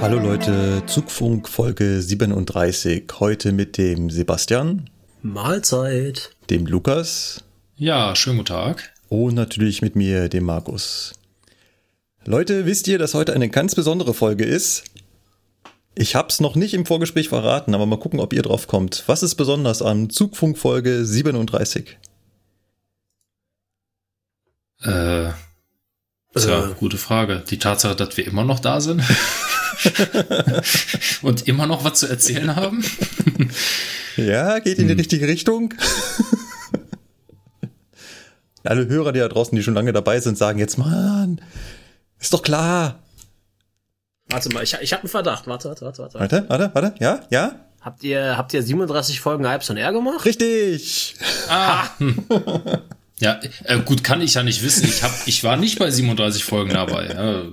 Hallo Leute, Zugfunk Folge 37. Heute mit dem Sebastian, Mahlzeit. dem Lukas Ja, schönen guten Tag. und natürlich mit mir, dem Markus. Leute, wisst ihr, dass heute eine ganz besondere Folge ist? Ich hab's noch nicht im Vorgespräch verraten, aber mal gucken, ob ihr drauf kommt. Was ist besonders an Zugfunk Folge 37? Äh, tja, Äh. gute Frage. Die Tatsache, dass wir immer noch da sind und immer noch was zu erzählen haben. Ja, geht in die richtige Richtung. Alle Hörer, die da draußen, die schon lange dabei sind, sagen jetzt, Mann, ist doch klar. Warte mal, ich, ich habe einen Verdacht. Warte, warte, warte, warte. Warte, warte, warte, ja, ja, Habt ihr, habt ihr 37 Folgen Hypes on Air gemacht? richtig. Ah. Ja, äh, gut, kann ich ja nicht wissen. Ich, hab, ich war nicht bei 37 Folgen dabei. Ja,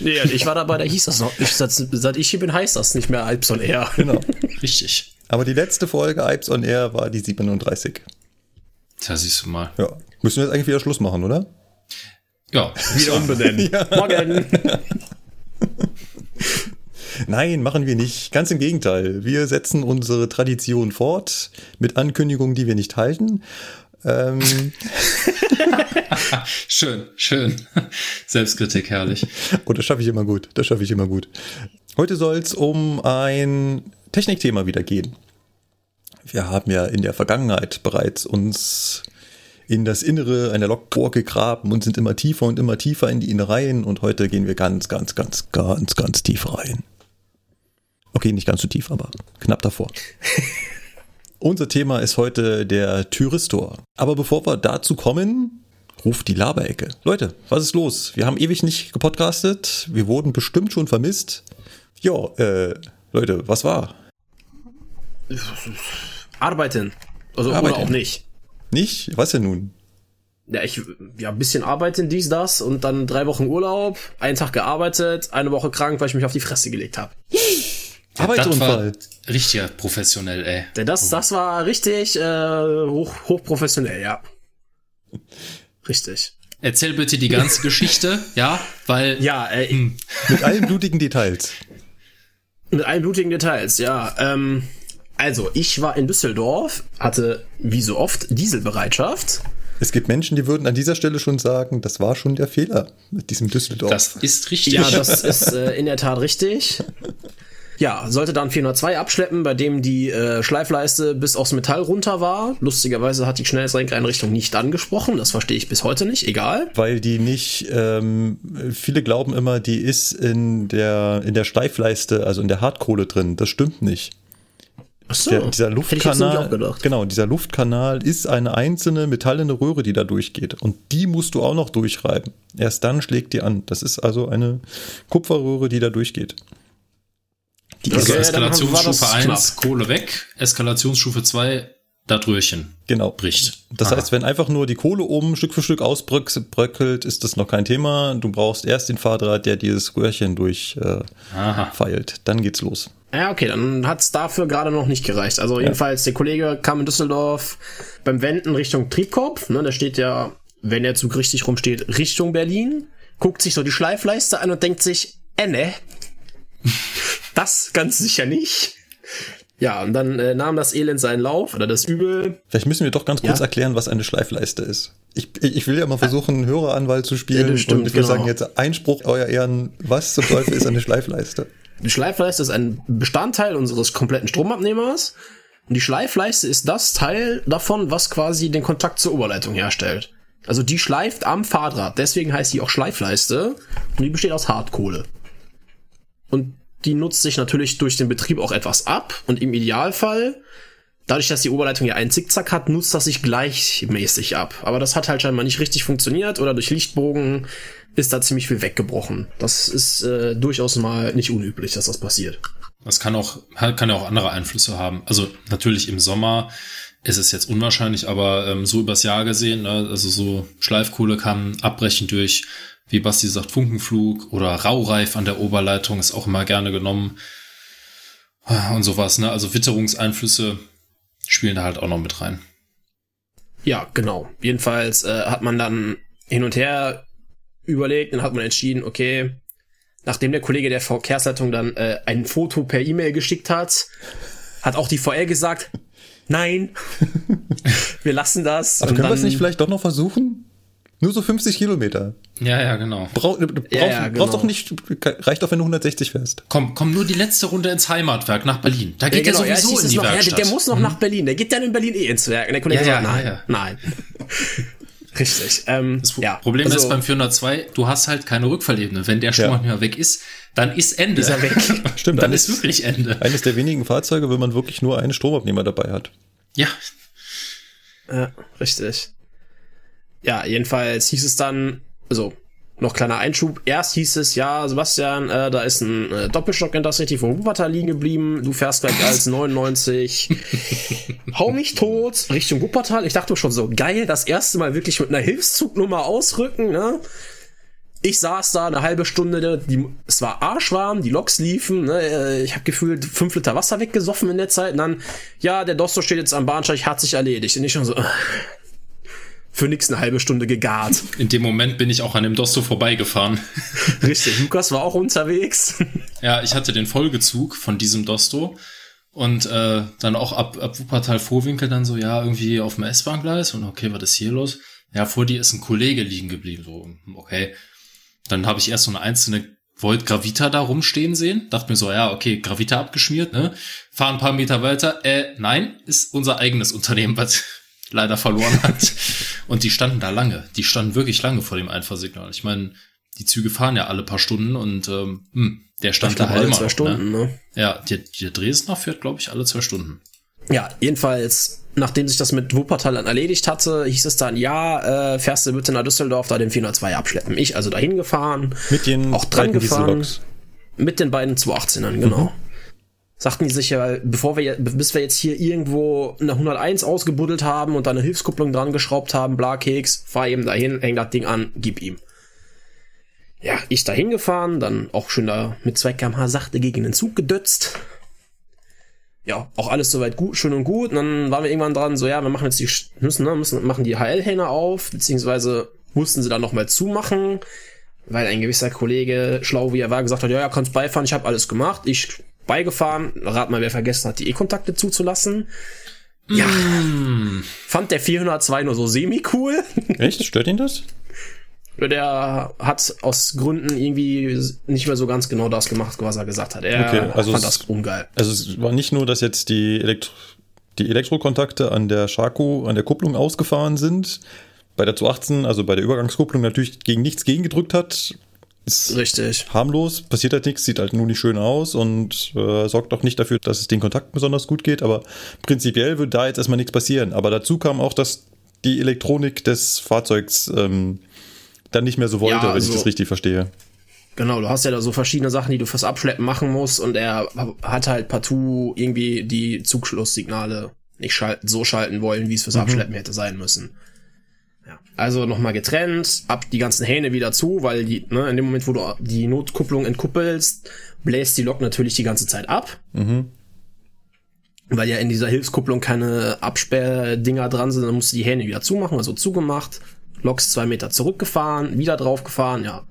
Nee, ich war dabei, da hieß das noch. Ich, seit, seit ich hier bin, heißt das nicht mehr Hypes on Air. Genau. richtig. Aber die letzte Folge Hypes on Air war die 37. Tja, siehst du mal. Ja. Müssen wir jetzt eigentlich wieder Schluss machen, oder? Ja, Wieder umbenennen. Morgen. Nein, machen wir nicht. Ganz im Gegenteil. Wir setzen unsere Tradition fort mit Ankündigungen, die wir nicht halten. Ähm, schön, schön. Selbstkritik, herrlich. oh, das schaffe ich immer gut. Das schaffe ich immer gut. Heute soll es um ein Technikthema wieder gehen. Wir haben ja in der Vergangenheit bereits uns in das Innere einer Lok gegraben und sind immer tiefer und immer tiefer in die Innereien und heute gehen wir ganz, ganz, ganz, ganz, ganz tief rein. Okay, nicht ganz so tief, aber knapp davor. Unser Thema ist heute der Tyristor. Aber bevor wir dazu kommen, ruft die Laberecke. Leute, was ist los? Wir haben ewig nicht gepodcastet. Wir wurden bestimmt schon vermisst. Ja, äh, Leute, was war? Arbeiten. Also, Arbeiten. oder auch nicht. Nicht? Was denn nun? Ja, ich, ja, ein bisschen arbeiten, dies, das und dann drei Wochen Urlaub, einen Tag gearbeitet, eine Woche krank, weil ich mich auf die Fresse gelegt habe. Arbeitsunfall. Das war richtiger professionell, ey. Denn das, das war richtig äh, hoch, hochprofessionell, ja. Richtig. Erzähl bitte die ganze Geschichte, ja, weil Ja, äh, Mit allen blutigen Details. Mit allen blutigen Details, ja. Ähm, also, ich war in Düsseldorf, hatte wie so oft Dieselbereitschaft. Es gibt Menschen, die würden an dieser Stelle schon sagen, das war schon der Fehler mit diesem Düsseldorf. das ist richtig. Ja, das ist äh, in der Tat richtig. Ja, sollte dann 402 abschleppen, bei dem die äh, Schleifleiste bis aufs Metall runter war. Lustigerweise hat die Schnelllenkeinrichtung nicht angesprochen. Das verstehe ich bis heute nicht. Egal. weil die nicht, ähm, viele glauben immer, die ist in der, in der Steifleiste, also in der Hartkohle drin. Das stimmt nicht. Achso, Der, dieser Luftkanal, genau, dieser Luftkanal ist eine einzelne metallene Röhre, die da durchgeht. Und die musst du auch noch durchreiben. Erst dann schlägt die an. Das ist also eine Kupferröhre, die da durchgeht. Die Also war Eskalationsstufe das 1, Kohle weg, Eskalationsstufe 2, das Röhrchen Genau. bricht. Das Aha. heißt, wenn einfach nur die Kohle oben Stück für Stück ausbröckelt, ist das noch kein Thema. Du brauchst erst den Fahrdraht, der dieses Röhrchen durchfeilt. Äh. Dann geht's los. Ja, okay, dann hat's dafür gerade noch nicht gereicht. Also jedenfalls, der Kollege kam in Düsseldorf beim Wenden Richtung Triebkopf. Ne, da steht ja, wenn der Zug richtig rumsteht, Richtung Berlin. Guckt sich so die Schleifleiste an und denkt sich, äh, ne. Das ganz sicher nicht. Ja, und dann äh, nahm das Elend seinen Lauf, oder das Übel. Vielleicht müssen wir doch ganz kurz Ja. erklären, was eine Schleifleiste ist. Ich, ich ich will ja mal versuchen, Höreranwalt zu spielen. Ja, stimmt, und wir genau. sagen jetzt Einspruch, euer Ehren, was zum Teufel ist eine Schleifleiste? Die Schleifleiste ist ein Bestandteil unseres kompletten Stromabnehmers. Und die Schleifleiste ist das Teil davon, was quasi den Kontakt zur Oberleitung herstellt. Also die schleift am Fahrdraht. Deswegen heißt die auch Schleifleiste. Und die besteht aus Hartkohle. Und die nutzt sich natürlich durch den Betrieb auch etwas ab. Und im Idealfall dadurch, dass die Oberleitung ja einen Zickzack hat, nutzt das sich gleichmäßig ab. Aber das hat halt scheinbar nicht richtig funktioniert oder durch Lichtbogen ist da ziemlich viel weggebrochen. Das ist äh, durchaus mal nicht unüblich, dass das passiert. Das kann auch, kann ja auch andere Einflüsse haben. Also natürlich im Sommer ist es jetzt unwahrscheinlich, aber ähm, so übers Jahr gesehen, ne, also so Schleifkohle kann abbrechen durch, wie Basti sagt, Funkenflug oder Raureif an der Oberleitung ist auch immer gerne genommen und sowas. Ne? Also Witterungseinflüsse spielen da halt auch noch mit rein. Ja, genau. Jedenfalls äh, hat man dann hin und her überlegt und hat man entschieden, okay, nachdem der Kollege der Verkehrsleitung dann äh, ein Foto per E-Mail geschickt hat, hat auch die VR gesagt, nein, wir lassen das. Aber können wir es nicht vielleicht doch noch versuchen? Nur so 50 Kilometer. Ja, ja, genau. Brauch, brauch, ja, ja, genau. Brauchst doch nicht, reicht doch, wenn du 160 fährst. Komm, komm nur die letzte Runde ins Heimatwerk nach Berlin. Da geht ja, genau. der sowieso in die noch, Werkstatt. Ja, der muss noch hm. nach Berlin. Der geht dann in Berlin eh ins Werk. Und der Kollege ja, sagt, nein, nein. Richtig. Ähm, das ja, Problem also, ist beim 402, du hast halt keine Rückfallebene. Wenn der Strom ja. mehr weg ist, dann ist Ende. Ist er weg. Stimmt. dann ist wirklich Ende. Eines der wenigen Fahrzeuge, wenn man wirklich nur einen Stromabnehmer dabei hat. Ja. Ja, richtig. Ja, jedenfalls hieß es dann, also noch kleiner Einschub. Erst hieß es, ja, Sebastian, äh, da ist ein äh, Doppelstock Intercity von Wuppertal liegen geblieben. Du fährst gleich als 99. Hau mich tot Richtung Wuppertal. Ich dachte schon so, geil, das erste Mal wirklich mit einer Hilfszugnummer ausrücken, ne? Ich saß da eine halbe Stunde, die, es war arschwarm, die Loks liefen, ne, äh, ich habe gefühlt fünf Liter Wasser weggesoffen in der Zeit und dann, ja, der Dosto steht jetzt am Bahnsteig, hat sich erledigt. Und ich schon so, für nix eine halbe Stunde gegart. In dem Moment bin ich auch an dem Dosto vorbeigefahren. Richtig, Lukas war auch unterwegs. Ja, ich hatte den Folgezug von diesem Dosto und äh, dann auch ab, ab Wuppertal Vorwinkel dann so, ja, irgendwie auf dem S-Bahn-Gleis und okay, was ist hier los? Ja, vor dir ist ein Kollege liegen geblieben, so, okay. Dann habe ich erst so eine einzelne Volt Gravita da rumstehen sehen, dachte mir so, ja, okay, Gravita abgeschmiert, ne? Fahr ein paar Meter weiter, äh, nein, ist unser eigenes Unternehmen, was leider verloren hat. Und die standen da lange. Die standen wirklich lange vor dem Einfahrsignal. Ich meine, die Züge fahren ja alle paar Stunden und ähm, hm, der stand da halt alle zwei noch, Stunden, ne? ne? Ja, der, der Dresdner fährt, glaube ich, alle zwei Stunden. Ja, jedenfalls, nachdem sich das mit Wuppertal dann erledigt hatte, hieß es dann, ja, äh, fährst du bitte nach Düsseldorf da den 402 abschleppen. Ich also dahin gefahren. Mit den auch dran gefahren. Mit den beiden 218ern, genau. Mhm sagten die sich ja, bevor wir, bis wir jetzt hier irgendwo eine 101 ausgebuddelt haben und da eine Hilfskupplung dran geschraubt haben, bla Keks, fahr eben dahin, häng das Ding an, gib ihm. Ja, ich da hingefahren, dann auch schön da mit 2 kmh sachte gegen den Zug gedötzt. Ja, auch alles soweit gut, schön und gut. Und dann waren wir irgendwann dran, so ja, wir machen jetzt die, müssen, ne, müssen, machen die HL-Hähne auf, beziehungsweise mussten sie dann nochmal zumachen, weil ein gewisser Kollege, schlau wie er war, gesagt hat, ja, ja, kannst beifahren, ich habe alles gemacht, ich beigefahren. Rat mal, wer vergessen hat, die E-Kontakte zuzulassen. Ja. Mm. Fand der 402 nur so semi-cool. Echt? Stört ihn das? Der hat aus Gründen irgendwie nicht mehr so ganz genau das gemacht, was er gesagt hat. Er okay, also fand es, das ungeil. Also es war nicht nur, dass jetzt die, Elektro die Elektrokontakte an der Shaku, an der Kupplung ausgefahren sind, bei der 218, also bei der Übergangskupplung natürlich gegen nichts gegengedrückt hat, ist Richtig. harmlos, passiert halt nichts, sieht halt nur nicht schön aus und äh, sorgt auch nicht dafür, dass es den Kontakt besonders gut geht. Aber prinzipiell wird da jetzt erstmal nichts passieren. Aber dazu kam auch, dass die Elektronik des Fahrzeugs ähm, dann nicht mehr so wollte, ja, also, wenn ich also das richtig verstehe. Genau, du hast ja da so verschiedene Sachen, die du fürs Abschleppen machen musst und er hat halt partout irgendwie die Zugschlusssignale nicht schalten, so schalten wollen, wie es fürs mhm. Abschleppen hätte sein müssen. Also nochmal getrennt, ab die ganzen Hähne wieder zu, weil die, ne, in dem Moment, wo du die Notkupplung entkuppelst, bläst die Lok natürlich die ganze Zeit ab. Mhm. Weil ja in dieser Hilfskupplung keine Absperrdinger dran sind, dann musst du die Hähne wieder zumachen, also zugemacht, Loks zwei Meter zurückgefahren, wieder draufgefahren, ja.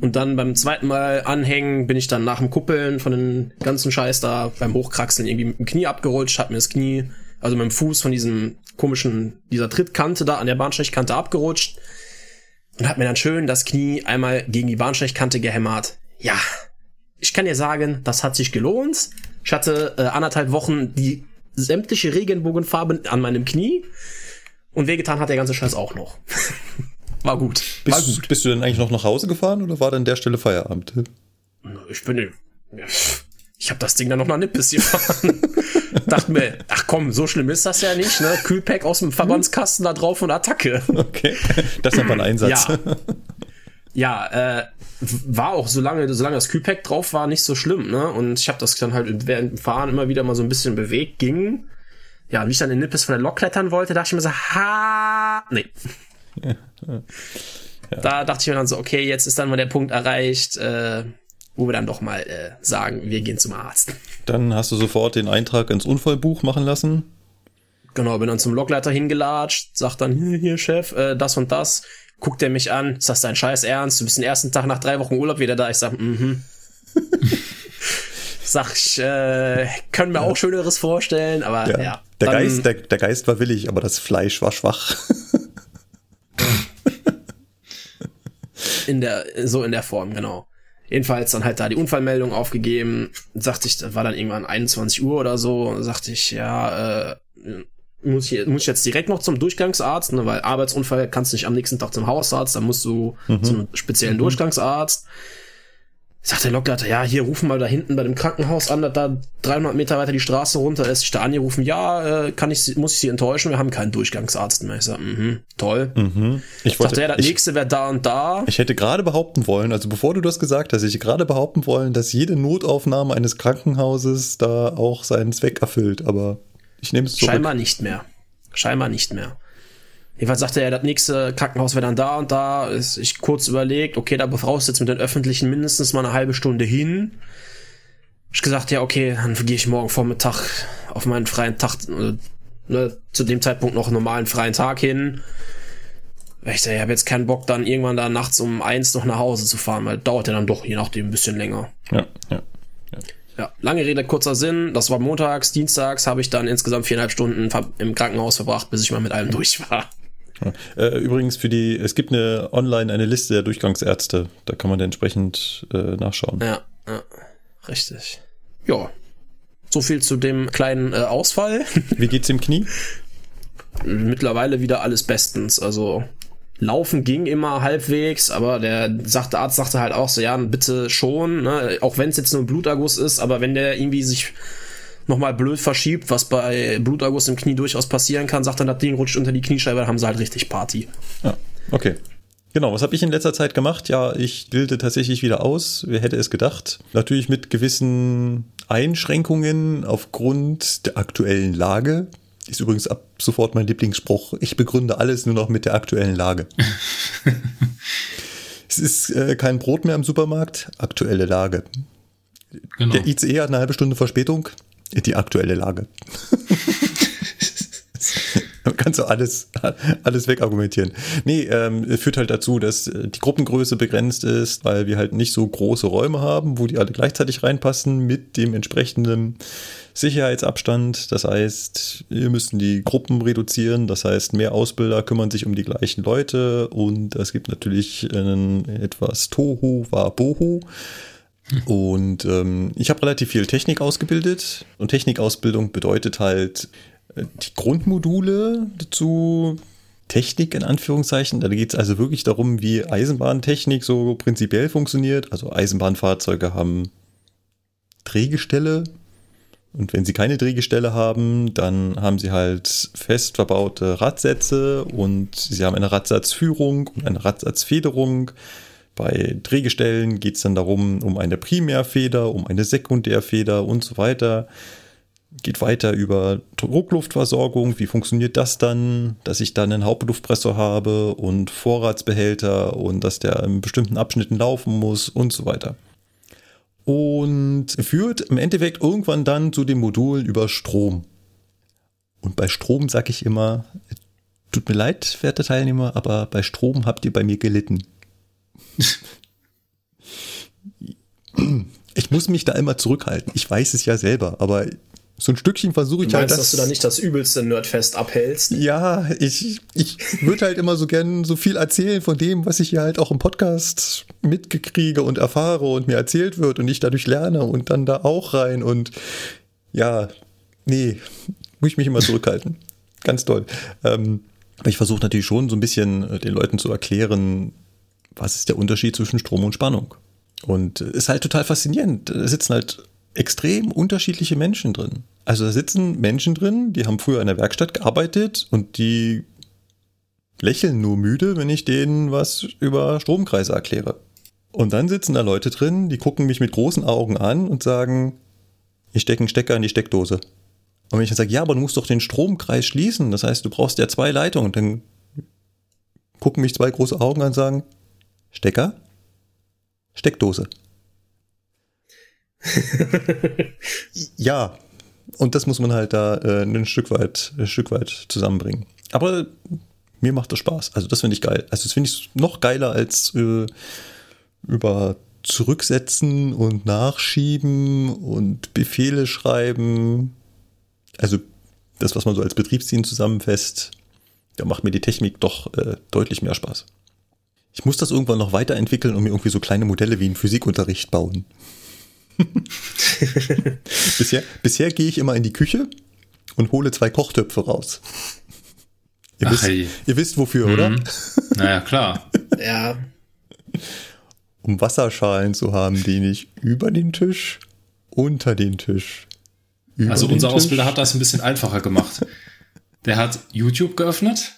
Und dann beim zweiten Mal anhängen bin ich dann nach dem Kuppeln von den ganzen Scheiß da beim Hochkraxeln irgendwie mit dem Knie abgerutscht, hab mir das Knie also mit dem Fuß von diesem komischen, dieser Trittkante da an der Bahnsteigkante abgerutscht und hat mir dann schön das Knie einmal gegen die Bahnsteigkante gehämmert. Ja, ich kann dir sagen, das hat sich gelohnt. Ich hatte äh, anderthalb Wochen die sämtliche Regenbogenfarben an meinem Knie und wehgetan hat der ganze Scheiß auch noch. war gut. Bist, war gut. Bist du denn eigentlich noch nach Hause gefahren oder war dann der Stelle Feierabend? Ich bin Ich habe das Ding dann noch nach Nippes gefahren. Dachte mir, ach komm, so schlimm ist das ja nicht, ne? Kühlpack aus dem Verbandskasten da drauf und Attacke. Okay. Das ist einfach ein Einsatz. Ja. Ja, äh, war auch, solange, solange das Kühlpack drauf war, nicht so schlimm, ne? Und ich habe das dann halt während dem Fahren immer wieder mal so ein bisschen bewegt, ging. Ja, wie ich dann in Nippes von der Lok klettern wollte, dachte ich mir so, ha, nee. Ja. Da dachte ich mir dann so, okay, jetzt ist dann mal der Punkt erreicht, äh, wo wir dann doch mal äh, sagen, wir gehen zum Arzt. Dann hast du sofort den Eintrag ins Unfallbuch machen lassen. Genau, bin dann zum Lokleiter hingelatscht, sagt dann, hier, hier Chef, äh, das und das. Guckt er mich an, ist das dein Scheiß Ernst? Du bist den ersten Tag nach drei Wochen Urlaub wieder da. Ich sag, mhm. sag ich, äh, können wir auch Schöneres vorstellen, aber ja. ja der, Geist, der, der Geist war willig, aber das Fleisch war schwach. in der, so in der Form, genau. Jedenfalls dann halt da die Unfallmeldung aufgegeben, sagte ich, war dann irgendwann 21 Uhr oder so, sagte ich, ja, äh, muss ich, muss ich jetzt direkt noch zum Durchgangsarzt, ne, weil Arbeitsunfall kannst du nicht am nächsten Tag zum Hausarzt, dann musst du mhm. zum speziellen mhm. Durchgangsarzt. Sagt der Lokleiter, ja, hier rufen mal da hinten bei dem Krankenhaus an, da 300 Meter weiter die Straße runter ist. Ich da angerufen, ja, äh, kann ich, muss ich Sie enttäuschen, wir haben keinen Durchgangsarzt mehr. Ich sag, mhm, toll. Mhm. Ich, wollte, dachte, ja, das ich, nächste wäre da und da. Ich hätte gerade behaupten wollen, also bevor du das gesagt hast, ich hätte gerade behaupten wollen, dass jede Notaufnahme eines Krankenhauses da auch seinen Zweck erfüllt, aber ich nehme es zurück. Scheinbar nicht mehr. Scheinbar nicht mehr. Jedenfalls sagte er, das nächste Krankenhaus wäre dann da und da. Ist ich kurz überlegt, okay, da brauchst du jetzt mit den öffentlichen mindestens mal eine halbe Stunde hin. Ich gesagt, ja, okay, dann gehe ich morgen Vormittag auf meinen freien Tag, äh, ne, zu dem Zeitpunkt noch einen normalen freien Tag hin. Ich sag, ich habe jetzt keinen Bock, dann irgendwann da nachts um eins noch nach Hause zu fahren, weil dauert ja dann doch je nachdem ein bisschen länger. Ja, ja. Ja. ja, lange Rede, kurzer Sinn. Das war montags, dienstags habe ich dann insgesamt viereinhalb Stunden im Krankenhaus verbracht, bis ich mal mit allem durch war. Äh, übrigens für die, es gibt eine online eine Liste der Durchgangsärzte. Da kann man dann entsprechend äh, nachschauen. Ja, ja, richtig. Ja. So viel zu dem kleinen äh, Ausfall. Wie geht's im Knie? Mittlerweile wieder alles bestens. Also Laufen ging immer halbwegs, aber der sagte, Arzt sagte halt auch so, ja, bitte schon, ne? auch wenn es jetzt nur ein Bluterguss ist, aber wenn der irgendwie sich nochmal blöd verschiebt, was bei Bluterguss im Knie durchaus passieren kann, sagt dann, das Ding rutscht unter die Kniescheibe, dann haben sie halt richtig Party. Ja, okay. Genau, was habe ich in letzter Zeit gemacht? Ja, ich bilde tatsächlich wieder aus. Wer hätte es gedacht? Natürlich mit gewissen Einschränkungen aufgrund der aktuellen Lage. Ist übrigens ab sofort mein Lieblingsspruch. Ich begründe alles nur noch mit der aktuellen Lage. es ist äh, kein Brot mehr im Supermarkt. Aktuelle Lage. Genau. Der ICE hat eine halbe Stunde Verspätung die aktuelle Lage. Man kann so alles, alles wegargumentieren. Nee, ähm, führt halt dazu, dass äh, die Gruppengröße begrenzt ist, weil wir halt nicht so große Räume haben, wo die alle gleichzeitig reinpassen mit dem entsprechenden Sicherheitsabstand. Das heißt, wir müssen die Gruppen reduzieren. Das heißt, mehr Ausbilder kümmern sich um die gleichen Leute und es gibt natürlich einen etwas Tohu wa Bohu. Und ähm, ich habe relativ viel Technik ausgebildet. Und Technikausbildung bedeutet halt äh, die Grundmodule zu Technik in Anführungszeichen. Da geht es also wirklich darum, wie Eisenbahntechnik so prinzipiell funktioniert. Also Eisenbahnfahrzeuge haben Drehgestelle. Und wenn sie keine Drehgestelle haben, dann haben sie halt fest verbaute Radsätze und sie haben eine Radsatzführung und eine Radsatzfederung. Bei Drehgestellen geht es dann darum, um eine Primärfeder, um eine Sekundärfeder und so weiter. Geht weiter über Druckluftversorgung. Wie funktioniert das dann, dass ich dann einen Hauptluftpressor habe und Vorratsbehälter und dass der in bestimmten Abschnitten laufen muss und so weiter. Und führt im Endeffekt irgendwann dann zu dem Modul über Strom. Und bei Strom sage ich immer, tut mir leid, werte Teilnehmer, aber bei Strom habt ihr bei mir gelitten. Ich muss mich da immer zurückhalten. Ich weiß es ja selber, aber so ein Stückchen versuche ich du halt meinst, halt. Das, dass du da nicht das übelste Nerdfest abhältst? Ja, ich, ich würde halt immer so gern so viel erzählen von dem, was ich hier halt auch im Podcast mitgekriege und erfahre und mir erzählt wird und ich dadurch lerne und dann da auch rein und ja, nee, muss ich mich immer zurückhalten. Ganz toll. Ähm, aber ich versuche natürlich schon so ein bisschen äh, den Leuten zu erklären, was ist der Unterschied zwischen Strom und Spannung? Und ist halt total faszinierend. Da sitzen halt extrem unterschiedliche Menschen drin. Also da sitzen Menschen drin, die haben früher in der Werkstatt gearbeitet und die lächeln nur müde, wenn ich denen was über Stromkreise erkläre. Und dann sitzen da Leute drin, die gucken mich mit großen Augen an und sagen, ich stecke einen Stecker in die Steckdose. Und wenn ich dann sage, ja, aber du musst doch den Stromkreis schließen, das heißt, du brauchst ja zwei Leitungen, dann gucken mich zwei große Augen an und sagen, Stecker, Steckdose. ja, und das muss man halt da äh, ein Stück weit, ein Stück weit zusammenbringen. Aber mir macht das Spaß. Also das finde ich geil. Also das finde ich noch geiler als äh, über zurücksetzen und nachschieben und Befehle schreiben. Also das, was man so als Betriebsdienst zusammenfasst, da macht mir die Technik doch äh, deutlich mehr Spaß. Ich muss das irgendwann noch weiterentwickeln und mir irgendwie so kleine Modelle wie im Physikunterricht bauen. bisher, bisher gehe ich immer in die Küche und hole zwei Kochtöpfe raus. Ihr, Ach, wisst, hey. ihr wisst wofür, oder? Mhm. Naja, klar. Ja, Um Wasserschalen zu haben, die nicht über den Tisch, unter den Tisch. Über Also den unser Tisch. Ausbilder hat das ein bisschen einfacher gemacht. Der hat YouTube geöffnet,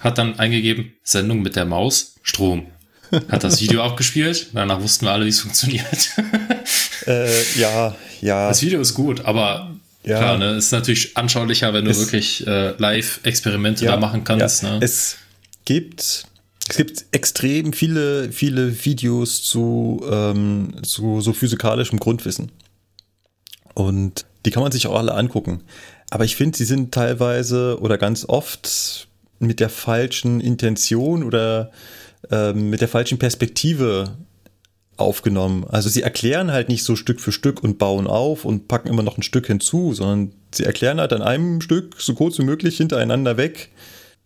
hat dann eingegeben, Sendung mit der Maus, Strom. Hat das Video abgespielt, danach wussten wir alle, wie es funktioniert. Äh, ja, ja. Das Video ist gut, aber Ja. klar, ne, ist natürlich anschaulicher, wenn du Es- wirklich äh, Live-Experimente ja, da machen kannst. ja. Ne? Es gibt es gibt extrem viele viele Videos zu ähm, zu so physikalischem Grundwissen und die kann man sich auch alle angucken. Aber ich finde, sie sind teilweise oder ganz oft mit der falschen Intention oder ähm, mit der falschen Perspektive aufgenommen. Also sie erklären halt nicht so Stück für Stück und bauen auf und packen immer noch ein Stück hinzu, sondern sie erklären halt an einem Stück so kurz wie möglich hintereinander weg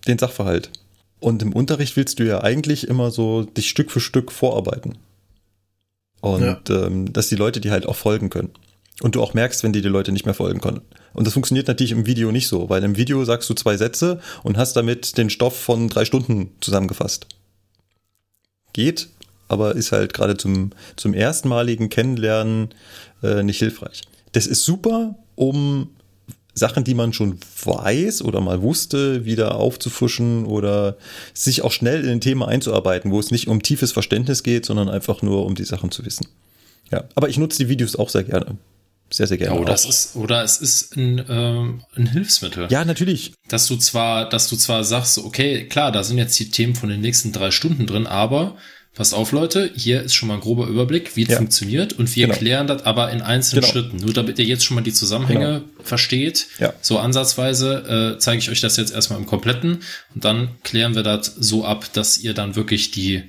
den Sachverhalt. Und im Unterricht willst du ja eigentlich immer so dich Stück für Stück vorarbeiten. Und ähm, dass die Leute dir halt auch folgen können. Und du auch merkst, wenn dir die Leute nicht mehr folgen können. Und das funktioniert natürlich im Video nicht so, weil im Video sagst du zwei Sätze und hast damit den Stoff von drei Stunden zusammengefasst. Geht, aber ist halt gerade zum, zum erstmaligen Kennenlernen äh, nicht hilfreich. Das ist super, um Sachen, die man schon weiß oder mal wusste, wieder aufzufrischen oder sich auch schnell in ein Thema einzuarbeiten, wo es nicht um tiefes Verständnis geht, sondern einfach nur um die Sachen zu wissen. Ja, aber ich nutze die Videos auch sehr gerne. Sehr, sehr gerne. Es auch. ist, oder es ist ein, ähm, ein Hilfsmittel. ja, natürlich. Dass du zwar, dass du zwar sagst, okay, klar, da sind jetzt die Themen von den nächsten drei Stunden drin, aber passt auf, Leute, hier ist schon mal ein grober Überblick, wie es Ja. funktioniert und wir Genau. erklären das aber in einzelnen Genau. Schritten. Nur damit ihr jetzt schon mal die Zusammenhänge versteht, Ja. so ansatzweise äh, zeige ich euch das jetzt erstmal im Kompletten und dann klären wir das so ab, dass ihr dann wirklich die,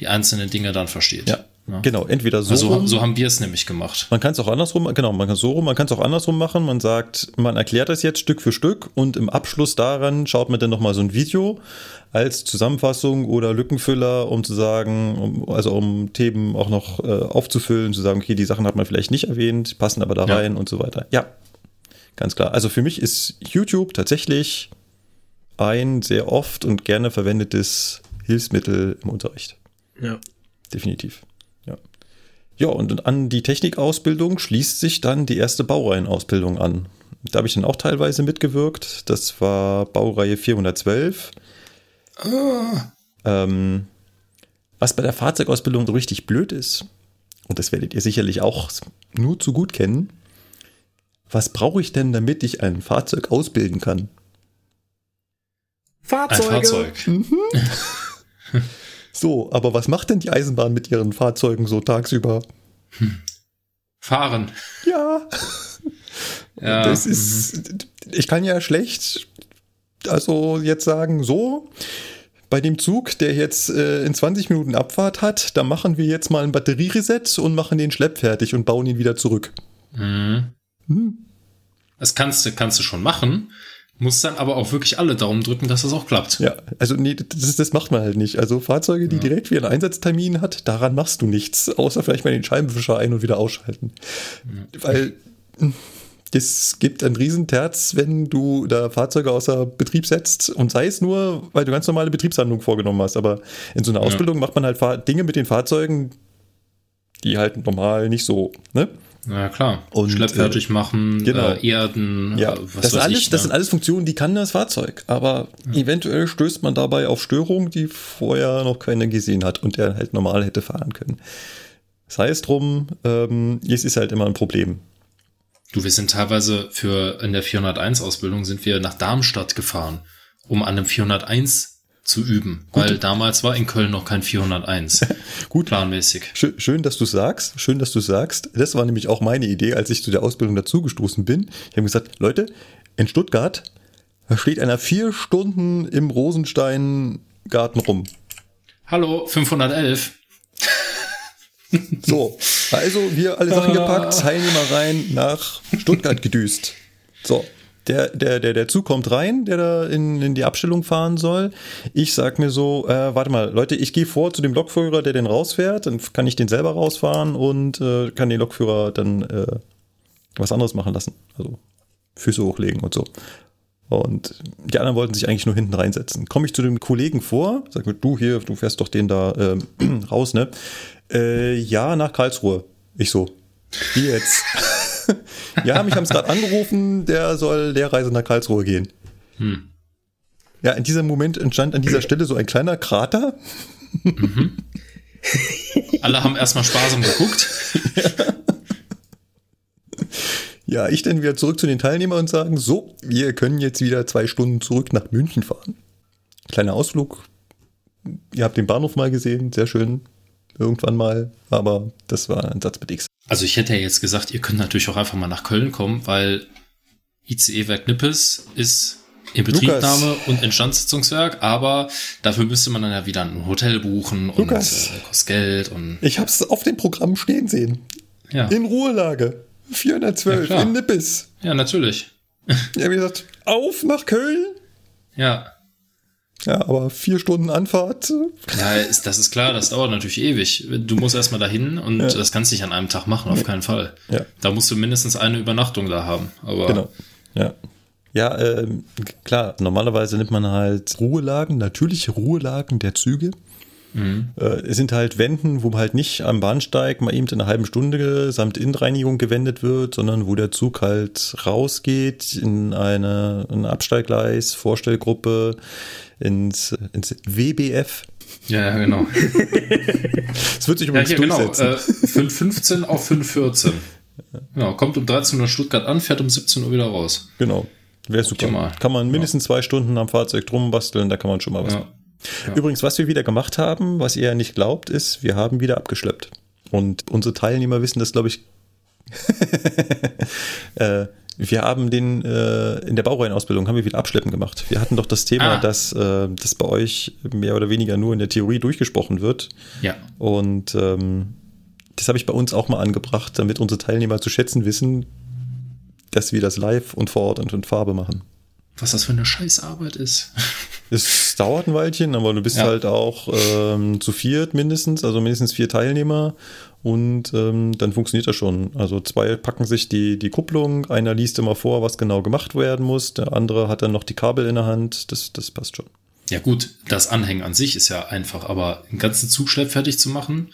die einzelnen Dinge dann versteht. Ja, Ja. genau. Entweder so, Also rum, so haben wir es nämlich gemacht. Man kann es auch andersrum, genau, man kann es so rum, man kann es auch andersrum machen. Man sagt, man erklärt das jetzt Stück für Stück und im Abschluss daran schaut man dann nochmal so ein Video als Zusammenfassung oder Lückenfüller, um zu sagen, um, also um Themen auch noch äh, aufzufüllen, zu sagen, okay, die Sachen hat man vielleicht nicht erwähnt, passen aber da Ja. rein und so weiter. Ja, ganz klar. Also für mich ist YouTube tatsächlich ein sehr oft und gerne verwendetes Hilfsmittel im Unterricht ja. definitiv. Ja. Und an die Technikausbildung schließt sich dann die erste Baureihenausbildung an. Da habe ich dann auch teilweise mitgewirkt. Das war Baureihe 412. Ähm, was bei der Fahrzeugausbildung so richtig blöd ist, und das werdet ihr sicherlich auch nur zu gut kennen, was brauche ich denn, damit ich ein Fahrzeug ausbilden kann? Ein Fahrzeuge. Fahrzeug. So, aber was macht denn die Eisenbahn mit ihren Fahrzeugen so tagsüber? Fahren. Ja, Ja. Das ist, ich kann ja schlecht, also jetzt sagen, so, bei dem Zug, der jetzt äh, in 20 Minuten Abfahrt hat, da machen wir jetzt mal ein Batteriereset und machen den Schlepp fertig und bauen ihn wieder zurück. Mhm. Hm. Das kannst du, kannst du schon machen, musst dann aber auch wirklich alle Daumen drücken, dass das auch klappt. Ja, also nee, das, das macht man halt nicht. Also Fahrzeuge, die direkt wie einen Einsatztermin hat, daran machst du nichts, außer vielleicht mal den Scheibenwischer ein- und wieder ausschalten. Weil es gibt einen Riesenterz, wenn du da Fahrzeuge außer Betrieb setzt und sei es nur, weil du ganz normale Betriebshandlungen vorgenommen hast. Aber in so einer Ja. Ausbildung macht man halt Dinge mit den Fahrzeugen, die halt normal nicht so, ne? Na klar. Und, Schleppfertig äh, machen, genau. äh, Erden, Ja, äh, was das, sind alles, ich. das ne? sind alles Funktionen, die kann das Fahrzeug. Aber eventuell stößt man dabei auf Störungen, die vorher noch keiner gesehen hat und der halt normal hätte fahren können. Sei es drum, ähm, es ist halt immer ein Problem. Du, wir sind teilweise für in der 401 Ausbildung sind wir nach Darmstadt gefahren, um an einem 401 zu üben, weil damals war in Köln noch kein 401. Gut. planmäßig. Schön, schön dass du sagst. Schön, dass du sagst. Das war nämlich auch meine Idee, als ich zu der Ausbildung dazugestoßen bin. Ich habe gesagt, Leute, in Stuttgart steht einer vier Stunden im Rosenstein-Garten rum. Hallo 511. So, also wir alle Sachen gepackt, Teilnehmer rein, nach Stuttgart gedüst. So, der, der, der, der Zug kommt rein, der da in, in die Abstellung fahren soll. Ich sag mir so, äh, warte mal, Leute, ich gehe vor zu dem Lokführer, der den rausfährt, dann kann ich den selber rausfahren und äh, kann den Lokführer dann äh, was anderes machen lassen. Also Füße hochlegen und so. Und die anderen wollten sich eigentlich nur hinten reinsetzen. Komme ich zu dem Kollegen vor, sag mir, du hier, du fährst doch den da ähm, raus, ne? Äh, ja, nach Karlsruhe. Ich so, wie jetzt? ja, mich haben es gerade angerufen, der soll Lehrreise nach Karlsruhe gehen. Hm. Ja, in diesem Moment entstand an dieser Stelle so ein kleiner Krater. Alle haben erstmal sparsam geguckt. Ja, ich dann wieder zurück zu den Teilnehmern und sagen, so, wir können jetzt wieder zwei Stunden zurück nach München fahren. Kleiner Ausflug. Ihr habt den Bahnhof mal gesehen, sehr schön. Irgendwann mal, aber das war ein Satz mit X. Also ich hätte ja jetzt gesagt, ihr könnt natürlich auch einfach mal nach Köln kommen, weil ICE-Werk Nippes ist in Betriebnahme und Instandsetzungswerk, aber dafür müsste man dann ja wieder ein Hotel buchen und Lukas. äh, kostet Geld und Ich hab's auf dem Programm stehen sehen. ja. In Ruhelage. 412 Ja, in Nippes. Ja, natürlich. Ja, wie gesagt, auf nach Köln. Ja. Ja, aber vier Stunden Anfahrt. Ja, ist, das ist klar, das dauert natürlich ewig. Du musst erstmal dahin und das kannst du nicht an einem Tag machen, auf keinen Fall. Ja. Da musst du mindestens eine Übernachtung da haben. Aber Genau. Ja. Ja, ähm, klar, normalerweise nimmt man halt Ruhelagen, natürliche Ruhelagen der Züge. Äh, es sind halt Wänden, wo halt nicht am Bahnsteig mal eben in einer halben Stunde samt Innenreinigung gewendet wird, sondern wo der Zug halt rausgeht in eine, ein Absteiggleis, Vorstellgruppe, ins, ins WBF. ja, ja, genau. Es wird sich Ja, übrigens hier, genau. durchsetzen. Äh, 5.15 auf 5.14. Genau, kommt um 13 Uhr Stuttgart an, fährt um 17 Uhr wieder raus. Genau. Wäre super. Optimal. Kann man mindestens zwei Stunden am Fahrzeug drum basteln, da kann man schon mal was Ja. Übrigens, was wir wieder gemacht haben, was ihr ja nicht glaubt, ist, wir haben wieder abgeschleppt. Und unsere Teilnehmer wissen das, glaube ich. äh, wir haben den äh, in der Baureihenausbildung haben wir wieder Abschleppen gemacht. Wir hatten doch das Thema, Ah. dass äh, das bei euch mehr oder weniger nur in der Theorie durchgesprochen wird. Ja. Und ähm, das habe ich bei uns auch mal angebracht, damit unsere Teilnehmer zu schätzen wissen, dass wir das live und vor Ort und in Farbe machen. Was das für eine Scheißarbeit ist. Es dauert ein Weilchen, aber du bist Ja. halt auch ähm, zu viert mindestens, also mindestens vier Teilnehmer und ähm, dann funktioniert das schon. Also zwei packen sich die, die Kupplung, einer liest immer vor, was genau gemacht werden muss, der andere hat dann noch die Kabel in der Hand, das, das passt schon. Ja gut, das Anhängen an sich ist ja einfach, aber den ganzen Zugschlepp fertig zu machen,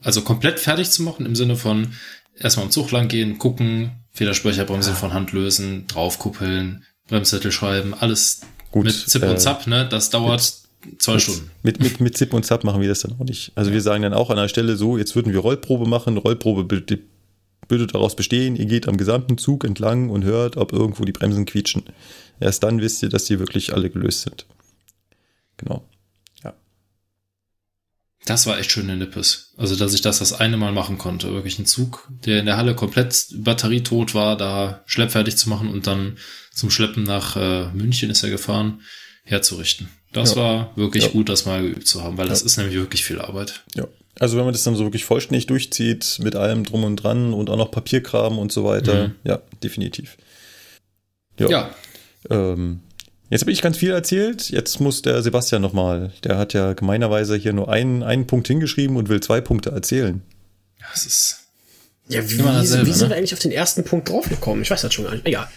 also komplett fertig zu machen im Sinne von erstmal am Zug lang gehen, gucken, Federspeicherbremse von Hand lösen, draufkuppeln, Bremszettel schreiben, alles Gut, mit Zip äh, und Zap, ne? Das dauert zwei Stunden. Mit, mit, mit Zip und Zap machen wir das dann auch nicht. Also wir sagen dann auch an der Stelle so, jetzt würden wir Rollprobe machen, Rollprobe würde daraus bestehen, ihr geht am gesamten Zug entlang und hört, ob irgendwo die Bremsen quietschen. Erst dann wisst ihr, dass die wirklich alle gelöst sind. Genau. Ja. Das war echt schön in Nippes. Also, dass ich das das eine Mal machen konnte. Wirklich ein Zug, der in der Halle komplett batterietot war, da schleppfertig zu machen und dann zum Schleppen nach äh, München ist er gefahren, herzurichten. Das Ja. war wirklich Ja. gut, das mal geübt zu haben, weil das ist nämlich wirklich viel Arbeit. Ja. Also wenn man das dann so wirklich vollständig durchzieht, mit allem drum und dran und auch noch Papierkram und so weiter, Mhm. ja, definitiv. Ja, Ähm, jetzt habe ich ganz viel erzählt. Jetzt muss der Sebastian nochmal. Der hat ja gemeinerweise hier nur einen, einen Punkt hingeschrieben und will zwei Punkte erzählen. das ist. Ja, wie, Immer dasselbe, wie sind ne? wir eigentlich auf den ersten Punkt draufgekommen? Ich weiß das schon gar nicht. Egal.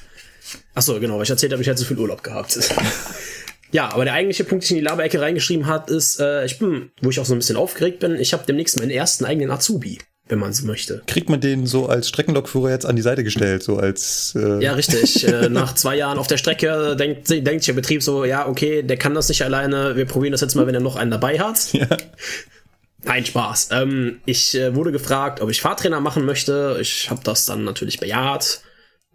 Achso, genau, weil ich erzählt habe, ich hätte so viel Urlaub gehabt. ja, aber der eigentliche Punkt, den ich in die Laberecke reingeschrieben hat, ist, äh, ich bin, wo ich auch so ein bisschen aufgeregt bin, ich habe demnächst meinen ersten eigenen Azubi. Wenn man so möchte. Kriegt man den so als Streckenlokführer jetzt an die Seite gestellt, so als äh, Ja, richtig. Äh, Nach zwei Jahren auf der Strecke denkt, denkt sich der Betrieb so, ja, okay, der kann das nicht alleine, wir probieren das jetzt mal, wenn er noch einen dabei hat. Ja. Nein, Spaß. Ähm, ich äh, wurde gefragt, ob ich Fahrtrainer machen möchte. Ich habe das dann natürlich bejaht.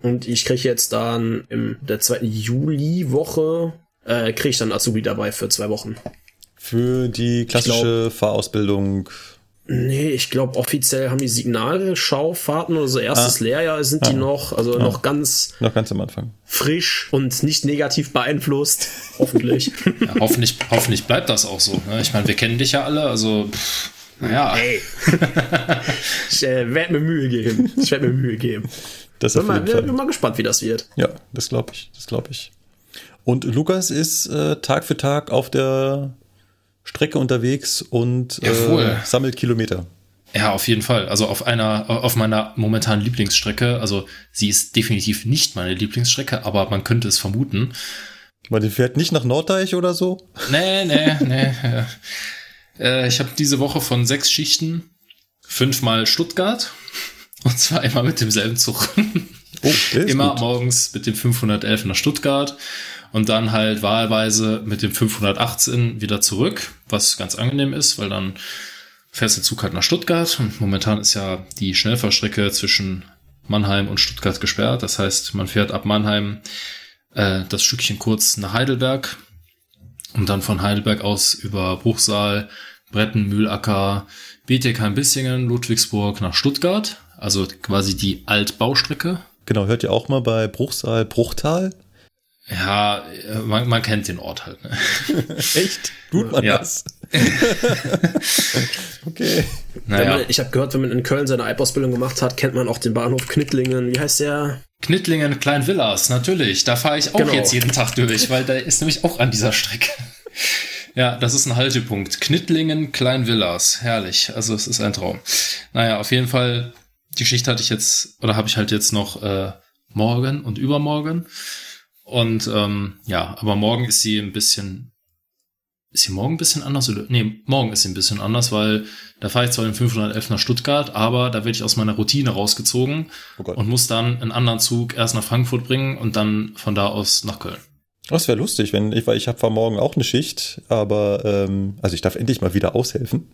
Und ich kriege jetzt dann in der zweiten Juli-Woche, äh, kriege ich dann Azubi dabei für zwei Wochen. für die klassische Fahrausbildung. Nee, ich glaube, offiziell haben die Signalschaufahrten oder so erstes Lehrjahr sind die noch, also noch ganz Noch ganz am Anfang. frisch und nicht negativ beeinflusst. Hoffentlich. Ja, hoffentlich, hoffentlich bleibt das auch so. Ne? Ich meine, wir kennen dich ja alle, also pff, naja. Ey. ich äh, werde mir Mühe geben. Ich werde mir Mühe geben. Das Bin mal, bin mal gespannt, wie das wird. Ja, das glaube ich. Das glaube ich. Und Lukas ist äh, Tag für Tag auf der Strecke unterwegs und äh, sammelt Kilometer. Ja, auf jeden Fall. Also auf einer, auf meiner momentanen Lieblingsstrecke. Also sie ist definitiv nicht meine Lieblingsstrecke, aber man könnte es vermuten. Man fährt nicht nach Norddeich oder so. Nee, nee, nee. äh, ich habe diese Woche von sechs Schichten fünfmal Stuttgart. Und zwar immer mit demselben Zug. Oh, immer gut. morgens mit dem 511 nach Stuttgart und dann halt wahlweise mit dem 518 wieder zurück, was ganz angenehm ist, weil dann fährst der Zug halt nach Stuttgart und momentan ist ja die Schnellfahrstrecke zwischen Mannheim und Stuttgart gesperrt. Das heißt, man fährt ab Mannheim äh, das Stückchen kurz nach Heidelberg und dann von Heidelberg aus über Bruchsal, Bretten, Mühlacker, Bietigheim-Bissingen, Ludwigsburg nach Stuttgart. Also quasi die Altbaustrecke. Genau, hört ihr auch mal bei Bruchsal, Bruchtal? Ja, äh, man, man kennt den Ort halt. Ne? Echt? Tut man Ja. das? okay. Naja, man, ich habe gehört, wenn man in Köln seine Alpausbildung gemacht hat, kennt man auch den Bahnhof Knittlingen. Wie heißt der? Knittlingen, Kleinvillas, natürlich. Da fahre ich auch Genau. jetzt jeden Tag durch, weil da ist nämlich auch an dieser Strecke. Ja, das ist ein Haltepunkt. Knittlingen, Kleinvillas. Herrlich. Also es ist ein Traum. Naja, auf jeden Fall, die Schicht hatte ich jetzt, oder habe ich halt jetzt noch äh, morgen und übermorgen. Und ähm, ja, aber morgen ist sie ein bisschen. Ist sie morgen ein bisschen anders? Oder? Nee, morgen ist sie ein bisschen anders, weil da fahre ich zwar den 511 nach Stuttgart, aber da werde ich aus meiner Routine rausgezogen Oh und muss dann einen anderen Zug erst nach Frankfurt bringen und dann von da aus nach Köln. Das wäre lustig, wenn ich, weil ich habe zwar morgen auch eine Schicht, aber ähm, also ich darf endlich mal wieder aushelfen.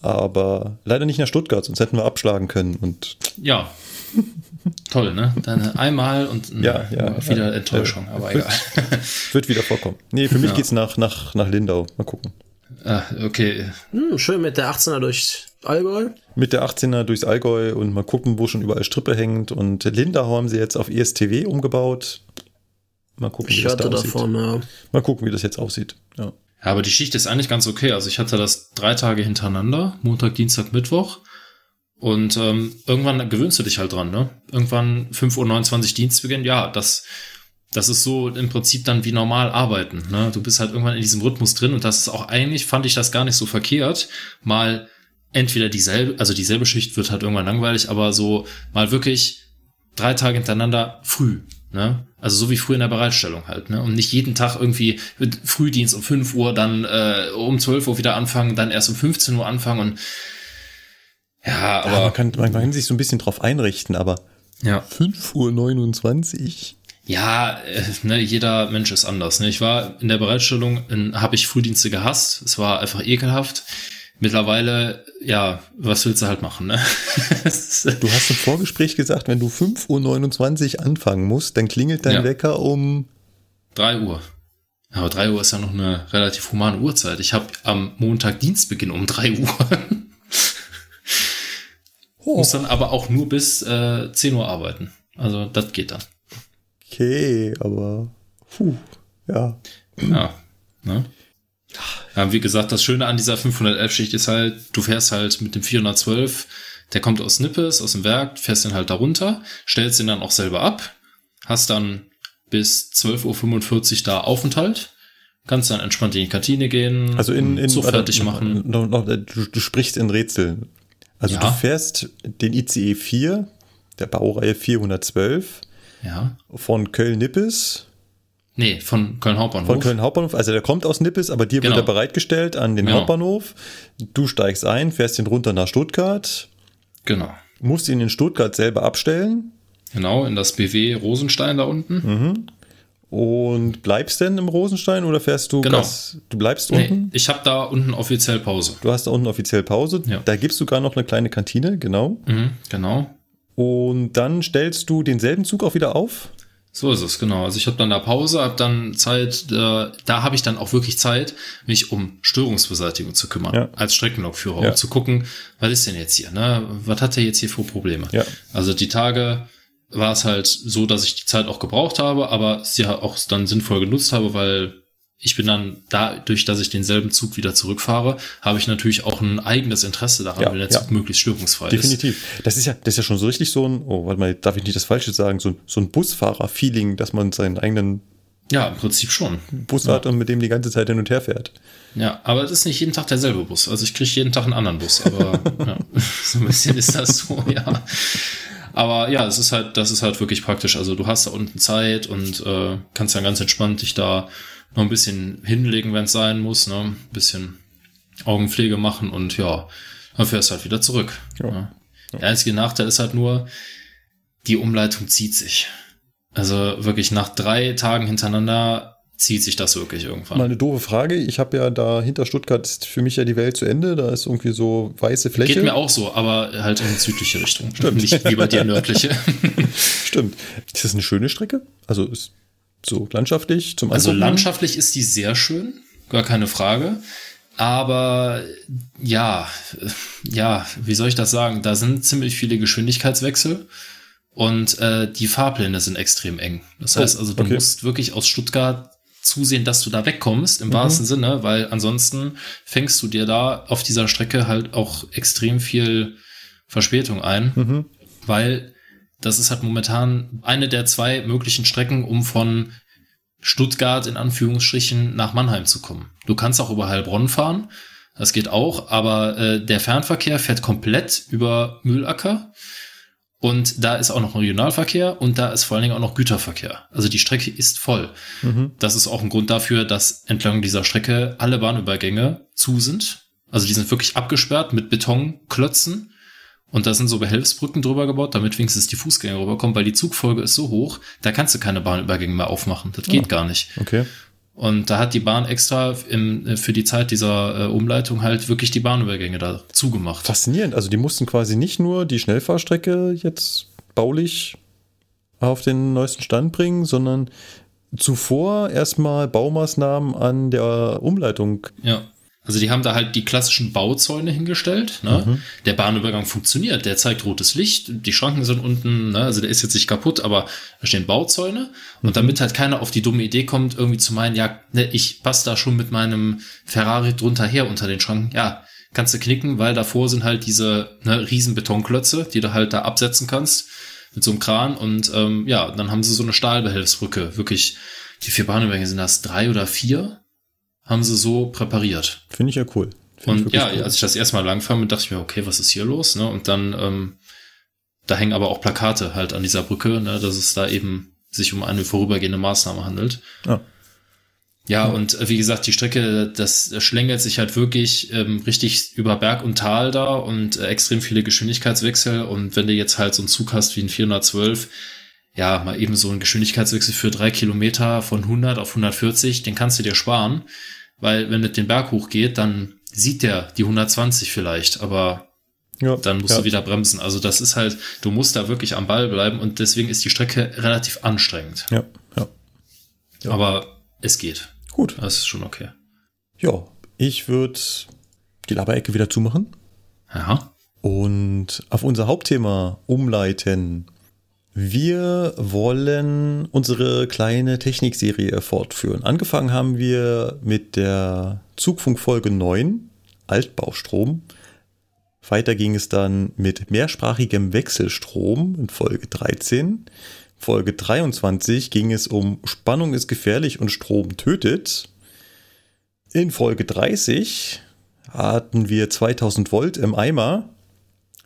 Aber leider nicht nach Stuttgart, sonst hätten wir abschlagen können. Und Ja. Toll, ne? Dann einmal und Ja, ja, immer wieder ja. Enttäuschung, aber egal. wird wieder vorkommen. Nee, für mich Ja. geht's nach, nach, nach Lindau. Mal gucken. ah, okay. Hm, schön mit der 18er durch Allgäu. Mit der 18er durchs Allgäu und mal gucken, wo schon überall Strippe hängt. Und Lindau haben sie jetzt auf ESTW umgebaut. Mal gucken, wie Ich das da hörte aussieht. davon, ja. Mal gucken, wie das jetzt aussieht. Ja. Ja, aber die Schicht ist eigentlich ganz okay. Also ich hatte das drei Tage hintereinander, Montag, Dienstag, Mittwoch. Und ähm, irgendwann gewöhnst du dich halt dran, ne? Irgendwann 5.29 Uhr Dienstbeginn, ja, das, das ist so im Prinzip dann wie normal arbeiten. Ne? Du bist halt irgendwann in diesem Rhythmus drin und das ist auch eigentlich, fand ich das gar nicht so verkehrt, mal entweder dieselbe, also dieselbe Schicht wird halt irgendwann langweilig, aber so mal wirklich drei Tage hintereinander früh. Ne? Also so wie früh in der Bereitstellung halt. Ne? Und nicht jeden Tag irgendwie mit Frühdienst um 5 Uhr, dann äh, um 12 Uhr wieder anfangen, dann erst um 15 Uhr anfangen und ja, Aber man aber kann, man kann sich so ein bisschen drauf einrichten, aber ja. 5.29 Uhr. Ja, äh, ne, jeder Mensch ist anders. Ne? Ich war in der Bereitstellung, habe ich Frühdienste gehasst. Es war einfach ekelhaft. Mittlerweile, ja, was willst du halt machen? Ne? Du hast im Vorgespräch gesagt, wenn du 5.29 Uhr anfangen musst, dann klingelt dein Ja. Wecker um. 3 Uhr. Ja, Aber 3 Uhr ist ja noch eine relativ humane Uhrzeit. Ich habe am Montag Dienstbeginn um 3 Uhr. Oh, Muss dann aber auch nur bis äh, 10 Uhr arbeiten. Also das geht dann. okay, aber. Puh, ja. Ja. Ne? Ja, wie gesagt, das Schöne an dieser 511-Schicht ist halt, du fährst halt mit dem 412, der kommt aus Nippes, aus dem Werk, fährst den halt darunter, stellst den dann auch selber ab, hast dann bis 12.45 Uhr da Aufenthalt, kannst dann entspannt in die Kantine gehen, Also in, in so fertig machen. Noch, noch, du, du sprichst in Rätseln. Also Ja. du fährst den ICE 4, der Baureihe 412, Ja. von Köln-Nippes, Nee, von Köln Hauptbahnhof. von Köln Hauptbahnhof, also der kommt aus Nippes, aber dir Genau. wird er bereitgestellt an den Genau. Hauptbahnhof. Du steigst ein, fährst den runter nach Stuttgart, Genau. Musst ihn in Stuttgart selber abstellen Genau, in das BW Rosenstein da unten. Mhm. Und bleibst denn im Rosenstein oder fährst du Genau. Gas? Du bleibst Nee, unten? ich habe da unten offiziell Pause. Du hast da unten offiziell Pause. Ja. Da gibt's sogar noch eine kleine Kantine, genau. Mhm, genau. Und dann stellst du denselben Zug auch wieder auf. So ist es, genau. Also ich habe dann da Pause, habe dann Zeit, äh, da habe ich dann auch wirklich Zeit, mich um Störungsbeseitigung zu kümmern, Ja. als Streckenlokführer, Ja. um zu gucken, was ist denn jetzt hier, ne? Was hat er jetzt hier für Probleme? Ja. Also die Tage war es halt so, dass ich die Zeit auch gebraucht habe, aber sie auch dann sinnvoll genutzt habe, weil ich bin dann dadurch, dass ich denselben Zug wieder zurückfahre, habe ich natürlich auch ein eigenes Interesse daran, Ja, wenn der ja. Zug möglichst störungsfrei ist. Definitiv. Das ist ja, das ist ja schon so richtig so ein, oh, warte mal, darf ich nicht das Falsche sagen, so ein, so ein Busfahrer-Feeling, dass man seinen eigenen Ja, im Prinzip schon. Bus hat und mit dem die ganze Zeit hin und her fährt. Ja, aber es ist nicht jeden Tag derselbe Bus. Also ich kriege jeden Tag einen anderen Bus, aber ja, so ein bisschen ist das so, ja. Aber ja, es ist halt, das ist halt wirklich praktisch. Also du hast da unten Zeit und äh, kannst dann ganz entspannt dich da noch ein bisschen hinlegen, wenn es sein muss, ne? Ein bisschen Augenpflege machen und ja, dann fährst du halt wieder zurück. Ja. Ja. Der einzige Nachteil ist halt nur, die Umleitung zieht sich. Also wirklich nach drei Tagen hintereinander zieht sich das wirklich irgendwann. Mal eine doofe Frage. Ich habe ja da hinter Stuttgart ist für mich ja die Welt zu Ende. Da ist irgendwie so weiße Fläche. Geht mir auch so, aber halt in die südliche Richtung. Nicht wie bei dir nördliche. Stimmt. Ist das eine schöne Strecke? Also ist so landschaftlich zum Also Angucken? landschaftlich ist die sehr schön, gar keine Frage. Aber ja, ja, wie soll ich das sagen? Da sind ziemlich viele Geschwindigkeitswechsel und äh, die Fahrpläne sind extrem eng. Das Oh, heißt also, du okay. musst wirklich aus Stuttgart zusehen, dass du da wegkommst, im wahrsten Sinne, weil ansonsten fängst du dir da auf dieser Strecke halt auch extrem viel Verspätung ein, Mhm. weil das ist halt momentan eine der zwei möglichen Strecken, um von Stuttgart in Anführungsstrichen nach Mannheim zu kommen. Du kannst auch über Heilbronn fahren, das geht auch, aber äh, der Fernverkehr fährt komplett über Mühlacker und da ist auch noch Regionalverkehr und da ist vor allen Dingen auch noch Güterverkehr. Also die Strecke ist voll. Mhm. Das ist auch ein Grund dafür, dass entlang dieser Strecke alle Bahnübergänge zu sind. Also die sind wirklich abgesperrt mit Betonklötzen. Und da sind so Behelfsbrücken drüber gebaut, damit wenigstens die Fußgänger rüberkommen, weil die Zugfolge ist so hoch, da kannst du keine Bahnübergänge mehr aufmachen. Das geht gar nicht. Okay. Und da hat die Bahn extra im, äh, für die Zeit dieser äh, Umleitung halt wirklich die Bahnübergänge da zugemacht. Faszinierend. Also die mussten quasi nicht nur die Schnellfahrstrecke jetzt baulich auf den neuesten Stand bringen, sondern zuvor erstmal Baumaßnahmen an der Umleitung. Ja. Also die haben da halt die klassischen Bauzäune hingestellt. Ne? Der Bahnübergang funktioniert, der zeigt rotes Licht, die Schranken sind unten, ne? also der ist jetzt nicht kaputt, aber da stehen Bauzäune. Und damit halt keiner auf die dumme Idee kommt, irgendwie zu meinen, ja, ne, ich passe da schon mit meinem Ferrari drunter her unter den Schranken. Ja, kannst du knicken, weil davor sind halt diese ne, riesen Betonklötze, die du halt da absetzen kannst mit so einem Kran. Und ähm, ja, dann haben sie so eine Stahlbehelfsbrücke. Wirklich, die vier Bahnübergänge sind das drei oder vier? Haben sie so präpariert. Finde ich ja cool. Finde ich Und ja, cool. als ich das erste Mal langfahren dachte ich mir, okay, was ist hier los? Ne? Und dann, ähm, da hängen aber auch Plakate halt an dieser Brücke, ne? dass es da eben sich um eine vorübergehende Maßnahme handelt. Ah. Ja, und äh, wie gesagt, die Strecke, das schlängelt sich halt wirklich ähm, richtig über Berg und Tal da und äh, extrem viele Geschwindigkeitswechsel. Und wenn du jetzt halt so einen Zug hast wie ein 412, ja, mal eben so einen Geschwindigkeitswechsel für drei Kilometer von 100 auf 140, den kannst du dir sparen. Weil wenn es den Berg hochgeht, dann sieht der die 120 vielleicht, aber ja, dann musst ja. du wieder bremsen. Also das ist halt, du musst da wirklich am Ball bleiben und deswegen ist die Strecke relativ anstrengend. Ja, ja. Ja. Aber es geht. Gut. Das ist schon okay. Ja, ich würde die Laberecke wieder zumachen Ja. und auf unser Hauptthema umleiten. Wir wollen unsere kleine Technikserie fortführen. Angefangen haben wir mit der Zugfunkfolge 9, Altbaustrom. Weiter ging es dann mit mehrsprachigem Wechselstrom in Folge 13. Folge 23 ging es um Spannung ist gefährlich und Strom tötet. In Folge 30 hatten wir 2000 Volt im Eimer.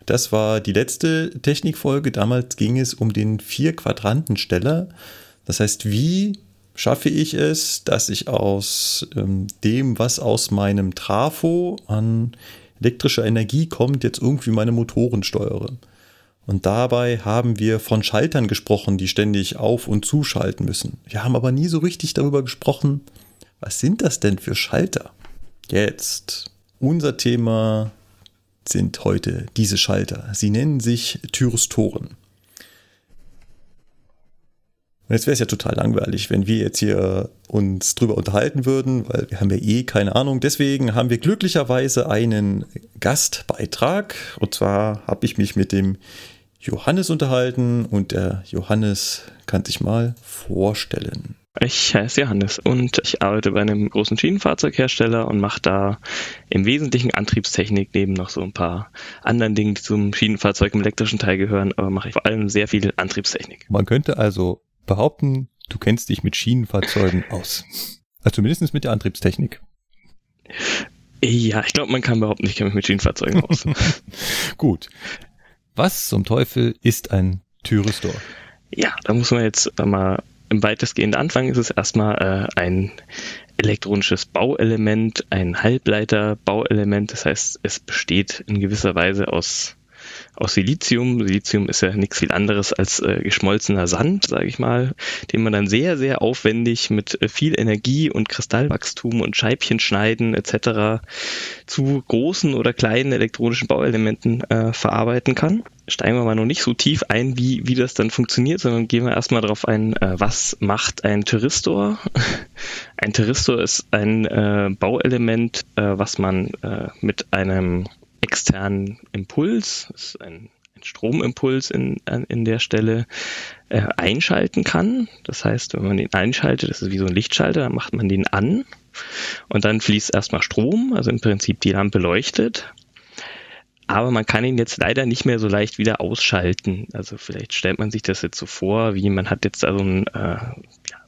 Das war die letzte Technikfolge. Damals ging es um den Vier-Quadranten-Steller. Das heißt, wie schaffe ich es, dass ich aus ähm, dem, was aus meinem Trafo an elektrische Energie kommt, jetzt irgendwie meine Motoren steuere. Und dabei haben wir von Schaltern gesprochen, die ständig auf- und zuschalten müssen. Wir haben aber nie so richtig darüber gesprochen, was sind das denn für Schalter? Jetzt, unser Thema sind heute diese Schalter. Sie nennen sich Thyristoren. Und jetzt wäre es ja total langweilig, wenn wir jetzt hier uns drüber unterhalten würden, weil wir haben ja eh keine Ahnung. Deswegen haben wir glücklicherweise einen Gastbeitrag. Und zwar habe ich mich mit dem Johannes unterhalten und der Johannes kann sich mal vorstellen. Ich heiße Johannes und ich arbeite bei einem großen Schienenfahrzeughersteller und mache da im Wesentlichen Antriebstechnik neben noch so ein paar anderen Dingen, die zum Schienenfahrzeug im elektrischen Teil gehören, aber mache ich vor allem sehr viel Antriebstechnik. Man könnte also behaupten, du kennst dich mit Schienenfahrzeugen aus. Also zumindest mit der Antriebstechnik. Ja, ich glaube, man kann behaupten, ich kenne mich mit Schienenfahrzeugen aus. Gut. Was zum Teufel ist ein Thyristor? Ja, da muss man jetzt mal im weitestgehend anfangen. Ist es erstmal äh, ein elektronisches Bauelement, ein Halbleiter-Bauelement. Das heißt, es besteht in gewisser Weise aus aus Silizium. Silizium ist ja nichts viel anderes als äh, geschmolzener Sand, sage ich mal, den man dann sehr, sehr aufwendig mit äh, viel Energie und Kristallwachstum und Scheibchenschneiden etc. zu großen oder kleinen elektronischen Bauelementen äh, verarbeiten kann. Steigen wir mal noch nicht so tief ein, wie, wie das dann funktioniert, sondern gehen wir erstmal darauf ein, äh, was macht ein Thyristor? ein Thyristor ist ein äh, Bauelement, äh, was man mit einem externen Impuls, ist ein, ein Stromimpuls in, in der Stelle, äh, einschalten kann. Das heißt, wenn man den einschaltet, das ist wie so ein Lichtschalter, dann macht man den an und dann fließt erstmal Strom, also im Prinzip die Lampe leuchtet aber man kann ihn jetzt leider nicht mehr so leicht wieder ausschalten. Also vielleicht stellt man sich das jetzt so vor, wie man hat jetzt also ein, äh,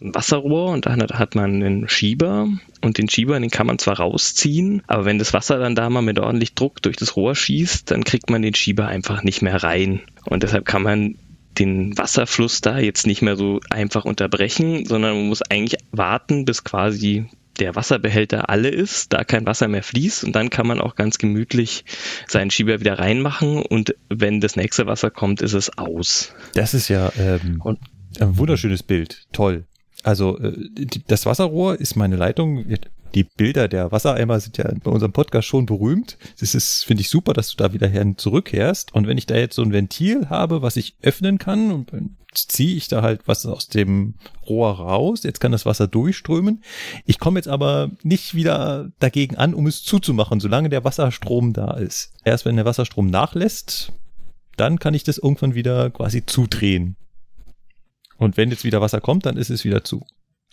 ein Wasserrohr und dann hat man einen Schieber und den Schieber, den kann man zwar rausziehen, aber wenn das Wasser dann da mal mit ordentlich Druck durch das Rohr schießt, dann kriegt man den Schieber einfach nicht mehr rein. Und deshalb kann man den Wasserfluss da jetzt nicht mehr so einfach unterbrechen, sondern man muss eigentlich warten, bis quasi der Wasserbehälter alle ist, da kein Wasser mehr fließt und dann kann man auch ganz gemütlich seinen Schieber wieder reinmachen und wenn das nächste Wasser kommt, ist es aus. Das ist ja ähm, ein wunderschönes Bild, toll. Also äh, das Wasserrohr ist meine Leitung, die Bilder der Wassereimer sind ja bei unserem Podcast schon berühmt. Das ist, finde ich super, dass du da wieder her zurückkehrst. Und wenn ich da jetzt so ein Ventil habe, was ich öffnen kann und ziehe ich da halt was aus dem Rohr raus. Jetzt kann das Wasser durchströmen. Ich komme jetzt aber nicht wieder dagegen an, um es zuzumachen, solange der Wasserstrom da ist. Erst wenn der Wasserstrom nachlässt, dann kann ich das irgendwann wieder quasi zudrehen. Und wenn jetzt wieder Wasser kommt, dann ist es wieder zu.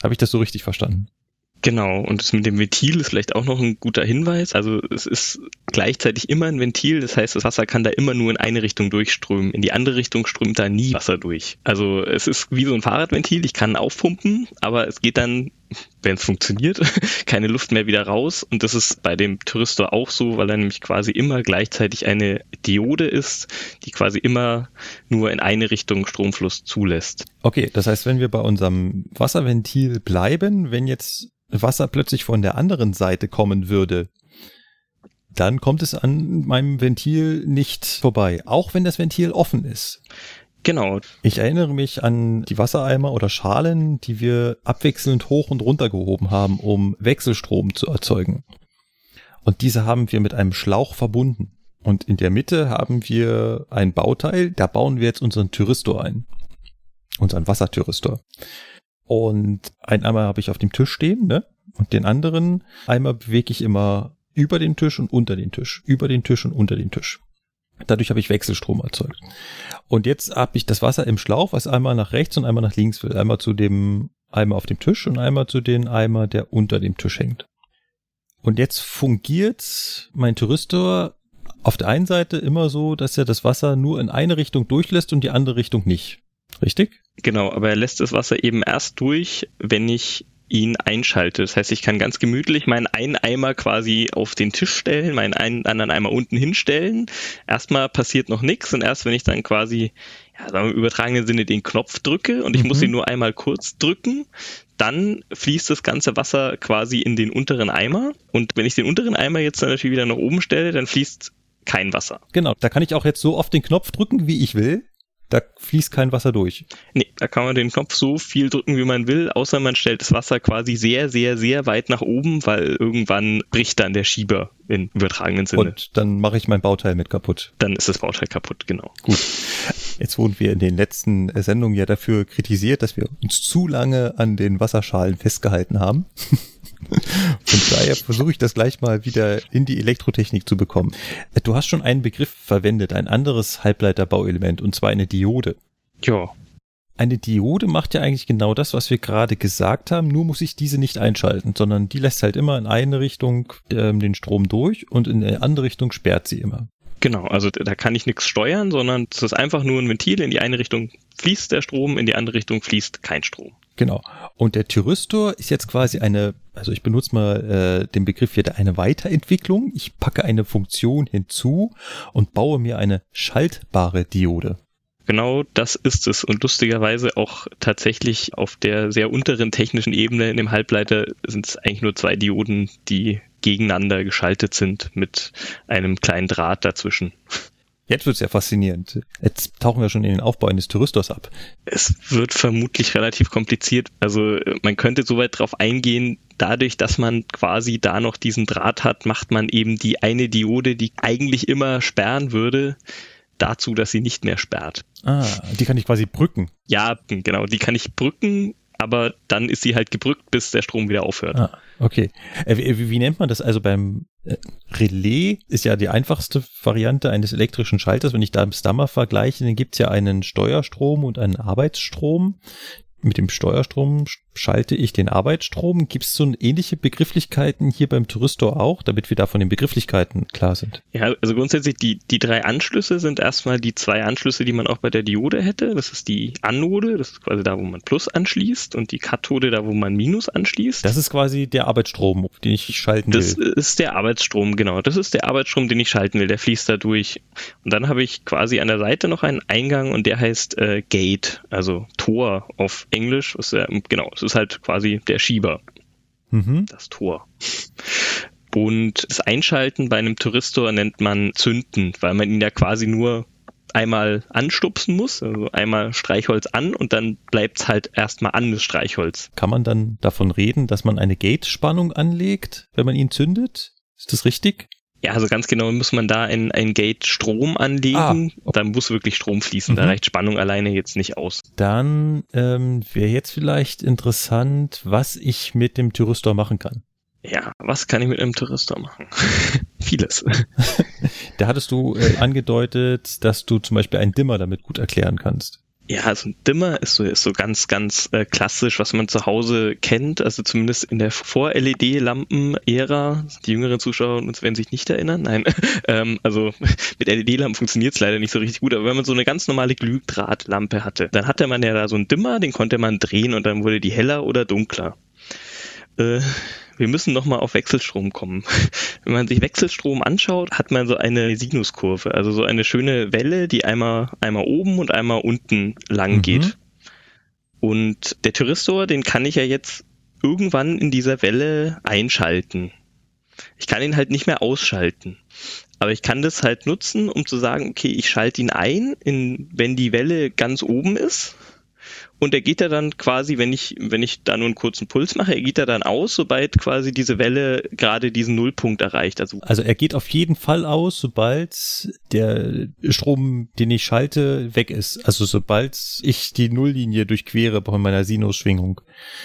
Habe ich das so richtig verstanden? Genau, und das mit dem Ventil ist vielleicht auch noch ein guter Hinweis. Also es ist gleichzeitig immer ein Ventil, das heißt, das Wasser kann da immer nur in eine Richtung durchströmen. In die andere Richtung strömt da nie Wasser durch. Also es ist wie so ein Fahrradventil, ich kann aufpumpen, aber es geht dann, wenn es funktioniert, keine Luft mehr wieder raus. Und das ist bei dem Thyristor auch so, weil er nämlich quasi immer gleichzeitig eine Diode ist, die quasi immer nur in eine Richtung Stromfluss zulässt. Okay, das heißt, wenn wir bei unserem Wasserventil bleiben, wenn jetzt Wasser plötzlich von der anderen Seite kommen würde, dann kommt es an meinem Ventil nicht vorbei, auch wenn das Ventil offen ist. Genau. Ich erinnere mich an die Wassereimer oder Schalen, die wir abwechselnd hoch und runter gehoben haben, um Wechselstrom zu erzeugen. Und diese haben wir mit einem Schlauch verbunden. Und in der Mitte haben wir ein Bauteil, da bauen wir jetzt unseren Thyristor ein. Unseren Wasserthyristor. Und einen Eimer habe ich auf dem Tisch stehen, ne? Und den anderen Eimer bewege ich immer über den Tisch und unter den Tisch, über den Tisch und unter den Tisch. Dadurch habe ich Wechselstrom erzeugt. Und jetzt habe ich das Wasser im Schlauch, was einmal nach rechts und einmal nach links will. Einmal zu dem Eimer auf dem Tisch und einmal zu dem Eimer, der unter dem Tisch hängt. Und jetzt fungiert mein Thyristor auf der einen Seite immer so, dass er das Wasser nur in eine Richtung durchlässt und die andere Richtung nicht. Richtig? Genau, aber er lässt das Wasser eben erst durch, wenn ich ihn einschalte. Das heißt, ich kann ganz gemütlich meinen einen Eimer quasi auf den Tisch stellen, meinen einen anderen Eimer unten hinstellen. Erstmal passiert noch nichts und erst wenn ich dann quasi, ja, sagen wir im übertragenen Sinne den Knopf drücke und ich mhm. muss ihn nur einmal kurz drücken, dann fließt das ganze Wasser quasi in den unteren Eimer. Und wenn ich den unteren Eimer jetzt dann natürlich wieder nach oben stelle, dann fließt kein Wasser. Genau, da kann ich auch jetzt so oft den Knopf drücken, wie ich will. Da fließt kein Wasser durch. Nee, da kann man den Knopf so viel drücken, wie man will, außer man stellt das Wasser quasi sehr, sehr, sehr weit nach oben, weil irgendwann bricht dann der Schieber im übertragenen Sinne. Und dann mache ich mein Bauteil mit kaputt. Dann ist das Bauteil kaputt, genau. Gut. Jetzt wurden wir in den letzten Sendungen ja dafür kritisiert, dass wir uns zu lange an den Wasserschalen festgehalten haben. Von daher versuche ich das gleich mal wieder in die Elektrotechnik zu bekommen. Du hast schon einen Begriff verwendet, ein anderes Halbleiterbauelement, und zwar eine Diode. Ja. Eine Diode macht ja eigentlich genau das, was wir gerade gesagt haben, nur muss ich diese nicht einschalten, sondern die lässt halt immer in eine Richtung äh, den Strom durch und in eine andere Richtung sperrt sie immer. Genau, also da kann ich nichts steuern, sondern es ist einfach nur ein Ventil. In die eine Richtung fließt der Strom, in die andere Richtung fließt kein Strom. Genau. Und der Thyristor ist jetzt quasi eine, also ich benutze mal äh, den Begriff hier, eine Weiterentwicklung. Ich packe eine Funktion hinzu und baue mir eine schaltbare Diode. Genau das ist es. Und lustigerweise auch tatsächlich auf der sehr unteren technischen Ebene in dem Halbleiter sind es eigentlich nur zwei Dioden, die gegeneinander geschaltet sind mit einem kleinen Draht dazwischen. Jetzt wird's ja faszinierend. Jetzt tauchen wir schon in den Aufbau eines Touristors ab. Es wird vermutlich relativ kompliziert. Also man könnte soweit drauf eingehen, dadurch, dass man quasi da noch diesen Draht hat, macht man eben die eine Diode, die eigentlich immer sperren würde, dazu, dass sie nicht mehr sperrt. Ah, die kann ich quasi brücken. Ja, genau, die kann ich brücken aber dann ist sie halt gebrückt, bis der Strom wieder aufhört. Ah, okay. Äh, wie, wie, nennt man das? Also beim Relais ist ja die einfachste Variante eines elektrischen Schalters. Wenn ich da das Dammer vergleiche, dann gibt's ja einen Steuerstrom und einen Arbeitsstrom mit dem Steuerstrom schalte ich den Arbeitsstrom. Gibt es so ähnliche Begrifflichkeiten hier beim Touristor auch, damit wir da von den Begrifflichkeiten klar sind? Ja, also grundsätzlich die, die drei Anschlüsse sind erstmal die zwei Anschlüsse, die man auch bei der Diode hätte. Das ist die Anode, das ist quasi da, wo man Plus anschließt und die Kathode, da, wo man Minus anschließt. Das ist quasi der Arbeitsstrom, den ich schalten will. Das ist der Arbeitsstrom, genau. Das ist der Arbeitsstrom, den ich schalten will. Der fließt da durch. Und dann habe ich quasi an der Seite noch einen Eingang und der heißt äh, Gate, also Tor auf Englisch. Ist ja, genau, es ist halt quasi der Schieber. Mhm. Das Tor. Und das Einschalten bei einem Touristor nennt man Zünden, weil man ihn ja quasi nur einmal anstupsen muss, also einmal Streichholz an und dann bleibt es halt erstmal an, das Streichholz. Kann man dann davon reden, dass man eine Gate-Spannung anlegt, wenn man ihn zündet? Ist das richtig? Ja, also ganz genau muss man da ein, ein Gate Strom anlegen. Ah, okay. Dann muss wirklich Strom fließen. Mhm. Da reicht Spannung alleine jetzt nicht aus. Dann ähm, wäre jetzt vielleicht interessant, was ich mit dem Thyristor machen kann. Ja, was kann ich mit einem Thyristor machen? Vieles. da hattest du äh, angedeutet, dass du zum Beispiel einen Dimmer damit gut erklären kannst. Ja, also ein Dimmer ist so, ist so ganz, ganz äh, klassisch, was man zu Hause kennt. Also zumindest in der Vor-LED-Lampen-Ära. Die jüngeren Zuschauer uns werden sich nicht erinnern. Nein, ähm, also mit LED-Lampen funktioniert es leider nicht so richtig gut. Aber wenn man so eine ganz normale Glühdrahtlampe hatte, dann hatte man ja da so einen Dimmer, den konnte man drehen und dann wurde die heller oder dunkler. Äh, wir müssen nochmal auf Wechselstrom kommen. Wenn man sich Wechselstrom anschaut, hat man so eine Sinuskurve, also so eine schöne Welle, die einmal, einmal oben und einmal unten lang mhm. geht. Und der Thyristor, den kann ich ja jetzt irgendwann in dieser Welle einschalten. Ich kann ihn halt nicht mehr ausschalten. Aber ich kann das halt nutzen, um zu sagen, okay, ich schalte ihn ein, in, wenn die Welle ganz oben ist und er geht ja dann quasi, wenn ich, wenn ich da nur einen kurzen Puls mache, er geht ja dann aus, sobald quasi diese Welle gerade diesen Nullpunkt erreicht. Also, also er geht auf jeden Fall aus, sobald der Strom, den ich schalte, weg ist. Also sobald ich die Nulllinie durchquere bei meiner Sinusschwingung.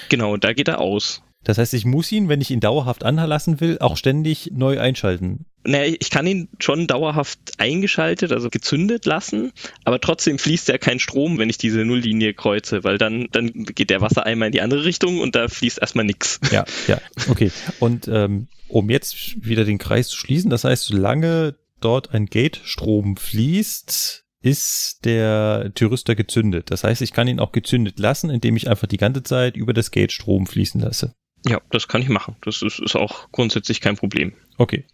Genau, da geht er aus. Das heißt, ich muss ihn, wenn ich ihn dauerhaft anlassen will, auch ständig neu einschalten. Naja, ich kann ihn schon dauerhaft eingeschaltet, also gezündet lassen, aber trotzdem fließt ja kein Strom, wenn ich diese Nulllinie kreuze, weil dann, dann geht der Wasser einmal in die andere Richtung und da fließt erstmal nichts. Ja, ja, okay. Und ähm, um jetzt wieder den Kreis zu schließen, das heißt, solange dort ein Gate-Strom fließt, ist der Thyristor gezündet. Das heißt, ich kann ihn auch gezündet lassen, indem ich einfach die ganze Zeit über das Gate Strom fließen lasse. Ja, das kann ich machen. Das ist, ist auch grundsätzlich kein Problem. Okay.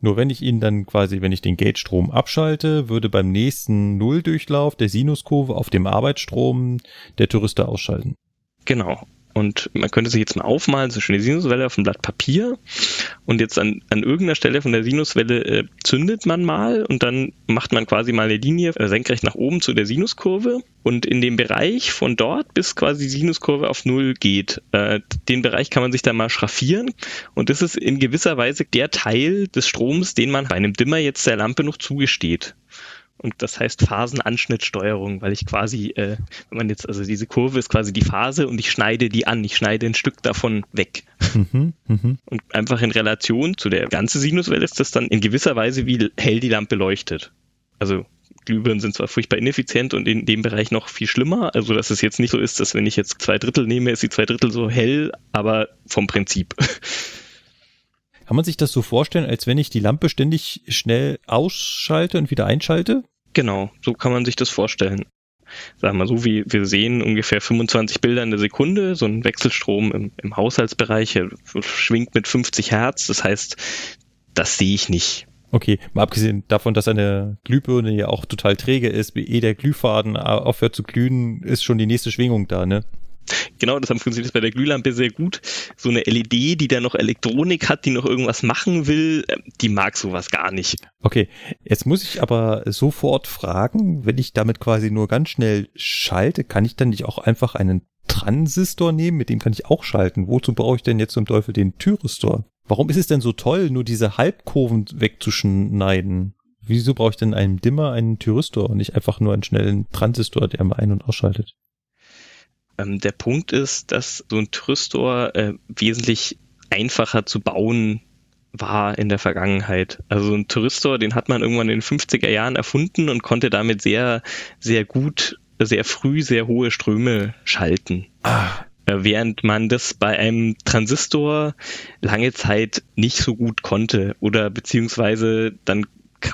Nur wenn ich ihn dann quasi, wenn ich den Gate-Strom abschalte, würde beim nächsten Nulldurchlauf der Sinuskurve auf dem Arbeitsstrom der Thyristor ausschalten. Genau. Und man könnte sich jetzt mal aufmalen, so eine Sinuswelle auf dem Blatt Papier und jetzt an, an irgendeiner Stelle von der Sinuswelle äh, zündet man mal und dann macht man quasi mal eine Linie äh, senkrecht nach oben zu der Sinuskurve und in dem Bereich von dort bis quasi die Sinuskurve auf Null geht, äh, den Bereich kann man sich dann mal schraffieren und das ist in gewisser Weise der Teil des Stroms, den man bei einem Dimmer jetzt der Lampe noch zugesteht. Und das heißt Phasenanschnittsteuerung, weil ich quasi, äh, wenn man jetzt, also diese Kurve ist quasi die Phase und ich schneide die an, ich schneide ein Stück davon weg. Mhm, mh. Und einfach in Relation zu der ganzen Sinuswelle ist das dann in gewisser Weise, wie hell die Lampe leuchtet. Also Glühbirnen sind zwar furchtbar ineffizient und in dem Bereich noch viel schlimmer, also dass es jetzt nicht so ist, dass wenn ich jetzt zwei Drittel nehme, ist die zwei Drittel so hell, aber vom Prinzip. Kann man sich das so vorstellen, als wenn ich die Lampe ständig schnell ausschalte und wieder einschalte? Genau, so kann man sich das vorstellen. Sagen wir so, wie wir sehen ungefähr 25 Bilder in der Sekunde, so ein Wechselstrom im, im Haushaltsbereich schwingt mit 50 Hertz, das heißt, das sehe ich nicht. Okay, mal abgesehen davon, dass eine Glühbirne ja auch total träge ist, wie eh der Glühfaden aufhört zu glühen, ist schon die nächste Schwingung da, ne? Genau, das funktioniert bei der Glühlampe sehr gut. So eine LED, die da noch Elektronik hat, die noch irgendwas machen will, ähm, die mag sowas gar nicht. Okay, jetzt muss ich aber sofort fragen, wenn ich damit quasi nur ganz schnell schalte, kann ich dann nicht auch einfach einen Transistor nehmen, mit dem kann ich auch schalten. Wozu brauche ich denn jetzt zum Teufel den Thyristor? Warum ist es denn so toll, nur diese Halbkurven wegzuschneiden? Wieso brauche ich denn einen Dimmer, einen Thyristor und nicht einfach nur einen schnellen Transistor, der mal ein- und ausschaltet? Ähm, der Punkt ist, dass so ein Thyristor äh, wesentlich einfacher zu bauen war in der Vergangenheit. Also ein Thyristor, den hat man irgendwann in den 50er Jahren erfunden und konnte damit sehr, sehr gut, sehr früh sehr hohe Ströme schalten. Ah. Äh, während man das bei einem Transistor lange Zeit nicht so gut konnte oder beziehungsweise dann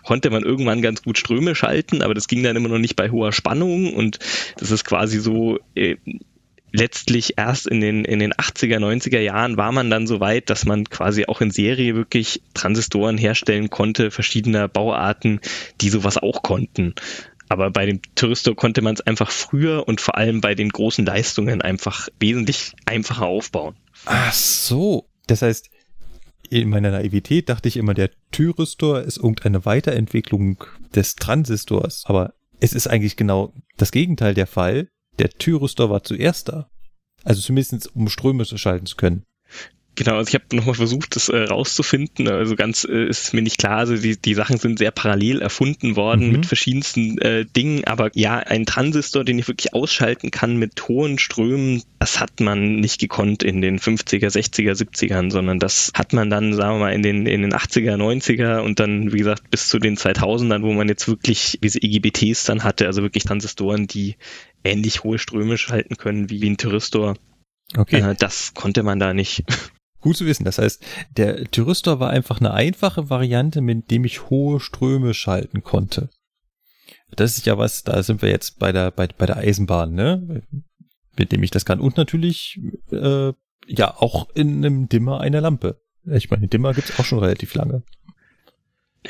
konnte man irgendwann ganz gut Ströme schalten, aber das ging dann immer noch nicht bei hoher Spannung und das ist quasi so, äh, letztlich erst in den, in den 80er, 90er Jahren war man dann so weit, dass man quasi auch in Serie wirklich Transistoren herstellen konnte, verschiedener Bauarten, die sowas auch konnten. Aber bei dem Thyristor konnte man es einfach früher und vor allem bei den großen Leistungen einfach wesentlich einfacher aufbauen. Ach so. Das heißt, in meiner Naivität dachte ich immer, der Thyristor ist irgendeine Weiterentwicklung des Transistors. Aber es ist eigentlich genau das Gegenteil der Fall. Der Thyristor war zuerst da. Also zumindest um Ströme schalten zu können. Genau, also ich habe nochmal versucht, das äh, rauszufinden. Also ganz äh, ist mir nicht klar, also die, die Sachen sind sehr parallel erfunden worden mhm. mit verschiedensten äh, Dingen, aber ja, ein Transistor, den ich wirklich ausschalten kann mit hohen Strömen, das hat man nicht gekonnt in den 50er, 60er, 70ern, sondern das hat man dann, sagen wir mal, in den, in den 80er, 90er und dann, wie gesagt, bis zu den 2000ern, wo man jetzt wirklich diese IGBTs dann hatte, also wirklich Transistoren, die ähnlich hohe Ströme schalten können wie ein Thyristor. Okay. Äh, das konnte man da nicht. Gut zu wissen. Das heißt, der Thyristor war einfach eine einfache Variante, mit dem ich hohe Ströme schalten konnte. Das ist ja was, da sind wir jetzt bei der, bei, bei der Eisenbahn, ne? Mit dem ich das kann. Und natürlich, äh, ja, auch in einem Dimmer einer Lampe. Ich meine, Dimmer gibt's auch schon relativ lange.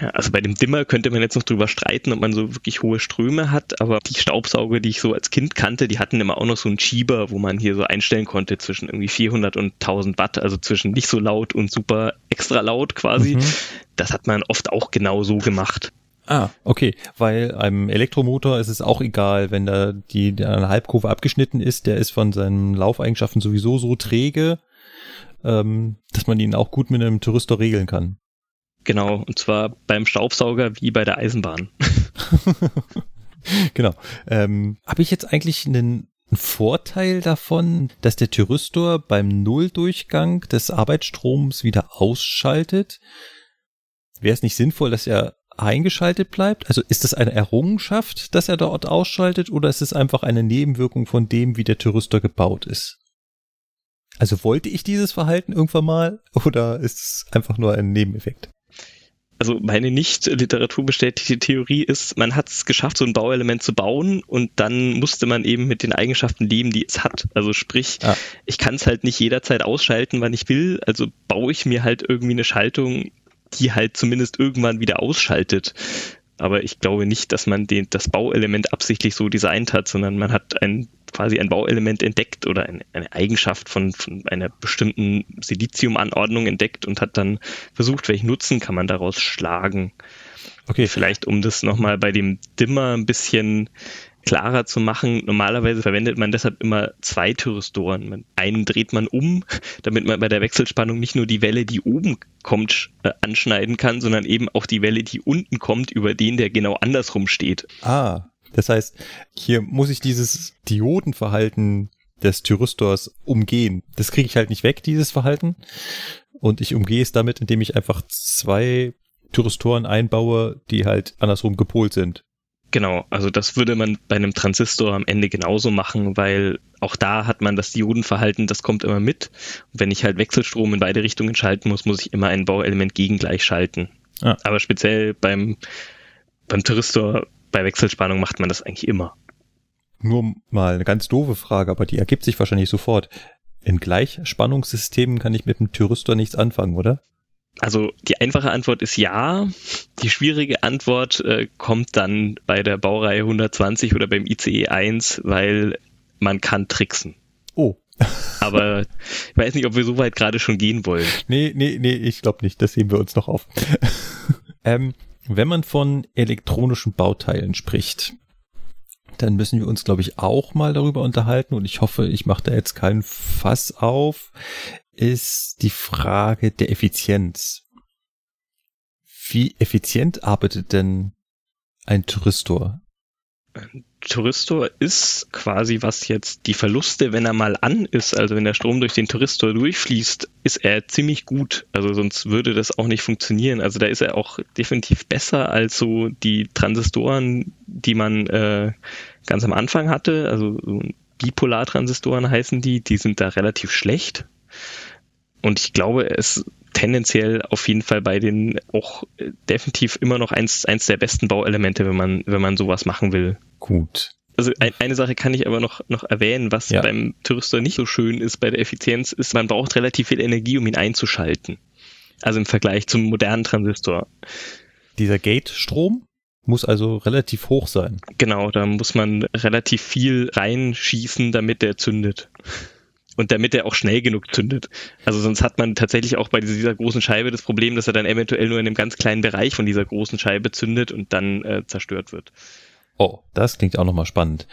Ja, also bei dem Dimmer könnte man jetzt noch drüber streiten, ob man so wirklich hohe Ströme hat, aber die Staubsauger, die ich so als Kind kannte, die hatten immer auch noch so einen Schieber, wo man hier so einstellen konnte zwischen irgendwie 400 und 1000 Watt, also zwischen nicht so laut und super extra laut quasi. Mhm. Das hat man oft auch genau so gemacht. Ah, okay, weil einem Elektromotor ist es auch egal, wenn da die, die eine Halbkurve abgeschnitten ist, der ist von seinen Laufeigenschaften sowieso so träge, ähm, dass man ihn auch gut mit einem Thyristor regeln kann. Genau, und zwar beim Staubsauger wie bei der Eisenbahn. genau. Ähm, Habe ich jetzt eigentlich einen Vorteil davon, dass der Thyristor beim Nulldurchgang des Arbeitsstroms wieder ausschaltet? Wäre es nicht sinnvoll, dass er eingeschaltet bleibt? Also ist das eine Errungenschaft, dass er dort ausschaltet oder ist es einfach eine Nebenwirkung von dem, wie der Thyristor gebaut ist? Also wollte ich dieses Verhalten irgendwann mal oder ist es einfach nur ein Nebeneffekt? Also meine nicht literaturbestätigte Theorie ist, man hat es geschafft, so ein Bauelement zu bauen und dann musste man eben mit den Eigenschaften leben, die es hat. Also sprich, ja. ich kann es halt nicht jederzeit ausschalten, wann ich will, also baue ich mir halt irgendwie eine Schaltung, die halt zumindest irgendwann wieder ausschaltet. Aber ich glaube nicht, dass man den, das Bauelement absichtlich so designt hat, sondern man hat ein, quasi ein Bauelement entdeckt oder ein, eine Eigenschaft von, von einer bestimmten Siliziumanordnung entdeckt und hat dann versucht, welchen Nutzen kann man daraus schlagen. Okay. Vielleicht, um das nochmal bei dem Dimmer ein bisschen klarer zu machen. Normalerweise verwendet man deshalb immer zwei Thyristoren. Einen dreht man um, damit man bei der Wechselspannung nicht nur die Welle, die oben kommt, äh, anschneiden kann, sondern eben auch die Welle, die unten kommt, über den, der genau andersrum steht. Ah, das heißt, hier muss ich dieses Diodenverhalten des Thyristors umgehen. Das kriege ich halt nicht weg, dieses Verhalten. Und ich umgehe es damit, indem ich einfach zwei Thyristoren einbaue, die halt andersrum gepolt sind. Genau, also das würde man bei einem Transistor am Ende genauso machen, weil auch da hat man das Diodenverhalten, das kommt immer mit. Und wenn ich halt Wechselstrom in beide Richtungen schalten muss, muss ich immer ein Bauelement gegengleich schalten. Ah. Aber speziell beim, beim Thyristor bei Wechselspannung macht man das eigentlich immer. Nur mal eine ganz doofe Frage, aber die ergibt sich wahrscheinlich sofort. In Gleichspannungssystemen kann ich mit dem Thyristor nichts anfangen, oder? Also die einfache Antwort ist ja. Die schwierige Antwort äh, kommt dann bei der Baureihe 120 oder beim ICE 1, weil man kann tricksen. Oh. Aber ich weiß nicht, ob wir so weit gerade schon gehen wollen. Nee, nee, nee, ich glaube nicht. Das sehen wir uns noch auf. ähm, wenn man von elektronischen Bauteilen spricht, dann müssen wir uns, glaube ich, auch mal darüber unterhalten. Und ich hoffe, ich mache da jetzt keinen Fass auf ist die Frage der Effizienz. Wie effizient arbeitet denn ein Touristor? Touristor ist quasi, was jetzt die Verluste, wenn er mal an ist, also wenn der Strom durch den Touristor durchfließt, ist er ziemlich gut. Also sonst würde das auch nicht funktionieren. Also da ist er auch definitiv besser als so die Transistoren, die man äh, ganz am Anfang hatte. Also so Bipolartransistoren heißen die, die sind da relativ schlecht. Und ich glaube, es tendenziell auf jeden Fall bei den auch definitiv immer noch eins, eins der besten Bauelemente, wenn man, wenn man sowas machen will. Gut. Also ein, eine Sache kann ich aber noch, noch erwähnen, was ja. beim Thyristor nicht so schön ist bei der Effizienz, ist, man braucht relativ viel Energie, um ihn einzuschalten. Also im Vergleich zum modernen Transistor. Dieser Gate-Strom muss also relativ hoch sein. Genau, da muss man relativ viel reinschießen, damit der zündet und damit er auch schnell genug zündet. Also sonst hat man tatsächlich auch bei dieser großen Scheibe das Problem, dass er dann eventuell nur in einem ganz kleinen Bereich von dieser großen Scheibe zündet und dann äh, zerstört wird. Oh, das klingt auch nochmal spannend.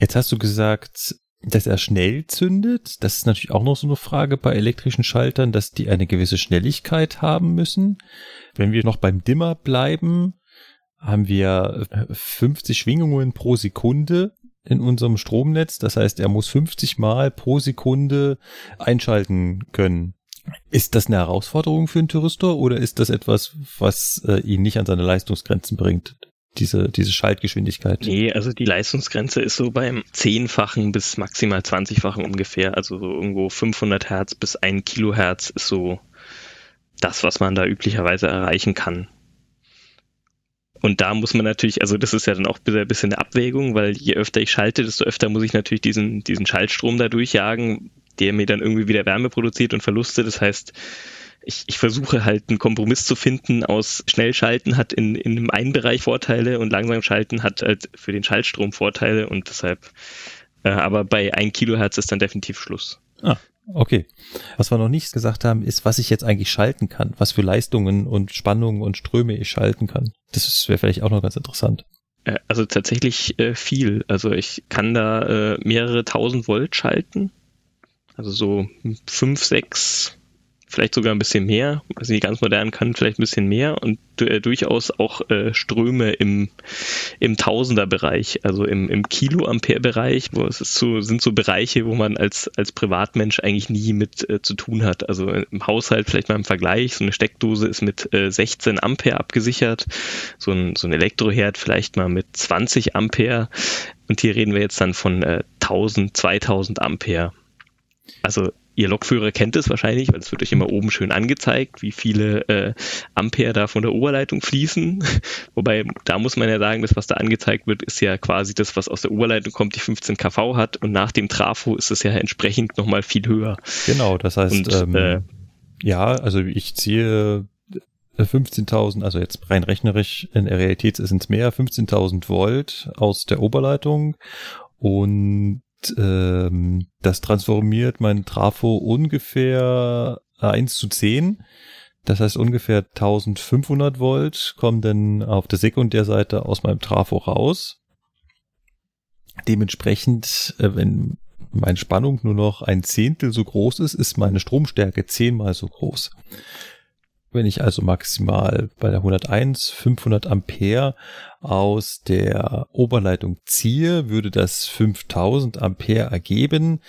Jetzt hast du gesagt, dass er schnell zündet. Das ist natürlich auch noch so eine Frage bei elektrischen Schaltern, dass die eine gewisse Schnelligkeit haben müssen. Wenn wir noch beim Dimmer bleiben, haben wir 50 äh, Schwingungen pro Sekunde in unserem Stromnetz. Das heißt, er muss 50 Mal pro Sekunde einschalten können. Ist das eine Herausforderung für einen Touristor oder ist das etwas, was äh, ihn nicht an seine Leistungsgrenzen bringt? Diese, diese Schaltgeschwindigkeit. Nee, also die Leistungsgrenze ist so beim zehnfachen bis maximal 20-fachen ungefähr. Also so irgendwo 500 Hertz bis 1 Kilohertz ist so das, was man da üblicherweise erreichen kann. Und da muss man natürlich, also das ist ja dann auch ein bisschen eine Abwägung, weil je öfter ich schalte, desto öfter muss ich natürlich diesen, diesen Schaltstrom da durchjagen, der mir dann irgendwie wieder Wärme produziert und Verluste. Das heißt, ich, ich versuche halt einen Kompromiss zu finden aus Schnellschalten hat in, in einem Bereich Vorteile und langsam schalten hat halt für den Schaltstrom Vorteile und deshalb, äh, aber bei 1 Kilohertz ist dann definitiv Schluss. Ah, Okay. Was wir noch nicht gesagt haben, ist, was ich jetzt eigentlich schalten kann, was für Leistungen und Spannungen und Ströme ich schalten kann. Das wäre vielleicht auch noch ganz interessant. Äh, also tatsächlich äh, viel. Also ich kann da äh, mehrere tausend Volt schalten. Also so fünf, sechs vielleicht sogar ein bisschen mehr. Also die ganz modernen kann vielleicht ein bisschen mehr und äh, durchaus auch äh, Ströme im, im Tausenderbereich, also im, im Kiloampere-Bereich, wo es ist so, sind so Bereiche, wo man als, als Privatmensch eigentlich nie mit äh, zu tun hat. Also im Haushalt vielleicht mal im Vergleich, so eine Steckdose ist mit äh, 16 Ampere abgesichert, so ein, so ein Elektroherd vielleicht mal mit 20 Ampere und hier reden wir jetzt dann von äh, 1000, 2000 Ampere. Also ihr Lokführer kennt es wahrscheinlich, weil es wird euch immer oben schön angezeigt, wie viele äh, Ampere da von der Oberleitung fließen. Wobei, da muss man ja sagen, das, was da angezeigt wird, ist ja quasi das, was aus der Oberleitung kommt, die 15 kV hat und nach dem Trafo ist es ja entsprechend nochmal viel höher. Genau, das heißt, Und, ähm, äh, ja, also ich ziehe 15.000, also jetzt rein rechnerisch, in der Realität sind es mehr, 15.000 Volt aus der Oberleitung und ähm, das transformiert mein Trafo ungefähr 1 zu 10. Das heißt ungefähr 1500 Volt kommen dann auf der Sekundärseite aus meinem Trafo raus. Dementsprechend, äh, wenn meine Spannung nur noch ein Zehntel so groß ist, ist meine Stromstärke zehnmal so groß. Wenn ich also maximal bei der 101 500 Ampere aus der Oberleitung ziehe, würde das 5000 Ampere ergeben.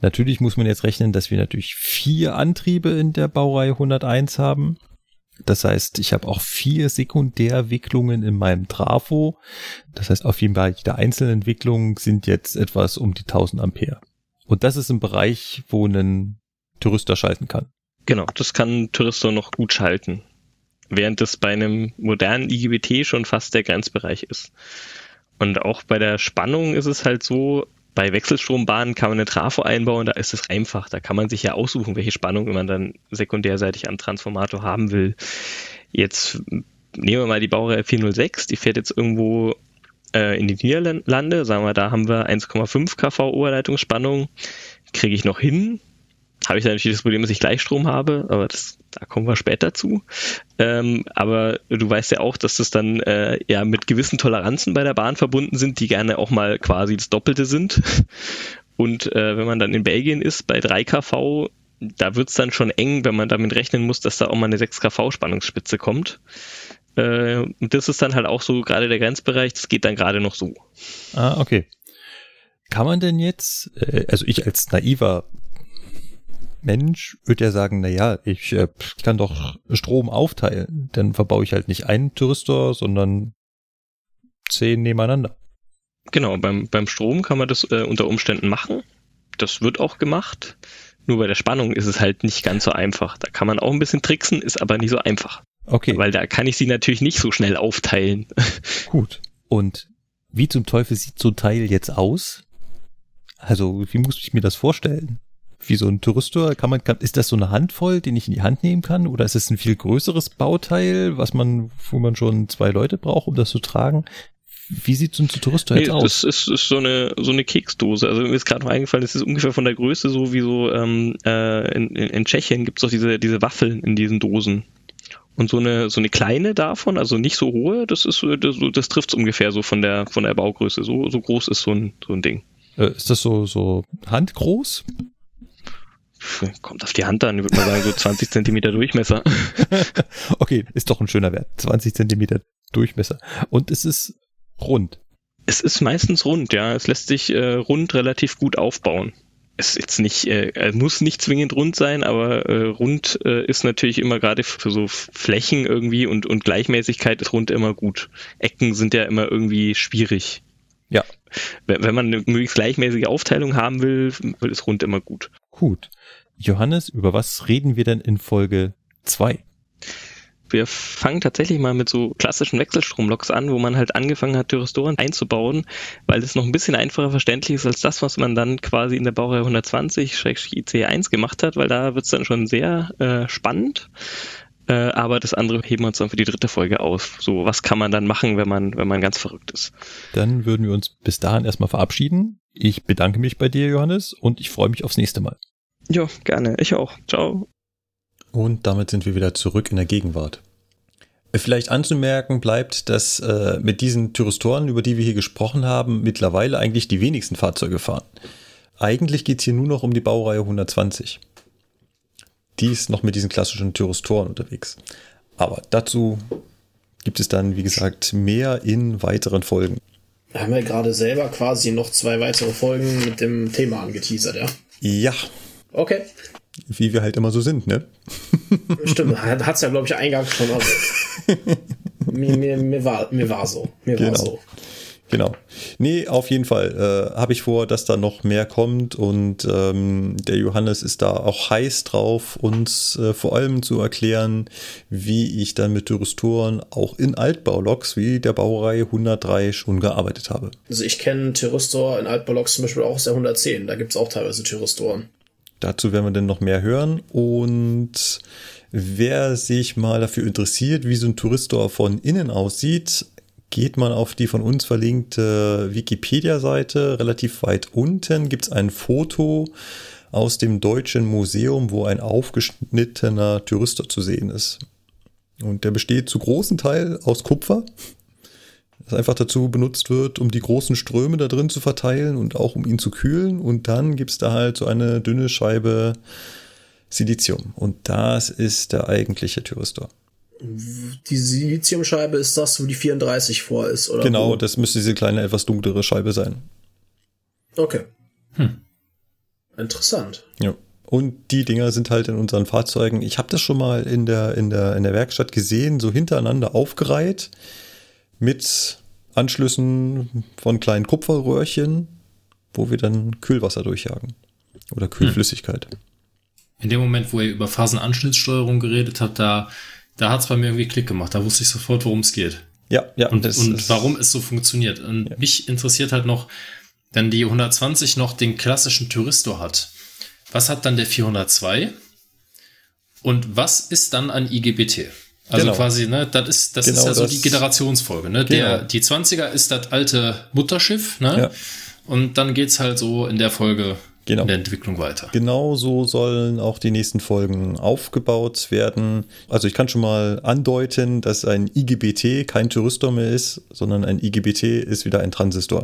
Natürlich muss man jetzt rechnen, dass wir natürlich vier Antriebe in der Baureihe 101 haben. Das heißt, ich habe auch vier Sekundärwicklungen in meinem Trafo. Das heißt, auf jeden Fall jede einzelne Entwicklung sind jetzt etwas um die 1000 Ampere. Und das ist ein Bereich, wo ein Tourister schalten kann. Genau, das kann Touristo noch gut schalten. Während das bei einem modernen IGBT schon fast der Grenzbereich ist. Und auch bei der Spannung ist es halt so, bei Wechselstrombahnen kann man eine Trafo einbauen, da ist es einfach. Da kann man sich ja aussuchen, welche Spannung man dann sekundärseitig am Transformator haben will. Jetzt nehmen wir mal die Baureihe 406, die fährt jetzt irgendwo äh, in die Niederlande, sagen wir, da haben wir 1,5 kV Oberleitungsspannung. Kriege ich noch hin, habe ich dann natürlich das Problem, dass ich Gleichstrom habe, aber das, da kommen wir später zu. Ähm, aber du weißt ja auch, dass das dann äh, ja mit gewissen Toleranzen bei der Bahn verbunden sind, die gerne auch mal quasi das Doppelte sind. Und äh, wenn man dann in Belgien ist, bei 3 kV, da wird's dann schon eng, wenn man damit rechnen muss, dass da auch mal eine 6 kV Spannungsspitze kommt. Äh, und das ist dann halt auch so gerade der Grenzbereich, das geht dann gerade noch so. Ah, okay. Kann man denn jetzt, äh, also ich als naiver Mensch würde ja sagen, na ja, ich, äh, kann doch Strom aufteilen. Dann verbaue ich halt nicht einen Thyristor, sondern zehn nebeneinander. Genau, beim, beim Strom kann man das äh, unter Umständen machen. Das wird auch gemacht. Nur bei der Spannung ist es halt nicht ganz so einfach. Da kann man auch ein bisschen tricksen, ist aber nicht so einfach. Okay, Weil da kann ich sie natürlich nicht so schnell aufteilen. gut. Und wie zum Teufel sieht so ein Teil jetzt aus? Also, wie muss ich mir das vorstellen? Wie so ein Touristor? Kann man, kann, ist das so eine Handvoll, den ich in die Hand nehmen kann? Oder ist es ein viel größeres Bauteil, was man, wo man schon zwei Leute braucht, um das zu tragen? Wie sieht so ein Touristor jetzt Nee, aus? das ist, ist so eine so eine Keksdose. Also mir ist gerade noch eingefallen, das ist ungefähr von der Größe so wie so ähm, äh, in, in, in Tschechien gibt's doch diese diese Waffeln in diesen Dosen. Und so eine so eine kleine davon, also nicht so hohe, das ist das, das trifft's ungefähr so von der von der Baugröße. So so groß ist so ein so ein Ding. Äh, ist das so, so handgroß? Kommt auf die Hand an, ich würde mal sagen so 20 Zentimeter Durchmesser. Okay, ist doch ein schöner Wert. 20 Zentimeter Durchmesser. Und es ist rund. Es ist meistens rund, ja. Es lässt sich äh, rund relativ gut aufbauen. Es ist jetzt nicht, äh, muss nicht zwingend rund sein, aber äh, rund äh, ist natürlich immer gerade für so Flächen irgendwie und, und Gleichmäßigkeit ist rund immer gut. Ecken sind ja immer irgendwie schwierig. Ja. Wenn, wenn man eine möglichst gleichmäßige Aufteilung haben will, ist rund immer gut. Gut. Johannes, über was reden wir denn in Folge 2? Wir fangen tatsächlich mal mit so klassischen Wechselstromloks an, wo man halt angefangen hat, Thyristoren einzubauen, weil es noch ein bisschen einfacher verständlich ist als das, was man dann quasi in der Baureihe 120-IC1 gemacht hat, weil da wird es dann schon sehr äh, spannend. Äh, aber das andere heben wir uns dann für die dritte Folge auf. So, was kann man dann machen, wenn man, wenn man ganz verrückt ist? Dann würden wir uns bis dahin erstmal verabschieden. Ich bedanke mich bei dir, Johannes, und ich freue mich aufs nächste Mal. Ja, gerne. Ich auch. Ciao. Und damit sind wir wieder zurück in der Gegenwart. Vielleicht anzumerken bleibt, dass äh, mit diesen Thyristoren, über die wir hier gesprochen haben, mittlerweile eigentlich die wenigsten Fahrzeuge fahren. Eigentlich geht's hier nur noch um die Baureihe 120. Die ist noch mit diesen klassischen Thyristoren unterwegs. Aber dazu gibt es dann, wie gesagt, mehr in weiteren Folgen. Da haben wir gerade selber quasi noch zwei weitere Folgen mit dem Thema angeteasert, ja? Ja, Okay. wie wir halt immer so sind, ne? Stimmt, hat- hat's ja, glaube ich, eingangs schon. Also. mir, mir, mir, war, mir war so. Mir war Genau. so. Genau. Nee, auf jeden Fall äh, habe ich vor, dass da noch mehr kommt und ähm, der Johannes ist da auch heiß drauf, uns äh, vor allem zu erklären, wie ich dann mit Thyristoren auch in Altbauloks wie der Baureihe 103 schon gearbeitet habe. Also ich kenne Thyristor in Altbauloks zum Beispiel auch aus der 110. Da gibt es auch teilweise Thyristoren. Dazu werden wir dann noch mehr hören und wer sich mal dafür interessiert, wie so ein Touristor von innen aussieht, geht man auf die von uns verlinkte Wikipedia-Seite. Relativ weit unten gibt es ein Foto aus dem Deutschen Museum, wo ein aufgeschnittener Tourister zu sehen ist. Und der besteht zu großen Teil aus Kupfer, das einfach dazu benutzt wird, um die großen Ströme da drin zu verteilen und auch um ihn zu kühlen. Und dann gibt es da halt so eine dünne Scheibe Silizium. Und das ist der eigentliche Thyristor. Die Siliziumscheibe ist das, wo die 34 vor ist, oder? Genau, wo? das müsste diese kleine, etwas dunklere Scheibe sein. Okay. Interessant. Ja. Und die Dinger sind halt in unseren Fahrzeugen. Ich habe das schon mal in der, in, der, in der Werkstatt gesehen, so hintereinander aufgereiht mit Anschlüssen von kleinen Kupferröhrchen, wo wir dann Kühlwasser durchjagen. Oder Kühlflüssigkeit. In dem Moment, wo ihr über Phasenanschnittssteuerung geredet habt, da, da hat es bei mir irgendwie Klick gemacht. Da wusste ich sofort, worum es geht. Ja, ja. Und, das und ist- warum es so funktioniert. Und mich interessiert halt noch, wenn die 120 noch den klassischen Thyristor hat. Was hat dann der 402? Und was ist dann ein IGBT? Also Genau. quasi, ne, das ist, das ist Genau ja so das- die Generationsfolge, ne? Der, Genau. die 20er ist das alte Mutterschiff, ne? Ja. Und dann geht's halt so in der Folge Genau. in der Entwicklung weiter. Genau so sollen auch die nächsten Folgen aufgebaut werden. Also ich kann schon mal andeuten, dass ein IGBT kein Thyristor mehr ist, sondern ein IGBT ist wieder ein Transistor.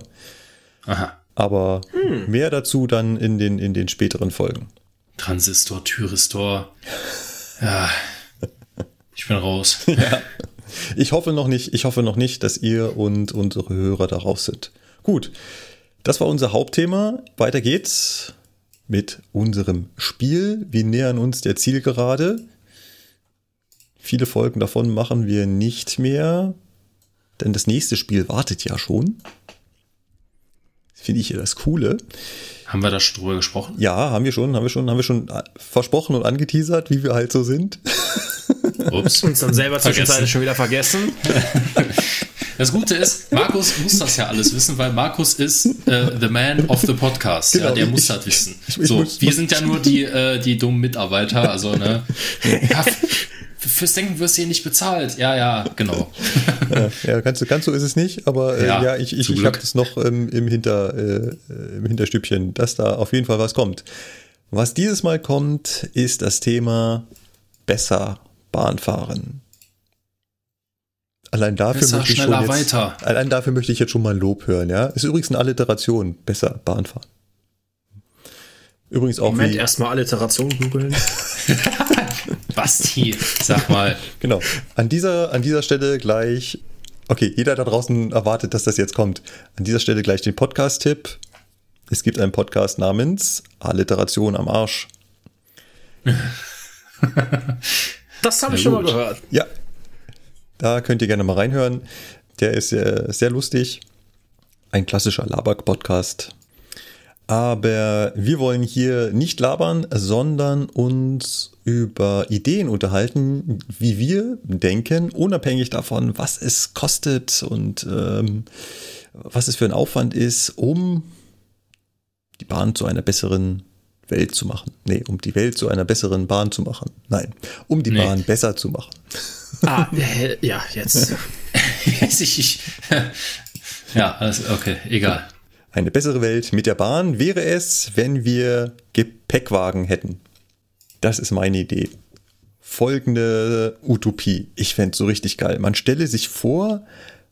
Aha. Aber mehr dazu dann in den, in den späteren Folgen. Transistor, Thyristor. Ja. Ich bin raus. Ich hoffe noch nicht, ich hoffe noch nicht, dass ihr und unsere Hörer darauf sind. Gut. Das war unser Hauptthema. Weiter geht's mit unserem Spiel. Wir nähern uns der Zielgerade. Viele Folgen davon machen wir nicht mehr, denn das nächste Spiel wartet ja schon. Finde ich ja das Coole. Haben wir da schon drüber gesprochen? Ja, haben wir schon, haben wir schon, haben wir schon äh, versprochen und angeteasert, wie wir halt so sind. Ups. Uns dann selber zwischenzeitlich schon wieder vergessen. Das Gute ist, Markus muss das ja alles wissen, weil Markus ist äh, the man of the podcast. ja, Genau, der ich- muss das wissen. ich- ich so, wir sind ja nur die, äh, die dummen Mitarbeiter. Also, ne? Ja, fürs Denken wirst du hier nicht bezahlt. Ja, ja, genau. Ja, ganz, so- ganz so ist es nicht, aber äh, ja, Ja, ich, ich, ich habe das noch ähm, im, Hinter, äh, im Hinterstübchen, dass da auf jeden Fall was kommt. Was dieses Mal kommt, ist das Thema besser Bahn fahren. Allein dafür Besser, möchte ich schon jetzt, weiter. Allein dafür möchte ich jetzt schon mal Lob hören, ja. Ist übrigens eine Alliteration, besser Bahn fahren. Übrigens auch Moment, erstmal Alliteration googeln. Basti, sag mal. Genau. An dieser, an dieser Stelle gleich, okay, jeder da draußen erwartet, dass das jetzt kommt. An dieser Stelle gleich den Podcast-Tipp. Es gibt einen Podcast namens Alliteration am Arsch. Das habe ich schon mal gehört. Ja. Da könnt ihr gerne mal reinhören. Der ist sehr, sehr lustig. Ein klassischer Laber-Podcast. Aber wir wollen hier nicht labern, sondern uns über Ideen unterhalten, wie wir denken, unabhängig davon, was es kostet und ähm, was es für ein Aufwand ist, um die Bahn zu einer besseren Welt zu machen. Nee, um die Welt zu einer besseren Bahn zu machen. Nein, um die Nee. Bahn besser zu machen. Ah, äh, ja, jetzt. ich, ich, ja, alles, okay, egal. Eine bessere Welt mit der Bahn wäre es, wenn wir Gepäckwagen hätten. Das ist meine Idee. Folgende Utopie. Ich fände so richtig geil. Man stelle sich vor,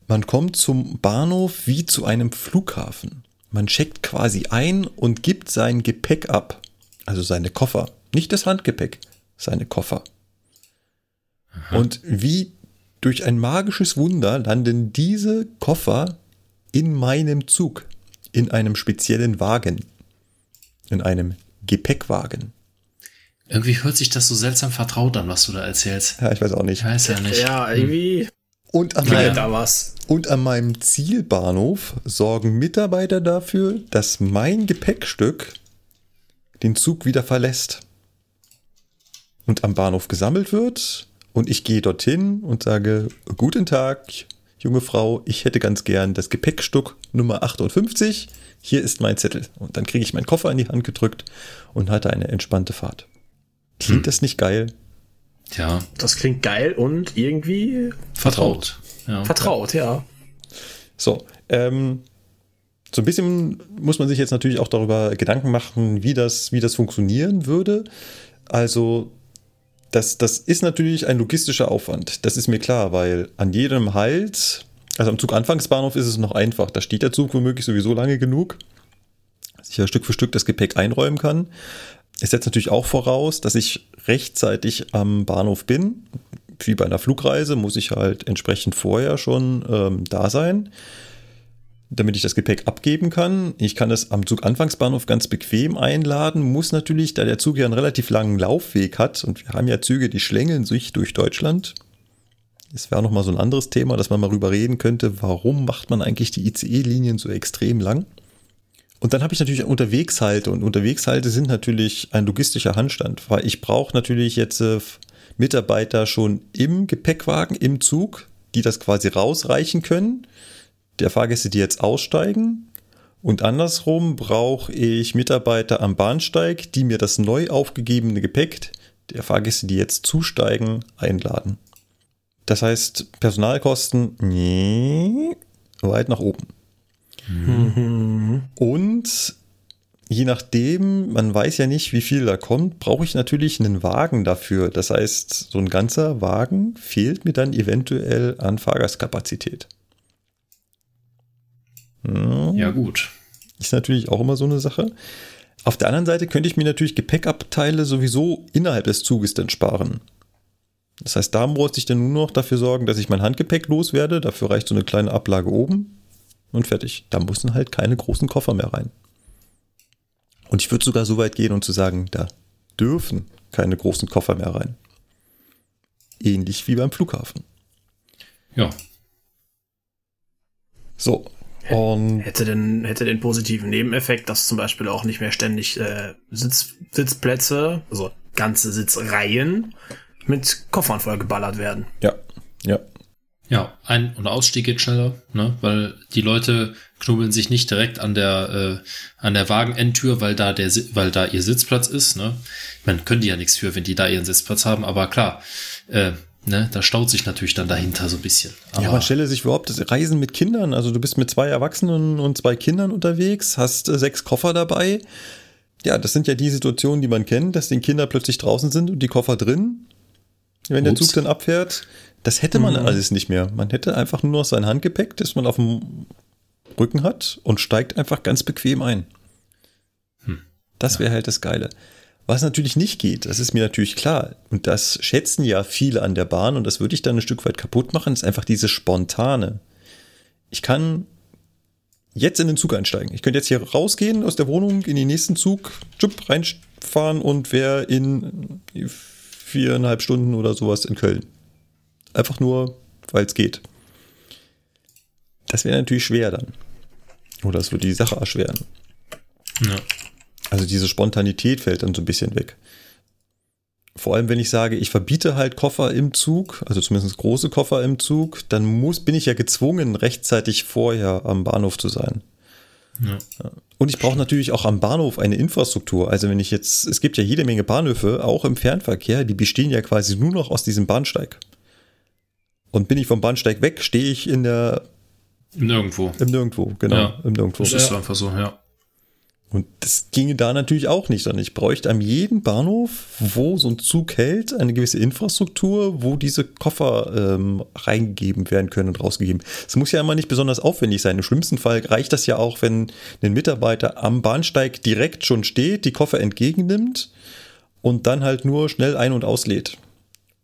man kommt zum Bahnhof wie zu einem Flughafen. Man checkt quasi ein und gibt sein Gepäck ab. Also seine Koffer. Nicht das Handgepäck, seine Koffer. Und wie durch ein magisches Wunder landen diese Koffer in meinem Zug. In einem speziellen Wagen. In einem Gepäckwagen. Irgendwie hört sich das so seltsam vertraut an, was du da erzählst. Ja, ich weiß auch nicht. Ich weiß ja nicht. Ja, irgendwie. Und an, meinem, da was? und an meinem Zielbahnhof sorgen Mitarbeiter dafür, dass mein Gepäckstück den Zug wieder verlässt. Und am Bahnhof gesammelt wird. Und ich gehe dorthin und sage, guten Tag, junge Frau, ich hätte ganz gern das Gepäckstück Nummer 58. Hier ist mein Zettel. Und dann kriege ich meinen Koffer in die Hand gedrückt und hatte eine entspannte Fahrt. Klingt das nicht geil? Ja, Das klingt geil und irgendwie vertraut. Ja. vertraut, ja. So, ähm, so ein bisschen muss man sich jetzt natürlich auch darüber Gedanken machen, wie das, wie das funktionieren würde. Also, das, das ist natürlich ein logistischer Aufwand. Das ist mir klar, weil an jedem Halt, also am Zuganfangsbahnhof ist es noch einfach. Da steht der Zug womöglich sowieso lange genug, dass ich ja Stück für Stück das Gepäck einräumen kann. Es setzt natürlich auch voraus, dass ich rechtzeitig am Bahnhof bin. Wie bei einer Flugreise muss ich halt entsprechend vorher schon ähm, da sein, damit ich das Gepäck abgeben kann. Ich kann es am Zuganfangsbahnhof ganz bequem einladen, muss natürlich, da der Zug ja einen relativ langen Laufweg hat und wir haben ja Züge, die schlängeln sich durch Deutschland. Das wäre nochmal so ein anderes Thema, dass man mal rüber reden könnte, warum macht man eigentlich die ICE-Linien so extrem lang? Und dann habe ich natürlich Unterwegshalte und Unterwegshalte sind natürlich ein logistischer Handstand, weil ich brauche natürlich jetzt äh, Mitarbeiter schon im Gepäckwagen, im Zug, die das quasi rausreichen können, der Fahrgäste, die jetzt aussteigen. Und andersrum brauche ich Mitarbeiter am Bahnsteig, die mir das neu aufgegebene Gepäck der Fahrgäste, die jetzt zusteigen, einladen. Das heißt, Personalkosten nee, weit nach oben. Und je nachdem, man weiß ja nicht, wie viel da kommt, brauche ich natürlich einen Wagen dafür. Das heißt, so ein ganzer Wagen fehlt mir dann eventuell an Fahrgastkapazität. Ja, gut. Ist natürlich auch immer so eine Sache. Auf der anderen Seite könnte ich mir natürlich Gepäckabteile sowieso innerhalb des Zuges dann sparen. Das heißt, da muss ich dann nur noch dafür sorgen, dass ich mein Handgepäck loswerde. Dafür reicht so eine kleine Ablage oben und fertig. Da müssen halt keine großen Koffer mehr rein. Und ich würde sogar so weit gehen und zu sagen, da dürfen keine großen Koffer mehr rein. Ähnlich wie beim Flughafen. Ja. So. Und Hätte den, hätte den positiven Nebeneffekt, dass zum Beispiel auch nicht mehr ständig äh, Sitz, Sitzplätze, also ganze Sitzreihen mit Koffern vollgeballert werden. ja, ja, Ja, Ein- und Ausstieg geht schneller, ne? weil die Leute knubbeln sich nicht direkt an der, äh, an der Wagenendtür, weil da der, weil da ihr Sitzplatz ist, ne? Man können die ja nichts für, wenn die da ihren Sitzplatz haben, aber klar, äh, ne, da staut sich natürlich dann dahinter so ein bisschen. Aber, Ja, man stelle sich überhaupt das Reisen mit Kindern. Also du bist mit zwei Erwachsenen und zwei Kindern unterwegs, hast äh, sechs Koffer dabei. Ja, das sind ja die Situationen, die man kennt, dass die Kinder plötzlich draußen sind und die Koffer drin. Wenn der Ups. Zug dann abfährt, das hätte man alles nicht mehr. Man hätte einfach nur noch sein Handgepäck, das man auf dem Rücken hat und steigt einfach ganz bequem ein. Das wäre halt das Geile. Was natürlich nicht geht, das ist mir natürlich klar. Und das schätzen ja viele an der Bahn und das würde ich dann ein Stück weit kaputt machen, ist einfach dieses Spontane. Ich kann jetzt in den Zug einsteigen. Ich könnte jetzt hier rausgehen aus der Wohnung, in den nächsten Zug, tschupp, reinfahren und wäre in viereinhalb Stunden oder sowas in Köln. Einfach nur, weil es geht. Das wäre natürlich schwer dann. Oder es würde die Sache erschweren. ja. Also diese Spontanität fällt dann so ein bisschen weg. Vor allem, wenn ich sage, ich verbiete halt Koffer im Zug, also zumindest große Koffer im Zug, dann muss, bin ich ja gezwungen, rechtzeitig vorher am Bahnhof zu sein. Ja. Und ich brauche natürlich auch am Bahnhof eine Infrastruktur. Also wenn ich jetzt, es gibt ja jede Menge Bahnhöfe, auch im Fernverkehr, die bestehen ja quasi nur noch aus diesem Bahnsteig. Und bin ich vom Bahnsteig weg, stehe ich in der, Nirgendwo. im Nirgendwo, genau, Ja. im Nirgendwo. Das ist einfach so, ja. Und das ginge da natürlich auch nicht, sondern ich bräuchte am jeden Bahnhof, wo so ein Zug hält, eine gewisse Infrastruktur, wo diese Koffer ähm, reingegeben werden können und rausgegeben. Es muss ja immer nicht besonders aufwendig sein. Im schlimmsten Fall reicht das ja auch, wenn ein Mitarbeiter am Bahnsteig direkt schon steht, die Koffer entgegennimmt und dann halt nur schnell ein- und auslädt.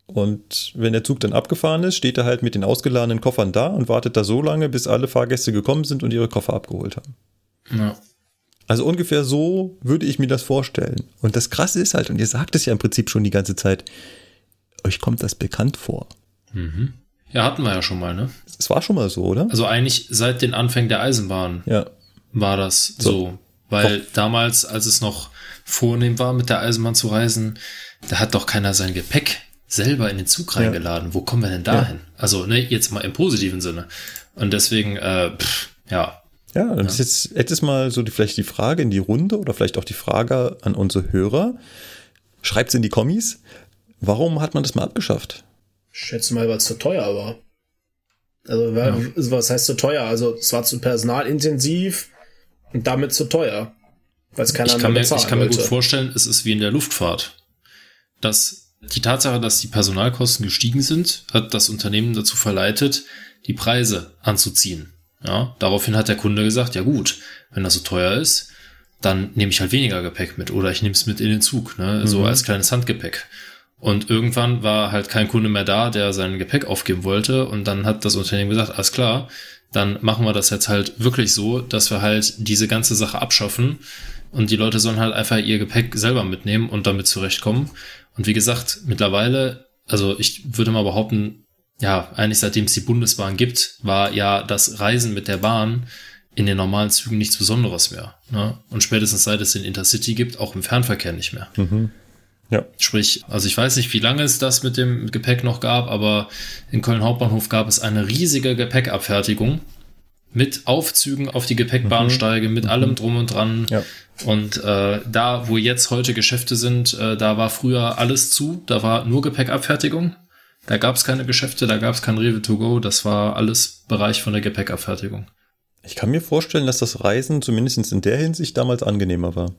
Und wenn der Zug dann abgefahren ist, steht er halt mit den ausgeladenen Koffern da und wartet da so lange, bis alle Fahrgäste gekommen sind und ihre Koffer abgeholt haben. ja. Also ungefähr so würde ich mir das vorstellen. Und das Krasse ist halt, und ihr sagt es ja im Prinzip schon die ganze Zeit, euch kommt das bekannt vor. Ja, hatten wir ja schon mal, ne? Es war schon mal so, oder? Also eigentlich seit den Anfängen der Eisenbahn Ja. war das so. Weil damals, als es noch vornehm war, mit der Eisenbahn zu reisen, da hat doch keiner sein Gepäck selber in den Zug reingeladen. Wo kommen wir denn da hin? Also, ne, jetzt mal im positiven Sinne. Und deswegen, äh, pff, ja, Ja, und das ist jetzt, jetzt ist mal so die, vielleicht die Frage in die Runde oder vielleicht auch die Frage an unsere Hörer. Schreibt's in die Kommis. Warum hat man das mal abgeschafft? Ich schätze mal, weil es zu teuer war. Also, weil, was heißt zu teuer? Also, es war zu personalintensiv und damit zu teuer. Weil es keiner ich kann, mehr mir, ich kann mir gut wollte. vorstellen, es ist wie in der Luftfahrt. Dass die Tatsache, dass die Personalkosten gestiegen sind, hat das Unternehmen dazu verleitet, die Preise anzuziehen. Ja, daraufhin hat der Kunde gesagt, ja gut, wenn das so teuer ist, dann nehme ich halt weniger Gepäck mit oder ich nehme es mit in den Zug, ne, so als kleines Handgepäck. Und irgendwann war halt kein Kunde mehr da, der sein Gepäck aufgeben wollte. Und dann hat das Unternehmen gesagt, alles klar, dann machen wir das jetzt halt wirklich so, dass wir halt diese ganze Sache abschaffen. Und die Leute sollen halt einfach ihr Gepäck selber mitnehmen und damit zurechtkommen. Und wie gesagt, mittlerweile, also ich würde mal behaupten, ja, eigentlich seitdem es die Bundesbahn gibt, war ja das Reisen mit der Bahn in den normalen Zügen nichts Besonderes mehr. Ne? Und spätestens seit es den Intercity gibt, auch im Fernverkehr nicht mehr. Ja. Sprich, also ich weiß nicht, wie lange es das mit dem Gepäck noch gab, aber in Köln Hauptbahnhof gab es eine riesige Gepäckabfertigung mit Aufzügen auf die Gepäckbahnsteige, mit allem drum und dran. Ja. Und äh, da, wo jetzt heute Geschäfte sind, äh, da war früher alles zu, da war nur Gepäckabfertigung. Da gab es keine Geschäfte, da gab es kein Rewe to go, das war alles Bereich von der Gepäckabfertigung. Ich kann mir vorstellen, dass das Reisen zumindest in der Hinsicht damals angenehmer war.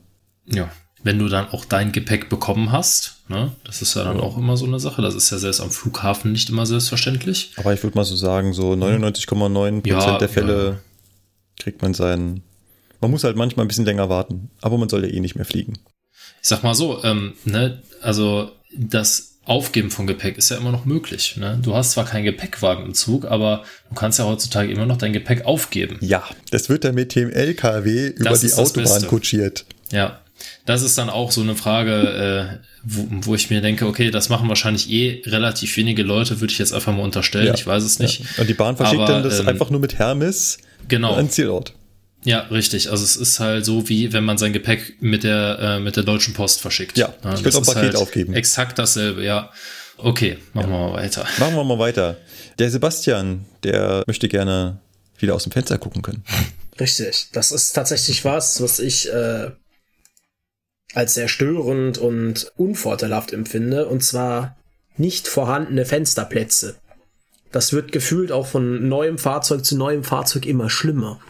Ja, wenn du dann auch dein Gepäck bekommen hast, ne, das ist ja dann auch immer so eine Sache. Das ist ja selbst am Flughafen nicht immer selbstverständlich. Aber ich würde mal so sagen, so 99,9% Ja, der Fälle ja. kriegt man seinen. Man muss halt manchmal ein bisschen länger warten, aber man soll ja eh nicht mehr fliegen. Ich sag mal so, ähm, ne, also das Aufgeben von Gepäck ist ja immer noch möglich. Ne? Du hast zwar keinen Gepäckwagen im Zug, aber du kannst ja heutzutage immer noch dein Gepäck aufgeben. Ja, das wird dann mit dem LKW über Das die Autobahn kutschiert. Ja, das ist dann auch so eine Frage, äh, wo, wo ich mir denke, okay, das machen wahrscheinlich eh relativ wenige Leute, würde ich jetzt einfach mal unterstellen. Ja. Ich weiß es nicht. Ja. Und die Bahn verschickt Aber, dann das ähm, einfach nur mit Hermes Genau. an Zielort. Ja, richtig. Also es ist halt so, wie wenn man sein Gepäck mit der, äh, mit der Deutschen Post verschickt. Ja, ich das auch Paket aufgeben. Exakt dasselbe, ja. Okay, machen wir mal weiter. Machen wir mal weiter. Der Sebastian, der möchte gerne wieder aus dem Fenster gucken können. Richtig. Das ist tatsächlich was, was ich äh, als sehr störend und unvorteilhaft empfinde. Und zwar nicht vorhandene Fensterplätze. Das wird gefühlt auch von neuem Fahrzeug zu neuem Fahrzeug immer schlimmer.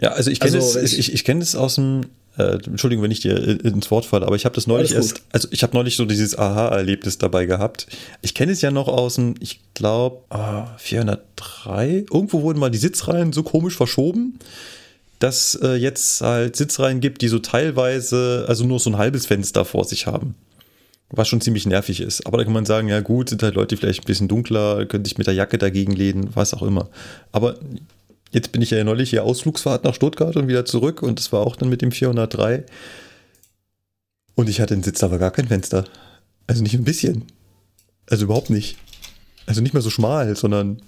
Ja, also ich kenne Also, es, ich- ich, ich kenne es aus dem, äh, Entschuldigung, wenn ich dir äh, ins Wort falle, aber ich habe das neulich erst, also ich habe neulich so dieses Aha-Erlebnis dabei gehabt. Ich kenne es ja noch aus dem, ich glaube, ah, 403. Irgendwo wurden mal die Sitzreihen so komisch verschoben, dass äh, jetzt halt Sitzreihen gibt, die so teilweise, also nur so ein halbes Fenster vor sich haben. Was schon ziemlich nervig ist. Aber da kann man sagen, ja gut, sind halt Leute vielleicht ein bisschen dunkler, können sich mit der Jacke dagegen lehnen, was auch immer. Aber jetzt bin ich ja neulich hier Ausflugsfahrt nach Stuttgart und wieder zurück und das war auch dann mit dem 403. Und ich hatte den Sitz aber gar kein Fenster. Also nicht ein bisschen. Also überhaupt nicht. Also nicht mehr so schmal, sondern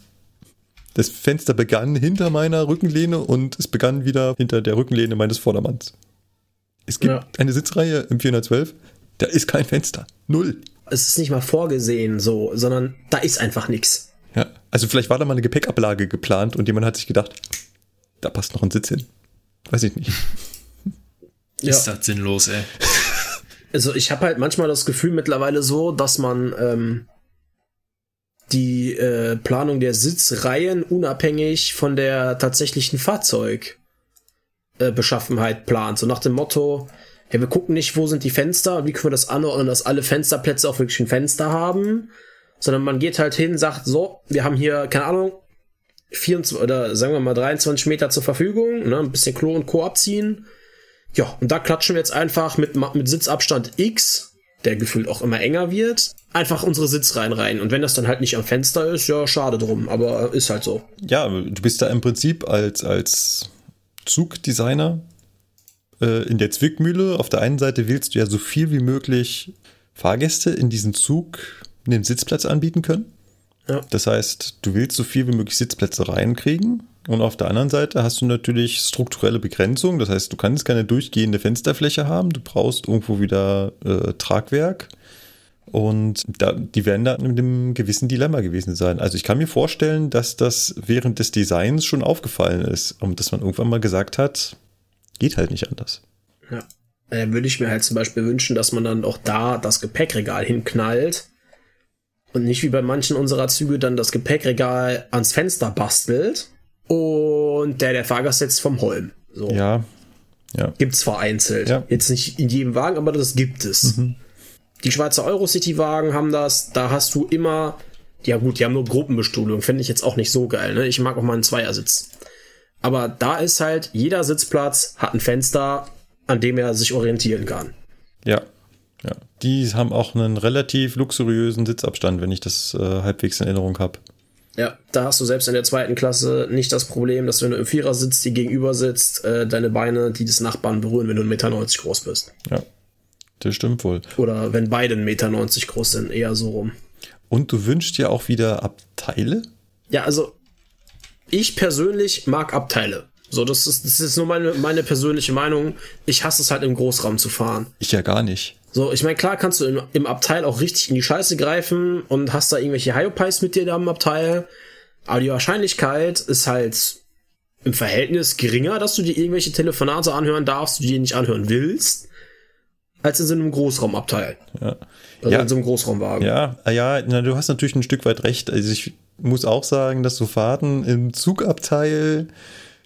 das Fenster begann hinter meiner Rückenlehne und es begann wieder hinter der Rückenlehne meines Vordermanns. Es gibt Ja. eine Sitzreihe im 412, da ist kein Fenster. Null. Es ist nicht mal vorgesehen so, sondern da ist einfach nichts. Ja. Also vielleicht war da mal eine Gepäckablage geplant und jemand hat sich gedacht, da passt noch ein Sitz hin. Weiß ich nicht. Ist das sinnlos, ey. Also ich habe halt manchmal das Gefühl mittlerweile so, dass man ähm, die äh, Planung der Sitzreihen unabhängig von der tatsächlichen Fahrzeugbeschaffenheit äh, plant. So nach dem Motto, hey, wir gucken nicht, wo sind die Fenster, wie können wir das anordnen, dass alle Fensterplätze auch wirklich ein Fenster haben, sondern man geht halt hin, sagt, so, wir haben hier, keine Ahnung, 24 oder sagen wir mal 23 Meter zur Verfügung, ne, ein bisschen Klo und Co. abziehen. Ja, und da klatschen wir jetzt einfach mit, mit Sitzabstand X, der gefühlt auch immer enger wird, einfach unsere Sitzreihen rein. Und wenn das dann halt nicht am Fenster ist, ja, schade drum, aber ist halt so. Ja, du bist da im Prinzip als, als Zugdesigner äh, in der Zwickmühle. Auf der einen Seite willst du ja so viel wie möglich Fahrgäste in diesen Zug einen Sitzplatz anbieten können. Ja. Das heißt, du willst so viel wie möglich Sitzplätze reinkriegen. Und auf der anderen Seite hast du natürlich strukturelle Begrenzung. Das heißt, du kannst keine durchgehende Fensterfläche haben. Du brauchst irgendwo wieder äh, Tragwerk. Und da, die werden da in einem gewissen Dilemma gewesen sein. Also ich kann mir vorstellen, dass das während des Designs schon aufgefallen ist und dass man irgendwann mal gesagt hat, geht halt nicht anders. Ja. Äh, würde ich mir halt zum Beispiel wünschen, dass man dann auch da das Gepäckregal hinknallt und nicht wie bei manchen unserer Züge dann das Gepäckregal ans Fenster bastelt und der, der Fahrgast setzt vom Holm. So. Ja, ja. Gibt's vereinzelt. Ja. Jetzt nicht in jedem Wagen, aber das gibt es. Die Schweizer Eurocity-Wagen haben das, da hast du immer, ja gut, die haben nur Gruppenbestuhlung, finde ich jetzt auch nicht so geil, ne? Ich mag auch mal einen Zweiersitz. Aber da ist halt, jeder Sitzplatz hat ein Fenster, an dem er sich orientieren kann. Ja. Ja. Die haben auch einen relativ luxuriösen Sitzabstand, wenn ich das äh, halbwegs in Erinnerung habe. Ja, da hast du selbst in der zweiten Klasse nicht das Problem, dass wenn du im Vierer sitzt, die gegenüber sitzt, äh, deine Beine die des Nachbarn berühren, wenn du 1,90 Meter groß bist. Ja. Das stimmt wohl. Oder wenn beide 1,90 Meter groß sind, eher so rum. Und du wünschst dir auch wieder Abteile? Ja, also ich persönlich mag Abteile. So, das ist, das ist nur meine, meine persönliche Meinung. Ich hasse es halt im Großraum zu fahren. Ich ja gar nicht. So, ich meine, klar kannst du im, im Abteil auch richtig in die Scheiße greifen und hast da irgendwelche Hyopies mit dir da im Abteil. Aber die Wahrscheinlichkeit ist halt im Verhältnis geringer, dass du dir irgendwelche Telefonate anhören darfst, die du dir nicht anhören willst, als in so einem Großraumabteil. Ja. Also Ja. in so einem Großraumwagen. Ja, ja, na, du hast natürlich ein Stück weit recht. Also ich muss auch sagen, dass so Fahrten im Zugabteil,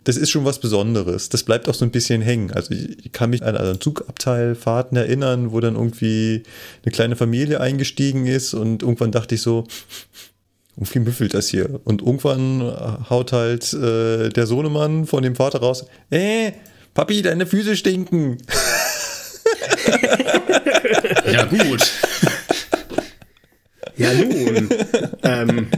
das ist schon was Besonderes. Das bleibt auch so ein bisschen hängen. Also ich, ich kann mich an also Zugabteilfahrten erinnern, wo dann irgendwie eine kleine Familie eingestiegen ist und irgendwann dachte ich so, irgendwie müffelt das hier. Und irgendwann haut halt äh, der Sohnemann von dem Vater raus, äh, Papi, deine Füße stinken. Ja, gut. Ja, nun. ähm,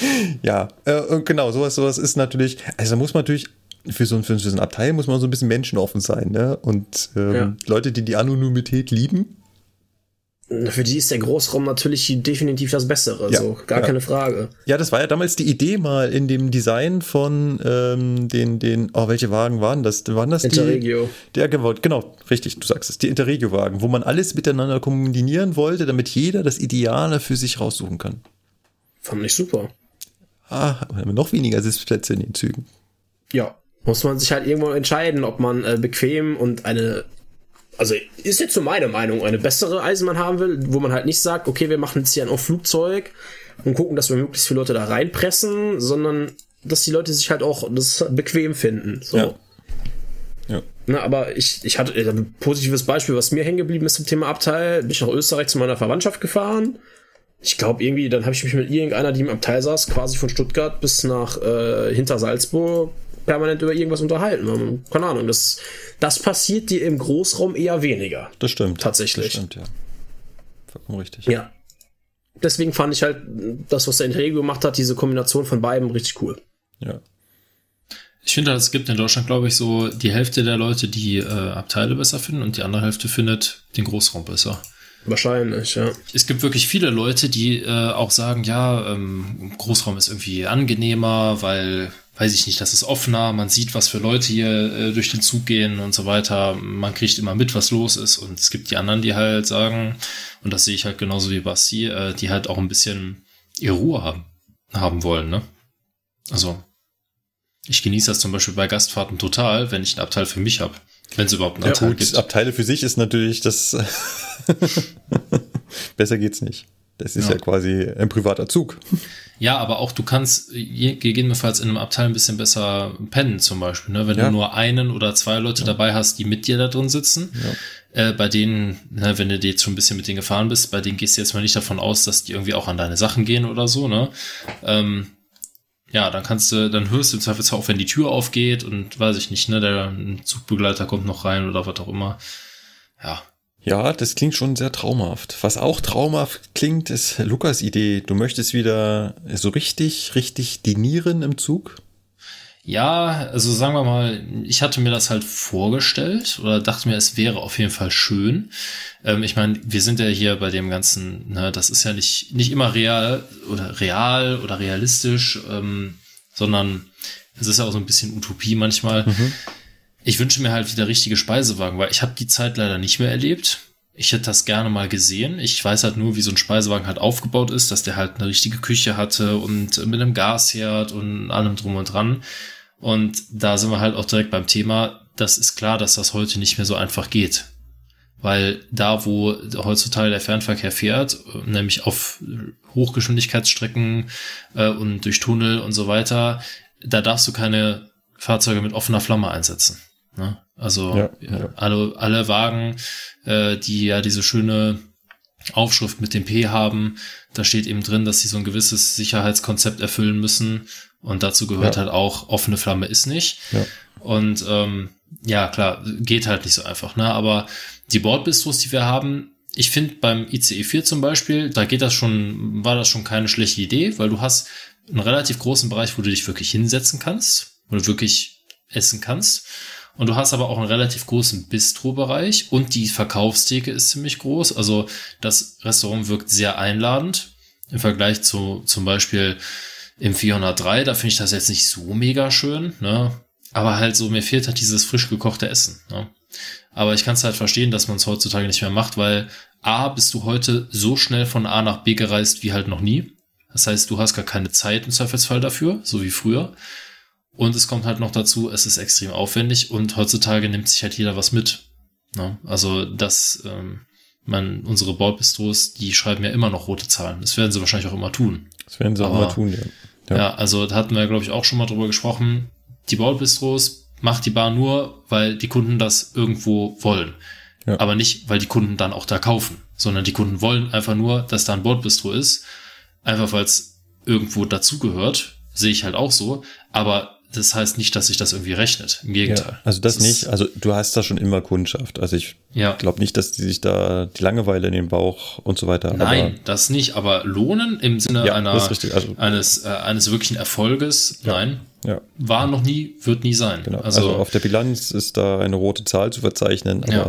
Ja, äh, und genau, sowas, sowas ist natürlich, also da muss man natürlich, für so, ein, für so ein Abteil muss man so ein bisschen menschenoffen sein, ne? Und ähm, Ja. Leute, die die Anonymität lieben, für die ist der Großraum natürlich definitiv das Bessere. Ja, so, gar ja. keine Frage. ja, das war ja damals die Idee mal in dem Design von ähm, den, den, oh, welche Wagen waren das? Waren das Interregio. die? Der genau, genau, richtig, du sagst es, die Interregio-Wagen, wo man alles miteinander kombinieren wollte, damit jeder das Ideale für sich raussuchen kann. Fand ich super. Ah, noch weniger Sitzplätze in den Zügen. Ja. Muss man sich halt irgendwann entscheiden, ob man äh, bequem und eine, also ist jetzt so meine Meinung, eine bessere Eisenbahn haben will, wo man halt nicht sagt, okay, wir machen jetzt hier ein Flugzeug und gucken, dass wir möglichst viele Leute da reinpressen, sondern dass die Leute sich halt auch das bequem finden. So. Ja. Ja. Na, aber ich, ich hatte ein positives Beispiel, was mir hängen geblieben ist zum Thema Abteil. Bin ich nach Österreich zu meiner Verwandtschaft gefahren. Ich glaube irgendwie, dann habe ich mich mit irgendeiner, die im Abteil saß, quasi von Stuttgart bis nach äh, hinter Salzburg permanent über irgendwas unterhalten. Ähm, Keine Ahnung, das, das passiert dir im Großraum eher weniger. Das stimmt. Tatsächlich. Das stimmt, ja. Vollkommen richtig. Ja. Deswegen fand ich halt das, was der Interregio gemacht hat, diese Kombination von beiden richtig cool. ja. Ich finde, es gibt in Deutschland, glaube ich, so die Hälfte der Leute, die äh, Abteile besser finden und die andere Hälfte findet den Großraum besser. Wahrscheinlich, ja. Es gibt wirklich viele Leute, die äh, auch sagen, ja, ähm, Großraum ist irgendwie angenehmer, weil, weiß ich nicht, das ist offener, man sieht, was für Leute hier äh, durch den Zug gehen und so weiter. Man kriegt immer mit, was los ist. Und es gibt die anderen, die halt sagen, und das sehe ich halt genauso wie Basti, äh, die halt auch ein bisschen ihre Ruhe haben, haben wollen, ne? Also, ich genieße das zum Beispiel bei Gastfahrten total, wenn ich einen Abteil für mich habe. Wenn es überhaupt einen Ja, Abteil Gut, gibt. Abteile für sich ist natürlich das. Besser geht's nicht. Das ist ja. Ja. quasi ein privater Zug. Ja, aber auch du kannst gegebenenfalls in einem Abteil ein bisschen besser pennen, zum Beispiel. Ne? Wenn Ja. du nur einen oder zwei Leute dabei hast, die mit dir da drin sitzen, äh, bei denen, ne, wenn du dir jetzt schon ein bisschen mit denen gefahren bist, bei denen gehst du jetzt mal nicht davon aus, dass die irgendwie auch an deine Sachen gehen oder so, ne? Ähm, ja, dann kannst du, dann hörst du im Zweifelsfall auch, wenn die Tür aufgeht und weiß ich nicht, ne, der Zugbegleiter kommt noch rein oder was auch immer. Ja, Ja, das klingt schon sehr traumhaft. Was auch traumhaft klingt, ist Lukas Idee. Du möchtest wieder so richtig, richtig dinieren im Zug? Ja, also sagen wir mal, ich hatte mir das halt vorgestellt oder dachte mir, es wäre auf jeden Fall schön. Ähm, ich meine, wir sind ja hier bei dem Ganzen, ne, das ist ja nicht, nicht immer real oder real oder realistisch, ähm, sondern es ist ja auch so ein bisschen Utopie manchmal. Mhm. Ich wünsche mir halt wieder richtige Speisewagen, weil ich habe die Zeit leider nicht mehr erlebt. Ich hätte das gerne mal gesehen. Ich weiß halt nur, wie so ein Speisewagen halt aufgebaut ist, dass der halt eine richtige Küche hatte und mit einem Gasherd und allem drum und dran. Und da sind wir halt auch direkt beim Thema. Das ist klar, dass das heute nicht mehr so einfach geht. Weil da, wo heutzutage der Fernverkehr fährt, nämlich auf Hochgeschwindigkeitsstrecken äh, und durch Tunnel und so weiter, da darfst du keine Fahrzeuge mit offener Flamme einsetzen. Ne? Also ja, ja. alle alle Wagen, äh, die ja diese schöne Aufschrift mit dem P haben, da steht eben drin, dass sie so ein gewisses Sicherheitskonzept erfüllen müssen und dazu gehört ja. halt auch offene Flamme ist nicht. Und ähm, ja, klar, geht halt nicht so einfach, ne? Aber die Bordbistros, die wir haben, ich finde beim ICE 4 zum Beispiel, da geht das schon, war das schon keine schlechte Idee, weil du hast einen relativ großen Bereich, wo du dich wirklich hinsetzen kannst, wo du wirklich essen kannst. Und du hast aber auch einen relativ großen Bistro-Bereich und die Verkaufstheke ist ziemlich groß. Also das Restaurant wirkt sehr einladend im Vergleich zu zum Beispiel im 403. Da finde ich das jetzt nicht so mega schön, ne? Aber halt so, mir fehlt halt dieses frisch gekochte Essen. Ne? Aber ich kann es halt verstehen, dass man es heutzutage nicht mehr macht, weil A, bist du heute so schnell von A nach B gereist wie halt noch nie. Das heißt, du hast gar keine Zeit im Zweifelsfall dafür, so wie früher. Und es kommt halt noch dazu, es ist extrem aufwendig und heutzutage nimmt sich halt jeder was mit. Ne? Also das, ähm, man, unsere Bordbistros, die schreiben ja immer noch rote Zahlen. Das werden sie wahrscheinlich auch immer tun. Das werden sie auch immer tun, ja. ja. Ja, also da hatten wir, glaube ich, auch schon mal drüber gesprochen. Die Bordbistros macht die Bar nur, weil die Kunden das irgendwo wollen. Ja. Aber nicht, weil die Kunden dann auch da kaufen, sondern die Kunden wollen einfach nur, dass da ein Bordbistro ist. Einfach weil es irgendwo dazugehört, sehe ich halt auch so. Aber das heißt nicht, dass sich das irgendwie rechnet. Im Gegenteil. Ja, also das, das nicht. Also du hast da schon immer Kundschaft. Also ich ja. glaube nicht, dass die sich da die Langeweile in den Bauch und so weiter. Nein, das nicht. Aber lohnen im Sinne ja, einer, also, eines, äh, eines wirklichen Erfolges, nein. Ja. War noch nie, wird nie sein. Genau. Also, also, auf der Bilanz ist da eine rote Zahl zu verzeichnen. Aber ja.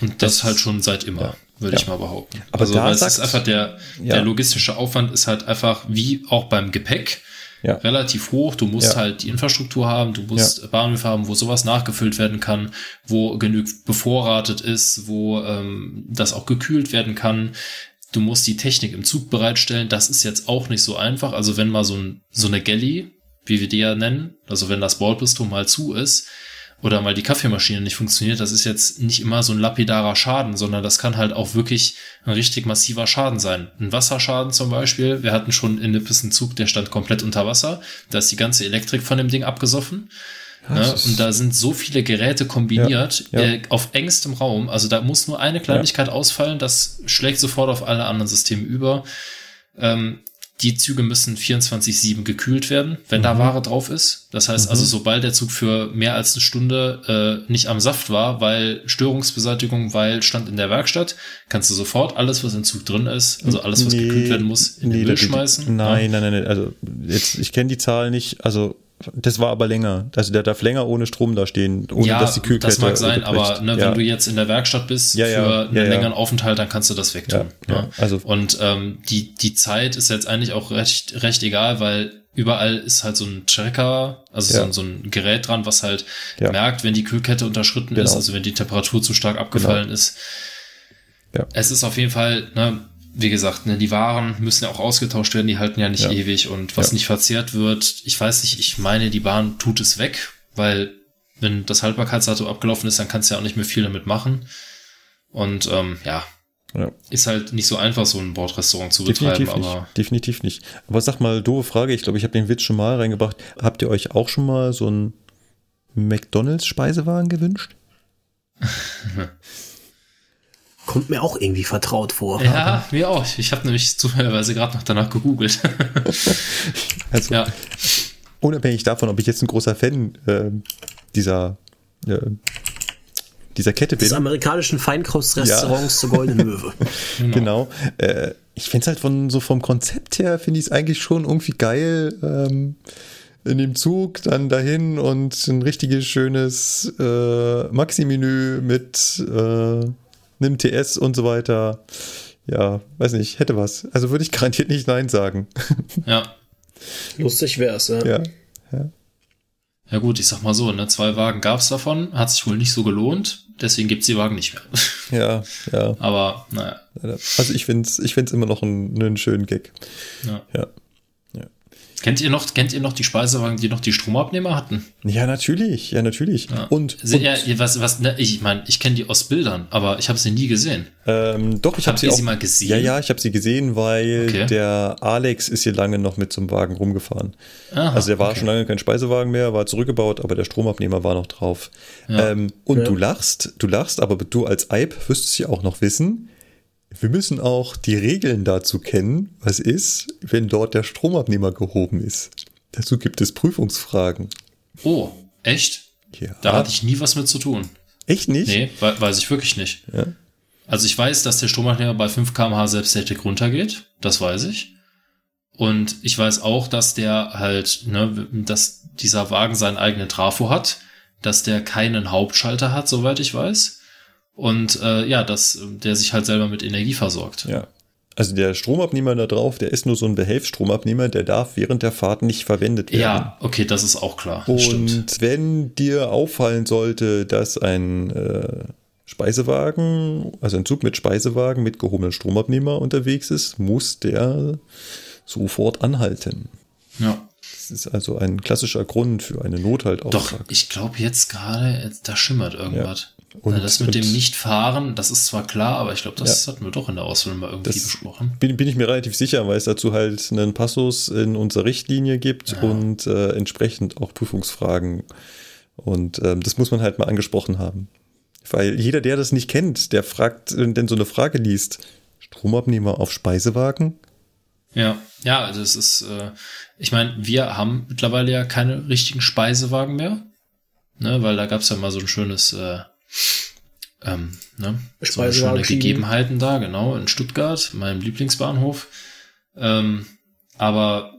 Und das, das halt schon seit immer, würde ich mal behaupten. Aber also, da sagt, ist einfach der, der logistische Aufwand ist halt einfach wie auch beim Gepäck ja. relativ hoch. Du musst ja. halt die Infrastruktur haben, du musst ja. Bahnhöfe haben, wo sowas nachgefüllt werden kann, wo genügend bevorratet ist, wo ähm, das auch gekühlt werden kann. Du musst die Technik im Zug bereitstellen. Das ist jetzt auch nicht so einfach. Also wenn mal so, ein, so eine Galley, wie wir die ja nennen, also wenn das Bordbistro mal zu ist, oder mal die Kaffeemaschine nicht funktioniert, das ist jetzt nicht immer so ein lapidarer Schaden, sondern das kann halt auch wirklich ein richtig massiver Schaden sein. Ein Wasserschaden zum Beispiel. Wir hatten schon in Nippes einen Zug, der stand komplett unter Wasser. Da ist die ganze Elektrik von dem Ding abgesoffen. Ne? Und da sind so viele Geräte kombiniert ja, ja. Äh, auf engstem Raum. Also da muss nur eine Kleinigkeit ja. ausfallen, das schlägt sofort auf alle anderen Systeme über. Ähm, die Züge müssen 24-7 gekühlt werden, wenn mhm. da Ware drauf ist. Das heißt also, mhm. also, sobald der Zug für mehr als eine Stunde äh, nicht am Saft war, weil Störungsbeseitigung, weil stand in der Werkstatt, kannst du sofort alles, was im Zug drin ist, also alles, was nee, gekühlt werden muss, in nee, den Müll schmeißen. Nein, ja? nein, nein, nein. Also jetzt, ich kenne die Zahl nicht. Also das war aber länger. Also der darf länger ohne Strom da stehen, ohne ja, dass die Kühlkette das mag sein, aber ne, ja. wenn du jetzt in der Werkstatt bist ja, für einen längeren Aufenthalt, dann kannst du das wegtun. Ne? Also und ähm, die die Zeit ist jetzt eigentlich auch recht recht egal, weil überall ist halt so ein Tracker, also so, ein, so ein Gerät dran, was halt merkt, wenn die Kühlkette unterschritten genau. ist, also wenn die Temperatur zu stark abgefallen genau. ist. Ja. Es ist auf jeden Fall ne, wie gesagt, ne, die Waren müssen ja auch ausgetauscht werden, die halten ja nicht ja. ewig und was ja. nicht verzehrt wird, ich weiß nicht, ich meine, die Bahn tut es weg, weil wenn das Haltbarkeitsdatum abgelaufen ist, dann kannst du ja auch nicht mehr viel damit machen. Und ähm, ja, ja. Ist halt nicht so einfach, so ein Bordrestaurant zu definitiv betreiben, aber. Nicht. Definitiv nicht. Aber sag mal, doofe Frage, ich glaube, ich habe den Witz schon mal reingebracht. Habt ihr euch auch schon mal so einen McDonalds-Speisewagen gewünscht? Kommt mir auch irgendwie vertraut vor. Ja, mir auch. Ich habe nämlich zufälligerweise gerade noch danach gegoogelt. also, ja. unabhängig davon, ob ich jetzt ein großer Fan äh, dieser, äh, dieser Kette bin. Des amerikanischen Feinkrostrestaurants ja. zur Goldenen Möwe. genau. genau. Äh, ich finde es halt von so vom Konzept her, finde ich es eigentlich schon irgendwie geil. Ähm, in dem Zug dann dahin und ein richtiges schönes äh, Maxi-Menü mit äh, einem TS und so weiter. Ja, weiß nicht, hätte was. Also würde ich garantiert nicht Nein sagen. Ja. Lustig wär's, ja. ja. Ja gut, ich sag mal so, ne, zwei Wagen gab's davon, hat sich wohl nicht so gelohnt, deswegen gibt's die Wagen nicht mehr. Ja, ja. Aber naja, Also ich finde es ich find's immer noch einen, einen schönen Gag. ja. Ja. Kennt ihr noch, kennt ihr noch die Speisewagen, die noch die Stromabnehmer hatten? Ja, natürlich, ja, natürlich. Ja. Und, und ja, was, was, ne, ich meine, ich kenne die aus Bildern, aber ich habe sie nie gesehen. ähm, doch, ich habe Habt sie ihr auch. sie mal gesehen? Ja, ja, ich habe sie gesehen, weil Okay. der Alex ist hier lange noch mit zum Wagen rumgefahren. Aha, also der war okay. schon lange kein Speisewagen mehr, war zurückgebaut, aber der Stromabnehmer war noch drauf. Ja. Ähm, und Ja. du lachst, du lachst, aber du als Eib wirst ja auch noch wissen, wir müssen auch die Regeln dazu kennen, was ist, wenn dort der Stromabnehmer gehoben ist. Dazu gibt es Prüfungsfragen. Oh, echt? Ja. Da hatte ich nie was mit zu tun. Echt nicht? Nee, we weiß ich wirklich nicht. Ja. Also ich weiß, dass der Stromabnehmer bei 5 kmh selbsttätig runtergeht. Das weiß ich. Und ich weiß auch, dass der halt, ne, dass dieser Wagen seinen eigenen Trafo hat, dass der keinen Hauptschalter hat, soweit ich weiß. Und äh, ja, dass der sich halt selber mit Energie versorgt. Ja. Also der Stromabnehmer da drauf, der ist nur so ein Behelfsstromabnehmer, der darf während der Fahrt nicht verwendet werden. Ja, okay, das ist auch klar. Und stimmt. wenn dir auffallen sollte, dass ein äh, Speisewagen, also ein Zug mit Speisewagen mit gehobenem Stromabnehmer unterwegs ist, muss der sofort anhalten. Ja. Das ist also ein klassischer Grund für eine Doch, Nothaltauftrag. ich glaube jetzt gerade, da schimmert irgendwas. Und- Also das mit dem und- Nicht-Fahren, das ist zwar klar, aber ich glaube, das hatten wir doch in der Ausbildung mal irgendwie besprochen. Bin, bin ich mir relativ sicher, weil es dazu halt einen Passus in unserer Richtlinie gibt Ja. und äh, entsprechend auch Prüfungsfragen. Und ähm, das muss man halt mal angesprochen haben. Weil jeder, der das nicht kennt, der fragt, denn so eine Frage liest, Stromabnehmer auf Speisewagen? Ja, ja, also es ist, äh, ich meine, wir haben mittlerweile ja keine richtigen Speisewagen mehr, ne, weil da gab's ja mal so ein schönes, äh, ähm, ne, so schöne. Gegebenheiten da, genau, in Stuttgart, meinem Lieblingsbahnhof. Ähm, aber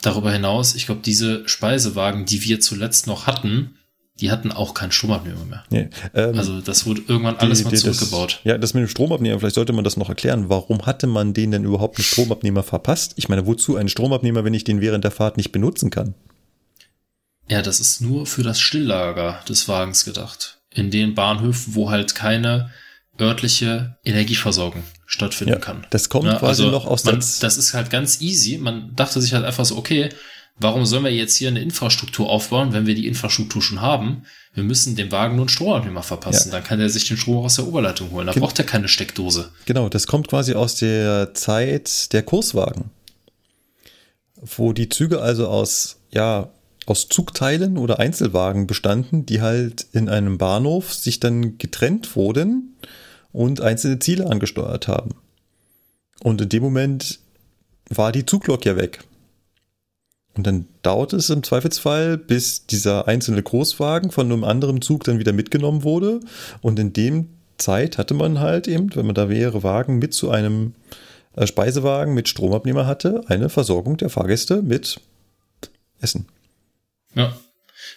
darüber hinaus, ich glaube, diese Speisewagen, die wir zuletzt noch hatten, die hatten auch keinen Stromabnehmer mehr. Nee. Ähm, Also das wurde irgendwann alles die- mal die- zurückgebaut. Das, ja, das mit dem Stromabnehmer, vielleicht sollte man das noch erklären. Warum hatte man den denn überhaupt einen Stromabnehmer verpasst? Ich meine, wozu einen Stromabnehmer, wenn ich den während der Fahrt nicht benutzen kann? Ja, das ist nur für das Stilllager des Wagens gedacht. In den Bahnhöfen, wo halt keine örtliche Energieversorgung stattfinden Ja, kann. das kommt Ne, quasi noch aus der man, Das ist halt ganz easy. Man dachte sich halt einfach so, okay, warum sollen wir jetzt hier eine Infrastruktur aufbauen, wenn wir die Infrastruktur schon haben? Wir müssen dem Wagen nur einen Stromabnehmer verpassen. Dann kann er sich den Strom aus der Oberleitung holen. Da Gen- braucht er keine Steckdose. Genau, das kommt quasi aus der Zeit der Kurswagen, wo die Züge also aus, ja, aus Zugteilen oder Einzelwagen bestanden, die halt in einem Bahnhof sich dann getrennt wurden und einzelne Ziele angesteuert haben. Und in dem Moment war die Zuglok ja weg. Und dann dauert es im Zweifelsfall, bis dieser einzelne Großwagen von einem anderen Zug dann wieder mitgenommen wurde. Und in dem Zeit hatte man halt eben, wenn man da mehrere Wagen mit zu einem äh, Speisewagen mit Stromabnehmer hatte, eine Versorgung der Fahrgäste mit Essen. Ja.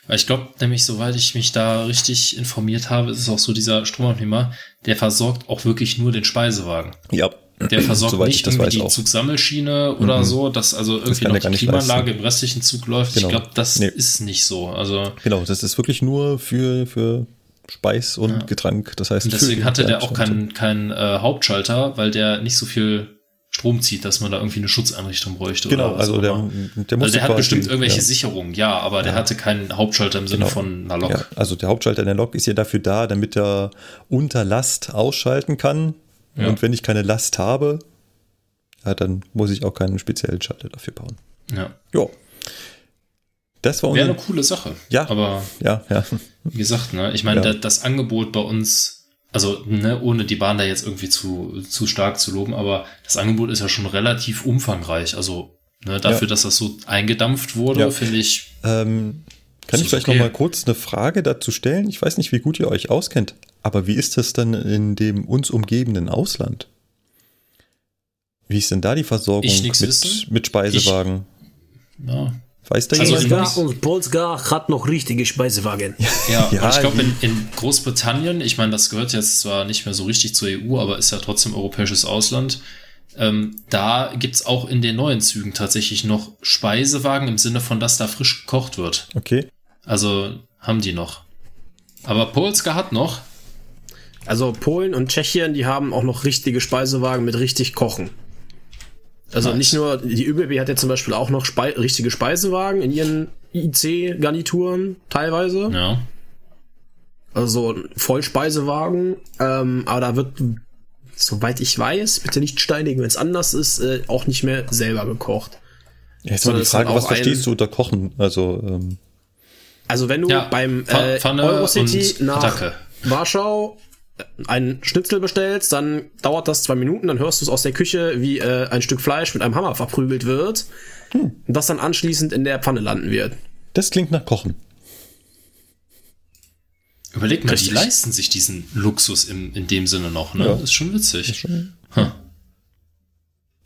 Weil ich glaube, nämlich, soweit ich mich da richtig informiert habe, ist es auch so, dieser Stromabnehmer, der versorgt auch wirklich nur den Speisewagen. Ja. Der versorgt Soweit ich nicht das irgendwie die auch. Zugsammelschiene oder Mhm. so, dass also irgendwie kann noch die Klimaanlage leisten. im restlichen Zug läuft. Genau. Ich glaube, das Nee. ist nicht so. Also Genau, das ist wirklich nur für, für Speis und Ja. Getränk. Das heißt, und deswegen hatte der auch keinen keinen äh, Hauptschalter, weil der nicht so viel Strom zieht, dass man da irgendwie eine Schutzeinrichtung bräuchte. Genau, oder was also der, der also der hat bestimmt irgendwelche ja. Sicherungen, ja, aber der hatte keinen Hauptschalter im Sinne Genau. von einer Lok. Ja, also der Hauptschalter in der Lok ist ja dafür da, damit er unter Last ausschalten kann. Ja. Und wenn ich keine Last habe, ja, dann muss ich auch keinen speziellen Schalter dafür bauen. Ja. Ja. Das war Wäre eine coole Sache. Ja. Aber Ja, ja. wie gesagt, ne, ich meine, Ja. da, das Angebot bei uns, also ne, ohne die Bahn da jetzt irgendwie zu, zu stark zu loben, aber das Angebot ist ja schon relativ umfangreich. Also ne, dafür, Ja. dass das so eingedampft wurde, Ja. finde ich. Ähm, kann ich vielleicht okay. noch mal kurz eine Frage dazu stellen? Ich weiß nicht, wie gut ihr euch auskennt, aber wie ist das dann in dem uns umgebenden Ausland? Wie ist denn da die Versorgung Ich mit, wissen. mit Speisewagen? Ja, Weiß da Also jemand? und Polska hat noch richtige Speisewagen. Ja, Ja, ich glaube, in, in Großbritannien, ich meine, das gehört jetzt zwar nicht mehr so richtig zur EU, aber ist ja trotzdem europäisches Ausland. Ähm, da gibt's auch in den neuen Zügen tatsächlich noch Speisewagen im Sinne von, dass da frisch gekocht wird. Okay. Also haben die noch. Aber Polska hat noch. Also Polen und Tschechien, die haben auch noch richtige Speisewagen mit richtig Kochen. Also Nice. nicht nur, die ÖBB hat ja zum Beispiel auch noch Spei richtige Speisewagen in ihren IC-Garnituren teilweise. Ja. Also Vollspeisewagen. Ähm, aber da wird, soweit ich weiß, bitte nicht steinigen, wenn es anders ist, äh, auch nicht mehr selber gekocht. Ja, jetzt mal die Frage, was verstehst du unter Kochen? Also, ähm, Also wenn du Ja, beim äh, Pfanne Eurocity nach Attacke. Warschau einen Schnitzel bestellst, dann dauert das zwei Minuten, dann hörst du es aus der Küche, wie äh, ein Stück Fleisch mit einem Hammer verprügelt wird und das dann anschließend in der Pfanne landen wird. das klingt nach Kochen. Überleg mal, Richtig. die leisten sich diesen Luxus im, in dem Sinne noch, ne? Ja. Das ist schon witzig. Schon Hm.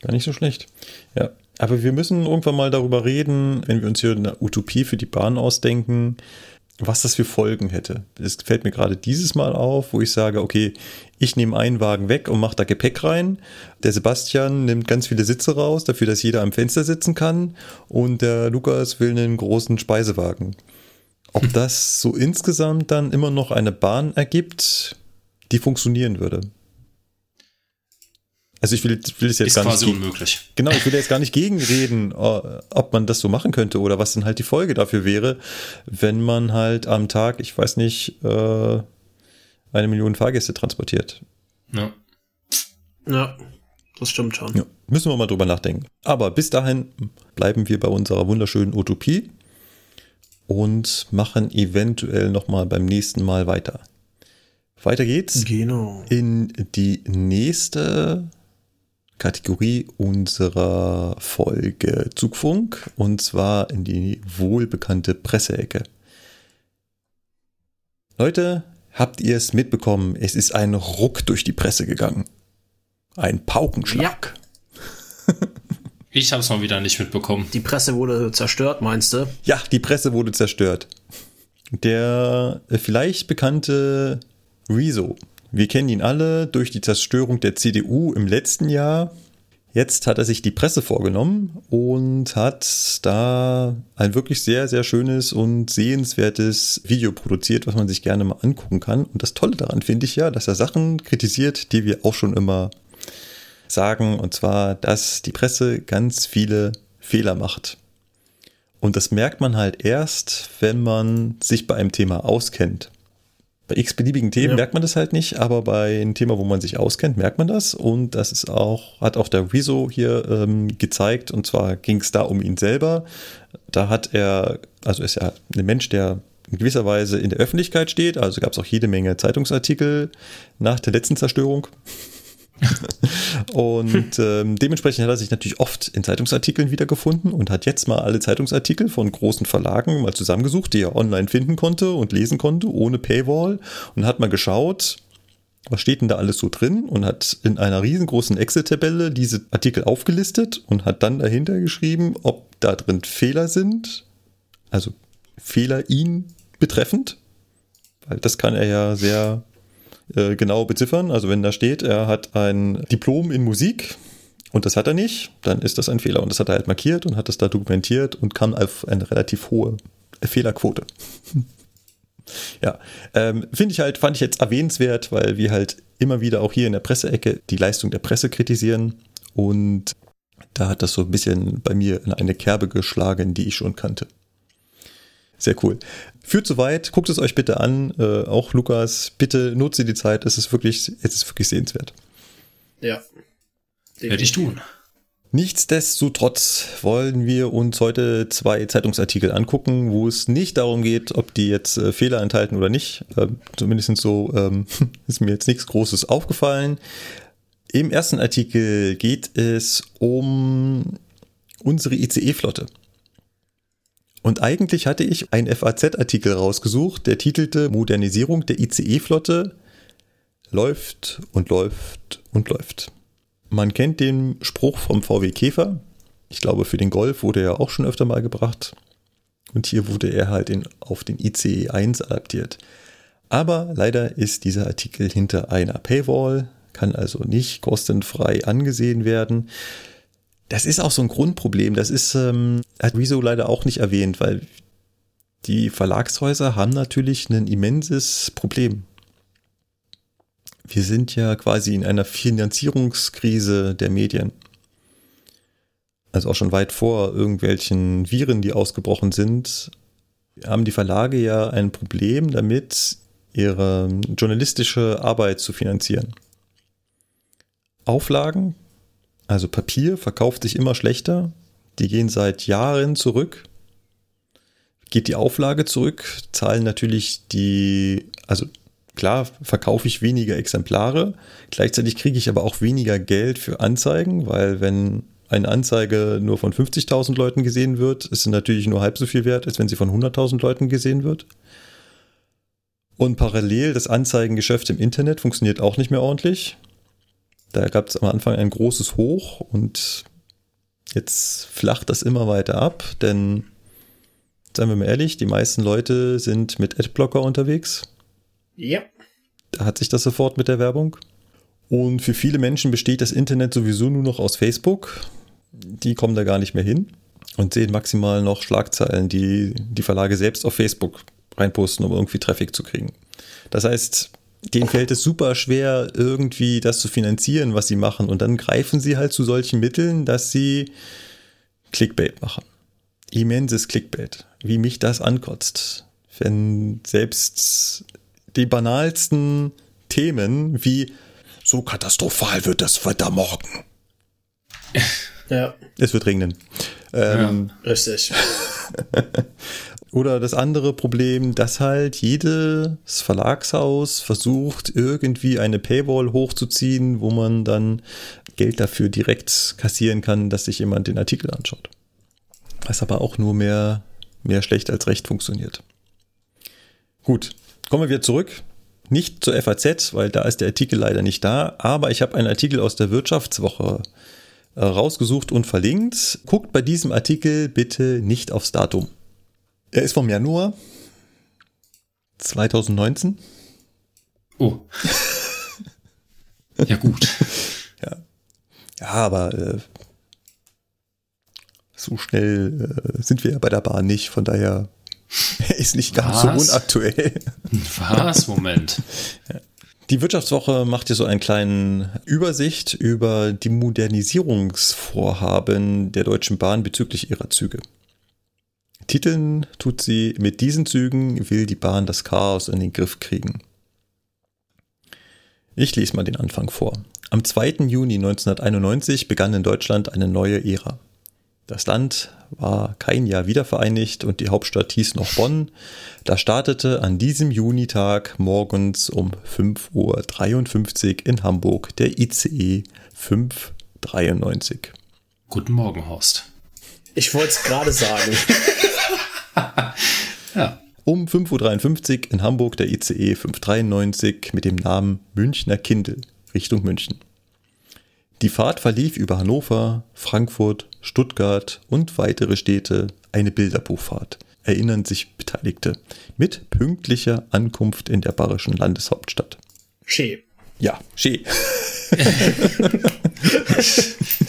gar nicht so schlecht. Ja. Aber wir müssen irgendwann mal darüber reden, wenn wir uns hier eine Utopie für die Bahn ausdenken, was das für Folgen hätte. Es fällt mir gerade dieses Mal auf, wo ich sage, okay, ich nehme einen Wagen weg und mache da Gepäck rein. Der Sebastian nimmt ganz viele Sitze raus, dafür, dass jeder am Fenster sitzen kann. Und der Lukas will einen großen Speisewagen. Ob das so insgesamt dann immer noch eine Bahn ergibt, die funktionieren würde. Also ich will, will es jetzt Ist gar quasi nicht unmöglich. Genau, ich will jetzt gar nicht gegenreden, ob man das so machen könnte oder was denn halt die Folge dafür wäre, wenn man halt am Tag, ich weiß nicht, äh, eine Million Fahrgäste transportiert. Ja. Ja, das stimmt schon. Ja, müssen wir mal drüber nachdenken. Aber bis dahin bleiben wir bei unserer wunderschönen Utopie und machen eventuell nochmal beim nächsten Mal weiter. Weiter geht's Genau. in die nächste Kategorie unserer Folge Zugfunk und zwar in die wohlbekannte Presseecke. Leute, habt ihr es mitbekommen? Es ist ein Ruck durch die Presse gegangen. Ein Paukenschlag. Ich habe es mal wieder nicht mitbekommen. Die Presse wurde zerstört, meinst du? Ja, die Presse wurde zerstört. Der vielleicht bekannte Rezo. Wir kennen ihn alle durch die Zerstörung der CDU im letzten Jahr. Jetzt hat er sich die Presse vorgenommen und hat da ein wirklich sehr, sehr schönes und sehenswertes Video produziert, was man sich gerne mal angucken kann. Und das Tolle daran finde ich ja, dass er Sachen kritisiert, die wir auch schon immer sagen, und zwar, dass die Presse ganz viele Fehler macht. Und das merkt man halt erst, wenn man sich bei einem Thema auskennt. Bei x-beliebigen Themen Ja. merkt man das halt nicht, aber bei einem Thema, wo man sich auskennt, merkt man das. Und das ist auch, hat auch der Rezo hier ähm, gezeigt. Und zwar ging es da um ihn selber. Da hat er, also ist er ein Mensch, der in gewisser Weise in der Öffentlichkeit steht. Also gab es auch jede Menge Zeitungsartikel nach der letzten Zerstörung. Und ähm, dementsprechend hat er sich natürlich oft in Zeitungsartikeln wiedergefunden und hat jetzt mal alle Zeitungsartikel von großen Verlagen mal zusammengesucht, die er online finden konnte und lesen konnte, ohne Paywall. Und hat mal geschaut, was steht denn da alles so drin und hat in einer riesengroßen Excel-Tabelle diese Artikel aufgelistet und hat dann dahinter geschrieben, ob da drin Fehler sind, also Fehler ihn betreffend, weil das kann er ja sehr äh, genau beziffern. Also wenn da steht, er hat ein Diplom in Musik und das hat er nicht, dann ist das ein Fehler. Und das hat er halt markiert und hat das da dokumentiert und kam auf eine relativ hohe Fehlerquote. ja, ähm, finde ich halt, fand ich jetzt erwähnenswert, weil wir halt immer wieder auch hier in der Presseecke die Leistung der Presse kritisieren und da hat das so ein bisschen bei mir in eine Kerbe geschlagen, die ich schon kannte. Sehr cool. Führt zu weit, guckt es euch bitte an. Äh, auch Lukas, bitte nutze die Zeit. Es ist wirklich, es ist wirklich sehenswert. Ja. Werde ich tun. Nichtsdestotrotz wollen wir uns heute zwei Zeitungsartikel angucken, wo es nicht darum geht, ob die jetzt äh, Fehler enthalten oder nicht. Ähm, zumindest so ähm, ist mir jetzt nichts Großes aufgefallen. Im ersten Artikel geht es um unsere ICE-Flotte. Und eigentlich hatte ich einen FAZ-Artikel rausgesucht, der titelte Modernisierung der ICE-Flotte läuft und läuft und läuft. Man kennt den Spruch vom VW Käfer. Ich glaube, für den Golf wurde er auch schon öfter mal gebracht. Und hier wurde er halt in, auf den ICE 1 adaptiert. Aber leider ist dieser Artikel hinter einer Paywall, kann also nicht kostenfrei angesehen werden. Das ist auch so ein Grundproblem. Das ist, ähm, hat Rezo leider auch nicht erwähnt, weil die Verlagshäuser haben natürlich ein immenses Problem. Wir sind ja quasi in einer Finanzierungskrise der Medien. Also auch schon weit vor irgendwelchen Viren, die ausgebrochen sind, haben die Verlage ja ein Problem damit, ihre journalistische Arbeit zu finanzieren. Auflagen, also Papier, verkauft sich immer schlechter. Die gehen seit Jahren zurück. Geht die Auflage zurück, zahlen natürlich die, also klar verkaufe ich weniger Exemplare, gleichzeitig kriege ich aber auch weniger Geld für Anzeigen, weil wenn eine Anzeige nur von 50.000 Leuten gesehen wird, ist sie natürlich nur halb so viel wert, als wenn sie von 100.000 Leuten gesehen wird. Und parallel das Anzeigengeschäft im Internet funktioniert auch nicht mehr ordentlich. Da gab es am Anfang ein großes Hoch und jetzt flacht das immer weiter ab, denn seien wir mal ehrlich, die meisten Leute sind mit Adblocker unterwegs. Ja. Da hat sich das sofort mit der Werbung. Und für viele Menschen besteht das Internet sowieso nur noch aus Facebook. Die kommen da gar nicht mehr hin und sehen maximal noch Schlagzeilen, die die Verlage selbst auf Facebook reinposten, um irgendwie Traffic zu kriegen. Das heißt, denen fällt es super schwer, irgendwie das zu finanzieren, was sie machen. Und dann greifen sie halt zu solchen Mitteln, dass sie Clickbait machen. Immenses Clickbait. Wie mich das ankotzt. Wenn selbst die banalsten Themen wie so katastrophal wird das Wetter morgen. Ja. Es wird regnen. Ähm, ja, richtig. Oder das andere Problem, dass halt jedes Verlagshaus versucht, irgendwie eine Paywall hochzuziehen, wo man dann Geld dafür direkt kassieren kann, dass sich jemand den Artikel anschaut. Was aber auch nur mehr, mehr schlecht als recht funktioniert. Gut, kommen wir zurück. Nicht zur FAZ, weil da ist der Artikel leider nicht da, aber ich habe einen Artikel aus der Wirtschaftswoche äh, rausgesucht und verlinkt. Guckt bei diesem Artikel bitte nicht aufs Datum. Er ist vom Januar 2019. Oh. ja, gut. ja. Ja, aber äh, so schnell äh, sind wir ja bei der Bahn nicht, von daher ist nicht ganz Was? so unaktuell. Was? Moment. Ja. Die Wirtschaftswoche macht hier so einen kleinen Übersicht über die Modernisierungsvorhaben der Deutschen Bahn bezüglich ihrer Züge. Titeln tut sie, mit diesen Zügen will die Bahn das Chaos in den Griff kriegen. Ich lese mal den Anfang vor. Am 2. Juni 1991 begann in Deutschland eine neue Ära. Das Land war kein Jahr wiedervereinigt und die Hauptstadt hieß noch Bonn. Da startete an diesem Junitag morgens um 5.53 Uhr in Hamburg der ICE 593. Guten Morgen, Horst. Ich wollte es gerade sagen. ja. Um 5.53 Uhr in Hamburg der ICE 593 mit dem Namen Münchner Kindel Richtung München. Die Fahrt verlief über Hannover, Frankfurt, Stuttgart und weitere Städte, eine Bilderbuchfahrt, erinnern sich Beteiligte, mit pünktlicher Ankunft in der bayerischen Landeshauptstadt. Schee. Ja, Schee.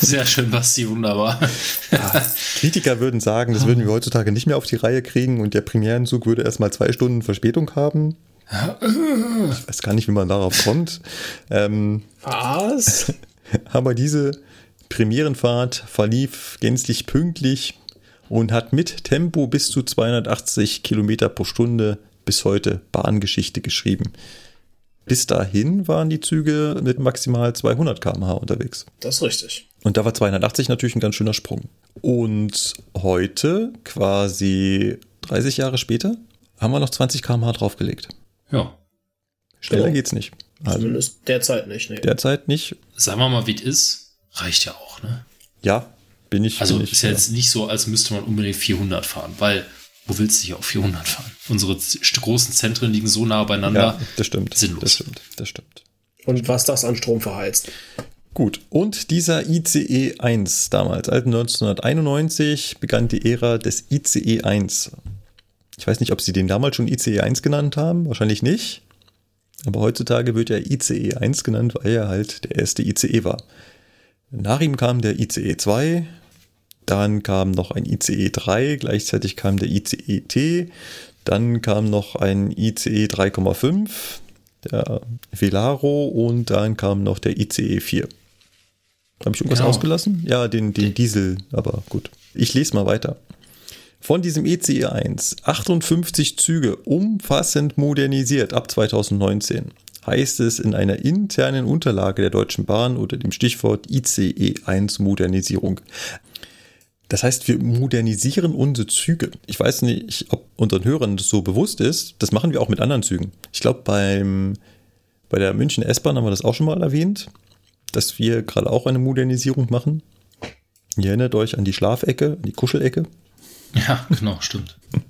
Sehr schön, Basti, wunderbar. Ja, Kritiker würden sagen, das würden wir heutzutage nicht mehr auf die Reihe kriegen und der Premierenzug würde erstmal zwei Stunden Verspätung haben. Ich weiß gar nicht, wie man darauf kommt. Ähm, Was? Aber diese Premierenfahrt verlief gänzlich pünktlich und hat mit Tempo bis zu 280 Kilometer pro Stunde bis heute Bahngeschichte geschrieben. Bis dahin waren die Züge mit maximal 200 km/h unterwegs. Das ist richtig. Und da war 280 natürlich ein ganz schöner Sprung. Und heute, quasi 30 Jahre später, haben wir noch 20 km/h draufgelegt. Ja. Schneller ja. geht's nicht. Also Zumindest derzeit nicht. Nee. Derzeit nicht. Sagen wir mal, wie es ist, reicht ja auch, ne? Ja, bin ich. Also bin ich, ist ja jetzt nicht so, als müsste man unbedingt 400 fahren, weil wo willst du hier auf 400 fahren? Unsere großen Zentren liegen so nah beieinander. Ja, das stimmt. Sinnlos. Das stimmt. Das stimmt. Und was das an Strom verheizt. Gut, und dieser ICE 1 damals, also 1991, begann die Ära des ICE 1. Ich weiß nicht, ob sie den damals schon ICE 1 genannt haben, wahrscheinlich nicht. Aber heutzutage wird er ICE 1 genannt, weil er halt der erste ICE war. Nach ihm kam der ICE 2, dann kam noch ein ICE 3, gleichzeitig kam der ICE T, dann kam noch ein ICE 3,5, der Velaro und dann kam noch der ICE 4. Habe ich irgendwas Genau. ausgelassen? Ja, den, den Diesel, aber gut. Ich lese mal weiter. Von diesem ECE 1 58 Züge umfassend modernisiert ab 2019, heißt es in einer internen Unterlage der Deutschen Bahn unter dem Stichwort ICE 1 Modernisierung. Das heißt, wir modernisieren unsere Züge. Ich weiß nicht, ob unseren Hörern das so bewusst ist. Das machen wir auch mit anderen Zügen. Ich glaube, beim, bei der München S-Bahn haben wir das auch schon mal erwähnt, dass wir gerade auch eine Modernisierung machen. Ihr erinnert euch an die Schlafecke, an die Kuschelecke. Ja, genau, stimmt.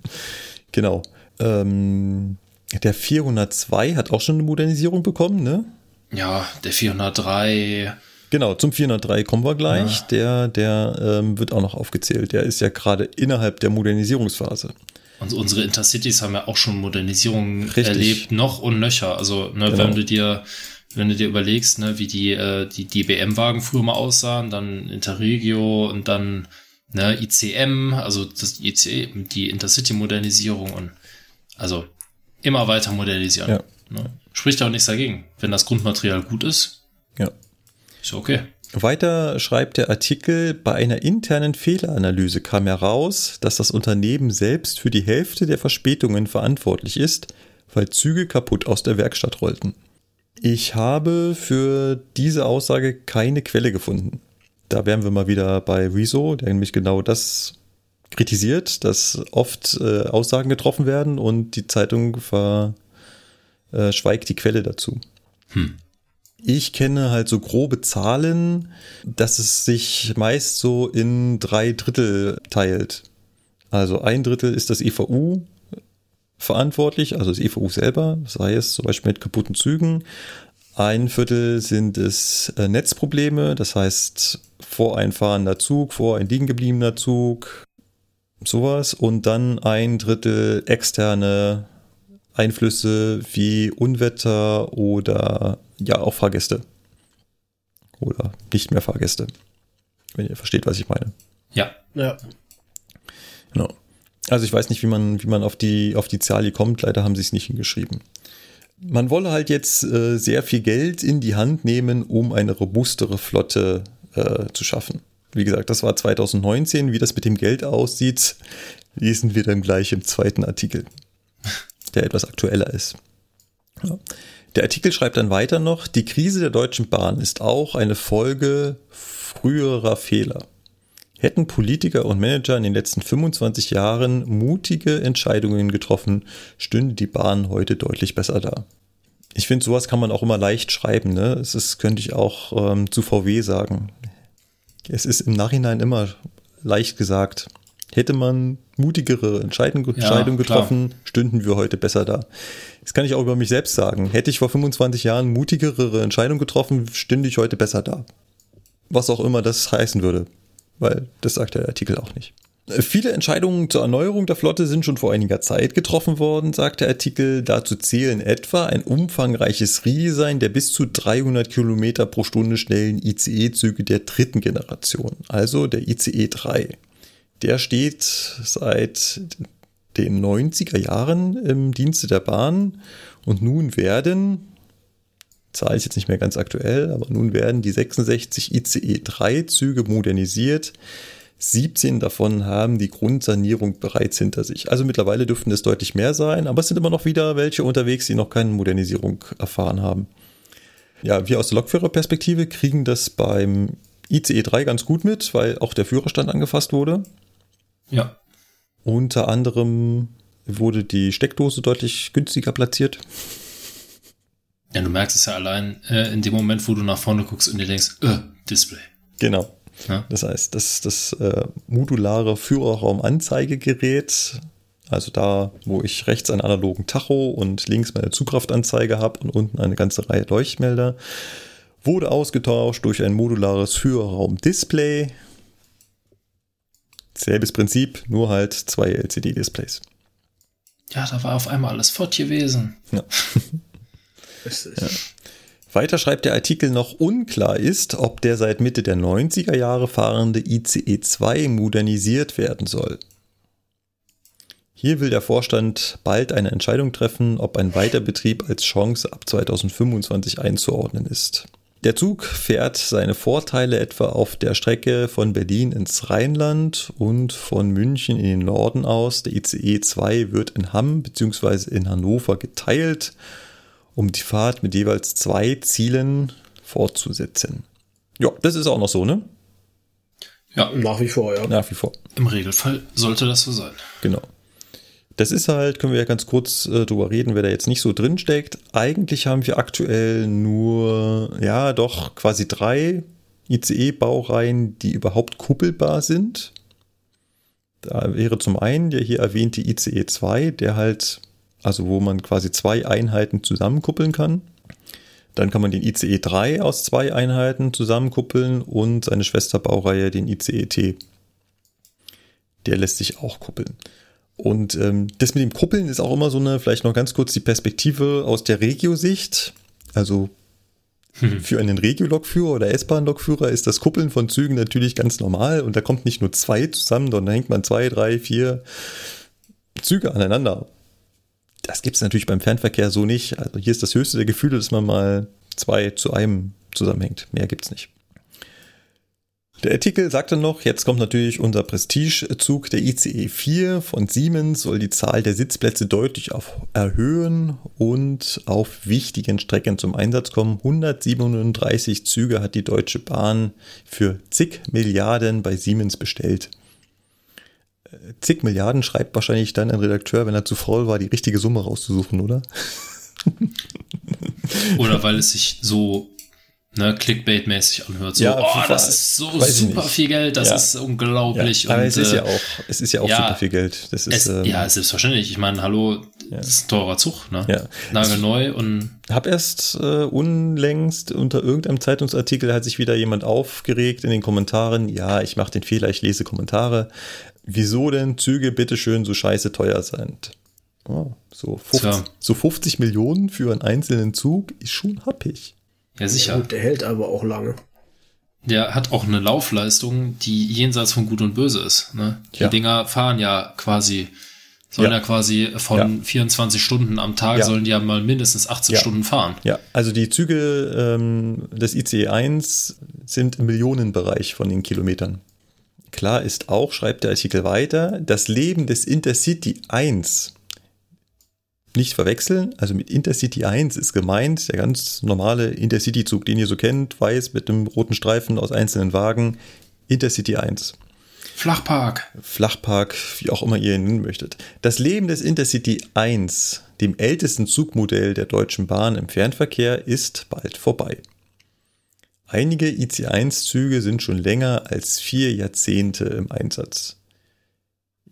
Genau. Ähm, der 402 hat auch schon eine Modernisierung bekommen, ne? Ja, der 403, Genau, zum 403 kommen wir gleich. Ja. Der, der ähm, wird auch noch aufgezählt. Der ist ja gerade innerhalb der Modernisierungsphase. Und unsere Intercities haben ja auch schon Modernisierungen Richtig. erlebt, noch und nöcher. Also, ne, Genau. wenn du dir, wenn du dir überlegst, ne, wie die, äh, die, die BM-Wagen früher mal aussahen, dann Interregio und dann ne, ICM, also das IC, die Intercity-Modernisierung und also immer weiter modernisieren. Ja. Ne? Spricht auch nichts dagegen. Wenn das Grundmaterial gut ist, Ja. Ist okay. Weiter schreibt der Artikel, bei einer internen Fehleranalyse kam heraus, dass das Unternehmen selbst für die Hälfte der Verspätungen verantwortlich ist, weil Züge kaputt aus der Werkstatt rollten. Ich habe für diese Aussage keine Quelle gefunden. Da wären wir mal wieder bei Rezo, der nämlich genau das kritisiert, dass oft äh, Aussagen getroffen werden und die Zeitung verschweigt die Quelle dazu. Hm. Ich kenne halt so grobe Zahlen, dass es sich meist so in drei Drittel teilt. Also ein Drittel ist das EVU verantwortlich, also das EVU selber, sei es zum Beispiel mit kaputten Zügen. Ein Viertel sind es äh, Netzprobleme, das heißt voreinfahrender Zug, vor ein liegen gebliebener Zug, sowas. Und dann ein Drittel externe Einflüsse wie Unwetter oder ja auch Fahrgäste. Oder nicht mehr Fahrgäste. Wenn ihr versteht, was ich meine. Ja. Ja. Genau. Also ich weiß nicht, wie man, wie man auf die, auf die Zahl hier kommt. Leider haben sie es nicht hingeschrieben. Man wolle halt jetzt äh, sehr viel Geld in die Hand nehmen, um eine robustere Flotte äh, zu schaffen. Wie gesagt, das war 2019. Wie das mit dem Geld aussieht, lesen wir dann gleich im zweiten Artikel, der etwas aktueller ist. Ja. Der Artikel schreibt dann weiter noch, die Krise der Deutschen Bahn ist auch eine Folge früherer Fehler. Hätten Politiker und Manager in den letzten 25 Jahren mutige Entscheidungen getroffen, stünde die Bahn heute deutlich besser da. Ich finde, sowas kann man auch immer leicht schreiben. Ne? Es ist, könnte ich auch ähm, zu VW sagen. Es ist im Nachhinein immer leicht gesagt. Hätte man mutigere Entscheidung, Entscheidungen klar. getroffen, stünden wir heute besser da. Das kann ich auch über mich selbst sagen. Hätte ich vor 25 Jahren mutigere Entscheidungen getroffen, stünde ich heute besser da. Was auch immer das heißen würde. Weil das sagt der Artikel auch nicht. Viele Entscheidungen zur Erneuerung der Flotte sind schon vor einiger Zeit getroffen worden, sagt der Artikel. Dazu zählen etwa ein umfangreiches Redesign der bis zu 300 Kilometer pro Stunde schnellen ICE-Züge der dritten Generation, also der ICE 3. Der steht seit den 90er Jahren im Dienste der Bahn und nun werden, Zahl ist jetzt nicht mehr ganz aktuell, aber nun werden die 66 ICE 3 Züge modernisiert. 17 davon haben die Grundsanierung bereits hinter sich. Also mittlerweile dürften es deutlich mehr sein, aber es sind immer noch wieder welche unterwegs, die noch keine Modernisierung erfahren haben. Ja, wir aus der Lokführerperspektive kriegen das beim ICE 3 ganz gut mit, weil auch der Führerstand angefasst wurde. Ja. Unter anderem wurde die Steckdose deutlich günstiger platziert. Ja, du merkst es ja allein äh, in dem Moment, wo du nach vorne guckst und dir denkst, äh, Display. Genau. Ja? Das heißt, das, das äh, modulare Führerraumanzeigegerät, also da, wo ich rechts einen analogen Tacho und links meine Zugkraftanzeige habe und unten eine ganze Reihe Leuchtmelder, wurde ausgetauscht durch ein modulares Führerraumdisplay. Selbes Prinzip, nur halt zwei LCD-Displays. Ja, da war auf einmal alles fort gewesen. Ja. Richtig. Weiter schreibt der Artikel noch unklar ist, ob der seit Mitte der 90er Jahre fahrende ICE 2 modernisiert werden soll. Hier will der Vorstand bald eine Entscheidung treffen, ob ein Weiterbetrieb als Chance ab 2025 einzuordnen ist. Der Zug fährt seine Vorteile etwa auf der Strecke von Berlin ins Rheinland und von München in den Norden aus. Der ICE 2 wird in Hamm bzw. in Hannover geteilt, um die Fahrt mit jeweils zwei Zielen fortzusetzen. Ja, das ist auch noch so, ne? Ja, Nach wie vor, ja. Nach wie vor. im Regelfall sollte das so sein. Genau. Das ist halt, können wir ja ganz kurz äh, drüber reden, wer da jetzt nicht so drin steckt. Eigentlich haben wir aktuell nur, ja, doch quasi drei ICE-Baureihen, die überhaupt kuppelbar sind. Da wäre zum einen der hier erwähnte ICE 2, der halt, also wo man quasi zwei Einheiten zusammenkuppeln kann. Dann kann man den ICE 3 aus zwei Einheiten zusammenkuppeln und seine Schwesterbaureihe, den ICE T. Der lässt sich auch kuppeln. Und ähm, das mit dem Kuppeln ist auch immer so eine, vielleicht noch ganz kurz die Perspektive aus der Regio-Sicht. Also für einen Regio-Lokführer oder S-Bahn-Lokführer ist das Kuppeln von Zügen natürlich ganz normal und da kommt nicht nur zwei zusammen, sondern da hängt man zwei, drei, vier Züge aneinander. Das gibt es natürlich beim Fernverkehr so nicht. Also hier ist das höchste der Gefühle, dass man mal zwei zu einem zusammenhängt. Mehr gibt es nicht. Der Artikel sagt dann noch, jetzt kommt natürlich unser Prestigezug, der ICE 4 von Siemens, soll die Zahl der Sitzplätze deutlich auf erhöhen und auf wichtigen Strecken zum Einsatz kommen. 137 Züge hat die Deutsche Bahn für zig Milliarden bei Siemens bestellt. Äh, Zig Milliarden schreibt wahrscheinlich dann ein Redakteur, wenn er zu faul war, die richtige Summe rauszusuchen, oder? Oder weil es sich so ne, Clickbait-mäßig anhört. So, Ja, oh, FIFA, das ist so super viel Geld, das Ja. ist unglaublich. aber und, es ist äh, ja auch, es ist ja auch ja, super viel Geld. Das ist, Es, ähm, ja, selbstverständlich. Ich meine, hallo, das ist ein teurer Zug, ne? Ja. Nagelneu und Hab erst äh, unlängst unter irgendeinem Zeitungsartikel hat sich wieder jemand aufgeregt in den Kommentaren. Ja, ich mache den Fehler, ich lese Kommentare. Wieso denn Züge bitteschön so scheiße teuer sind? Oh, so, 50, Tja. so 50 Millionen für einen einzelnen Zug ist schon happig. Ja sicher. Gut, der hält aber auch lange. Der hat auch eine Laufleistung, die jenseits von Gut und Böse ist. Ne? Die Ja. Dinger fahren ja quasi, sollen Ja. ja, quasi von Ja. 24 Stunden am Tag, Ja. sollen die ja mal mindestens 18 Ja. Stunden fahren. Ja, also die Züge ähm, des ICE 1 sind im Millionenbereich von den Kilometern. Klar ist auch, schreibt der Artikel weiter, das Leben des Intercity 1 nicht verwechseln, also mit Intercity 1 ist gemeint der ganz normale Intercity-Zug, den ihr so kennt, weiß mit einem roten Streifen aus einzelnen Wagen. Intercity 1. Flachpark. Flachpark, wie auch immer ihr ihn nennen möchtet. Das Leben des Intercity 1, dem ältesten Zugmodell der Deutschen Bahn im Fernverkehr, ist bald vorbei. Einige IC1-Züge sind schon länger als vier Jahrzehnte im Einsatz.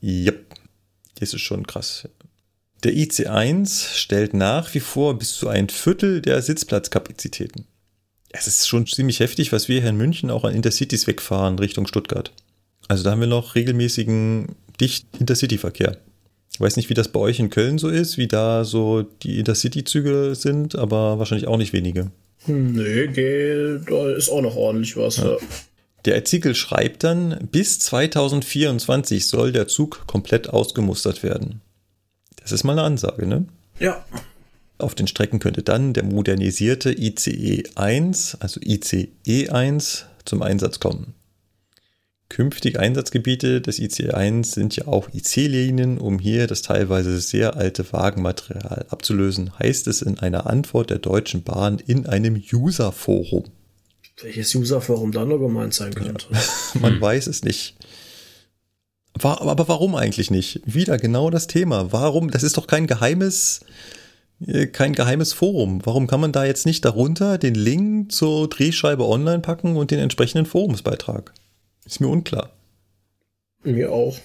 Yep, das ist schon krass. Der IC1 stellt nach wie vor bis zu ein Viertel der Sitzplatzkapazitäten. Es ist schon ziemlich heftig, was wir hier in München auch an Intercities wegfahren Richtung Stuttgart. Also da haben wir noch regelmäßigen dicht Intercity-Verkehr. Ich weiß nicht, wie das bei euch in Köln so ist, wie da so die Intercity-Züge sind, aber wahrscheinlich auch nicht wenige. Hm, nee, geht, da ist auch noch ordentlich was. Ja. Der Artikel schreibt dann, bis 2024 soll der Zug komplett ausgemustert werden. Das ist mal eine Ansage, ne? ja. Auf den Strecken könnte dann der modernisierte ICE 1, also ICE 1, zum Einsatz kommen. Künftige Einsatzgebiete des ICE 1 sind ja auch IC-Linien, um hier das teilweise sehr alte Wagenmaterial abzulösen, heißt es in einer Antwort der Deutschen Bahn in einem User-Forum. Welches Userforum dann noch gemeint sein könnte. Man weiß es nicht. War, aber warum eigentlich nicht? Wieder genau das Thema. Warum? Das ist doch kein geheimes, äh, kein geheimes Forum. Warum kann man da jetzt nicht darunter den Link zur Drehscheibe online packen und den entsprechenden Forumsbeitrag? Ist mir unklar. Mir auch.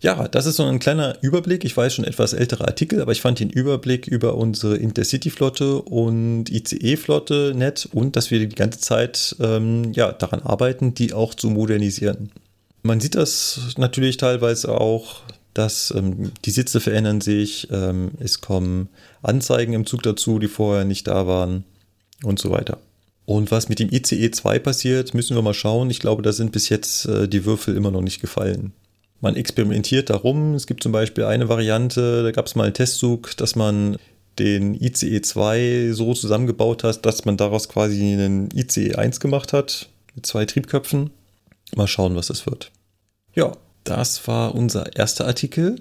Ja, das ist so ein kleiner Überblick. Ich weiß schon etwas ältere Artikel, aber ich fand den Überblick über unsere Intercity-Flotte und ICE-Flotte nett und dass wir die ganze Zeit ähm, ja, daran arbeiten, die auch zu modernisieren. Man sieht das natürlich teilweise auch dass ähm, die Sitze verändern sich, ähm, es kommen Anzeigen im Zug dazu, die vorher nicht da waren und so weiter. Und was mit dem ICE 2 passiert, müssen wir mal schauen. Ich glaube, da sind bis jetzt äh, die Würfel immer noch nicht gefallen. Man experimentiert darum. Es gibt zum Beispiel eine Variante, da gab es mal einen Testzug, dass man den ICE 2 so zusammengebaut hat, dass man daraus quasi einen ICE 1 gemacht hat, mit zwei Triebköpfen. Mal schauen, was das wird. Ja, das war unser erster Artikel.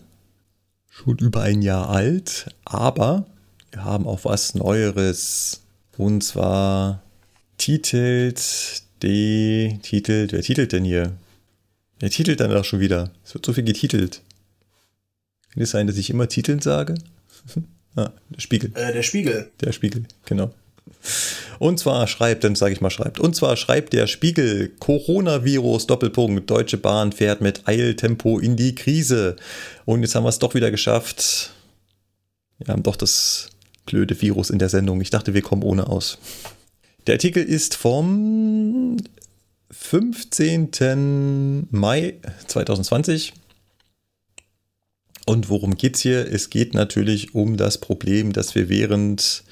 Schon über ein Jahr alt, aber wir haben auch was Neueres. Und zwar titelt die, titelt, wer titelt denn hier? Wer titelt dann auch schon wieder? Es wird so viel getitelt. Kann es sein, dass ich immer Titeln sage? ah, der Spiegel. Äh, der Spiegel. Der Spiegel, genau. Und zwar schreibt, dann sage ich mal schreibt, und zwar schreibt der Spiegel, Coronavirus, Doppelpunkt, Deutsche Bahn fährt mit Eiltempo in die Krise. Und jetzt haben wir es doch wieder geschafft. Wir haben doch das blöde Virus in der Sendung. Ich dachte, wir kommen ohne aus. Der Artikel ist vom 15. Mai 2020. Und worum geht's hier? Es geht natürlich um das Problem, dass wir während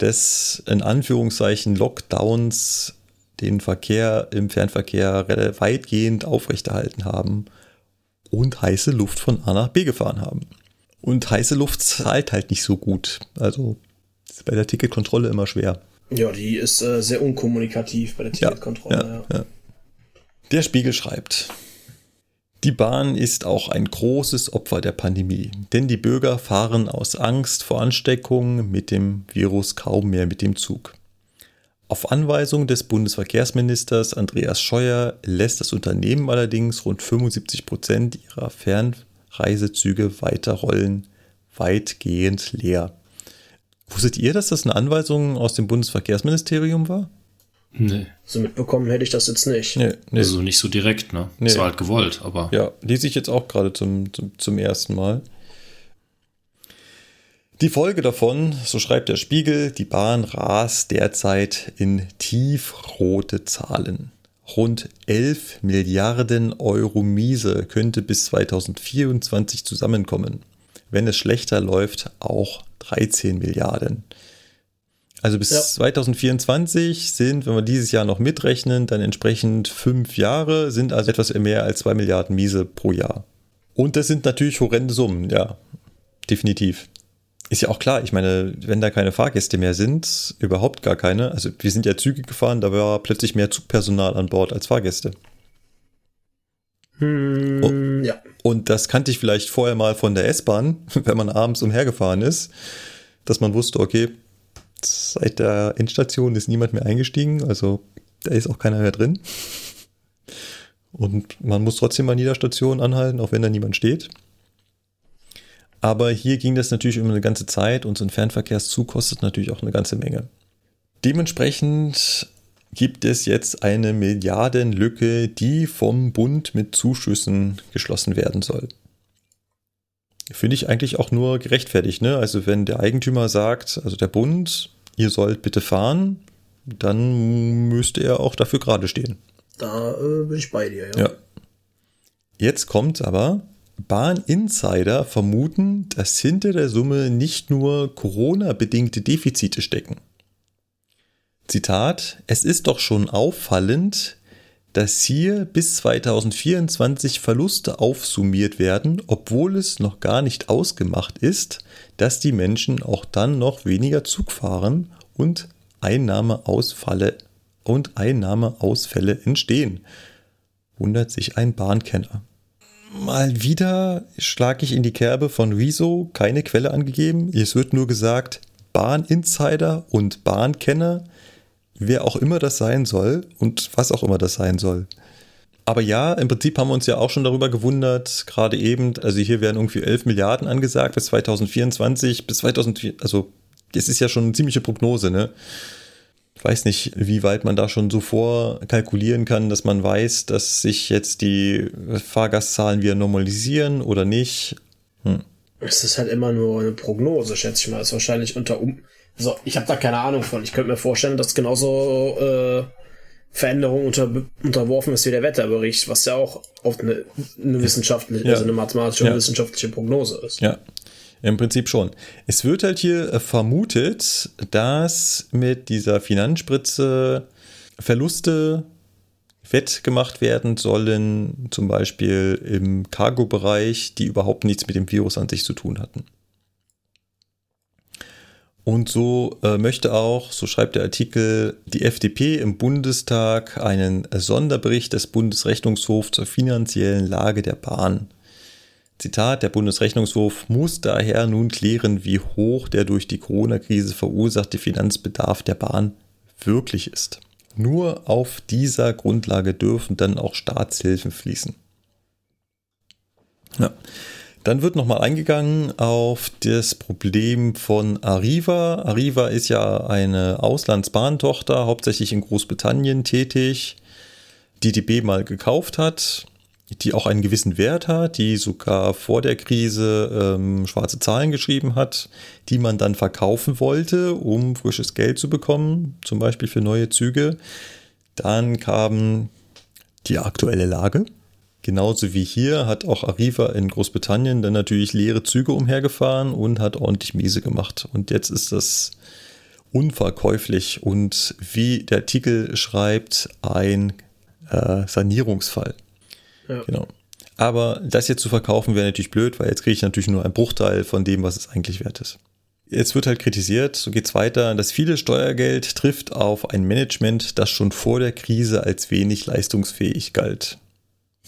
des in Anführungszeichen Lockdowns den Verkehr im Fernverkehr weitgehend aufrechterhalten haben und heiße Luft von A nach B gefahren haben. Und heiße Luft zahlt halt nicht so gut. Also ist bei der Ticketkontrolle immer schwer. Ja, die ist äh, sehr unkommunikativ bei der Ticketkontrolle. Ja, ja, ja. Der Spiegel schreibt. Die Bahn ist auch ein großes Opfer der Pandemie, denn die Bürger fahren aus Angst vor Ansteckung mit dem Virus kaum mehr mit dem Zug. Auf Anweisung des Bundesverkehrsministers Andreas Scheuer lässt das Unternehmen allerdings rund 75 Prozent ihrer Fernreisezüge weiterrollen, weitgehend leer. Wusstet ihr, dass das eine Anweisung aus dem Bundesverkehrsministerium war? Nee. So mitbekommen hätte ich das jetzt nicht. Nee, nee. Also nicht so direkt, ne? Nee. Das war halt gewollt, aber. Ja, lese ich jetzt auch gerade zum, zum, zum ersten Mal. Die Folge davon, so schreibt der Spiegel, die Bahn rast derzeit in tiefrote Zahlen. Rund 11 Milliarden Euro Miese könnte bis 2024 zusammenkommen. Wenn es schlechter läuft, auch 13 Milliarden. Also bis ja. 2024 sind, wenn wir dieses Jahr noch mitrechnen, dann entsprechend fünf Jahre, sind also etwas mehr als zwei Milliarden Miese pro Jahr. Und das sind natürlich horrende Summen, ja, definitiv. Ist ja auch klar, ich meine, wenn da keine Fahrgäste mehr sind, überhaupt gar keine. Also wir sind ja Züge gefahren, da war plötzlich mehr Zugpersonal an Bord als Fahrgäste. Hm, und, ja. Und das kannte ich vielleicht vorher mal von der S-Bahn, wenn man abends umhergefahren ist, dass man wusste, okay, seit der Endstation ist niemand mehr eingestiegen, also da ist auch keiner mehr drin. Und man muss trotzdem an jeder Station anhalten, auch wenn da niemand steht. Aber hier ging das natürlich über eine ganze Zeit und so ein Fernverkehrszug kostet natürlich auch eine ganze Menge. Dementsprechend gibt es jetzt eine Milliardenlücke, die vom Bund mit Zuschüssen geschlossen werden soll. Finde ich eigentlich auch nur gerechtfertigt. Ne? Also wenn der Eigentümer sagt, also der Bund, ihr sollt bitte fahren, dann müsste er auch dafür gerade stehen. Da äh, bin ich bei dir, ja. ja. Jetzt kommt aber, Bahn-Insider vermuten, dass hinter der Summe nicht nur Corona-bedingte Defizite stecken. Zitat, es ist doch schon auffallend, dass hier bis 2024 Verluste aufsummiert werden, obwohl es noch gar nicht ausgemacht ist, dass die Menschen auch dann noch weniger Zug fahren und Einnahmeausfälle und Einnahmeausfälle entstehen. Wundert sich ein Bahnkenner. Mal wieder schlage ich in die Kerbe von Rezo, keine Quelle angegeben. Es wird nur gesagt, Bahninsider und Bahnkenner wer auch immer das sein soll und was auch immer das sein soll. Aber ja, im Prinzip haben wir uns ja auch schon darüber gewundert, gerade eben, also hier werden irgendwie 11 Milliarden angesagt bis 2024, bis 2004, also das ist ja schon eine ziemliche Prognose, ne? Ich weiß nicht, wie weit man da schon so vorkalkulieren kann, dass man weiß, dass sich jetzt die Fahrgastzahlen wieder normalisieren oder nicht. Hm. Es ist halt immer nur eine Prognose, schätze ich mal. Das ist wahrscheinlich unter um also ich habe da keine Ahnung von. Ich könnte mir vorstellen, dass genauso äh, Veränderung unter, unterworfen ist wie der Wetterbericht, was ja auch oft eine, eine wissenschaftliche, ja. also eine mathematische ja. und wissenschaftliche Prognose ist. Ja, im Prinzip schon. Es wird halt hier äh, vermutet, dass mit dieser Finanzspritze Verluste wettgemacht werden sollen, zum Beispiel im Cargo-Bereich, die überhaupt nichts mit dem Virus an sich zu tun hatten. Und so äh, möchte auch, so schreibt der Artikel, die FDP im Bundestag einen Sonderbericht des Bundesrechnungshofs zur finanziellen Lage der Bahn. Zitat, der Bundesrechnungshof muss daher nun klären, wie hoch der durch die Corona-Krise verursachte Finanzbedarf der Bahn wirklich ist. Nur auf dieser Grundlage dürfen dann auch Staatshilfen fließen. Ja. Dann wird nochmal eingegangen auf das Problem von Arriva. Arriva ist ja eine Auslandsbahntochter, hauptsächlich in Großbritannien tätig, die DB mal gekauft hat, die auch einen gewissen Wert hat, die sogar vor der Krise ähm, schwarze Zahlen geschrieben hat, die man dann verkaufen wollte, um frisches Geld zu bekommen, zum Beispiel für neue Züge. Dann kam die aktuelle Lage Genauso wie hier hat auch Arriva in Großbritannien dann natürlich leere Züge umhergefahren und hat ordentlich Miese gemacht. Und jetzt ist das unverkäuflich und wie der Artikel schreibt, ein äh, Sanierungsfall. Ja. Genau. Aber das jetzt zu verkaufen wäre natürlich blöd, weil jetzt kriege ich natürlich nur einen Bruchteil von dem, was es eigentlich wert ist. Jetzt wird halt kritisiert, so geht's weiter, dass viele Steuergeld trifft auf ein Management, das schon vor der Krise als wenig leistungsfähig galt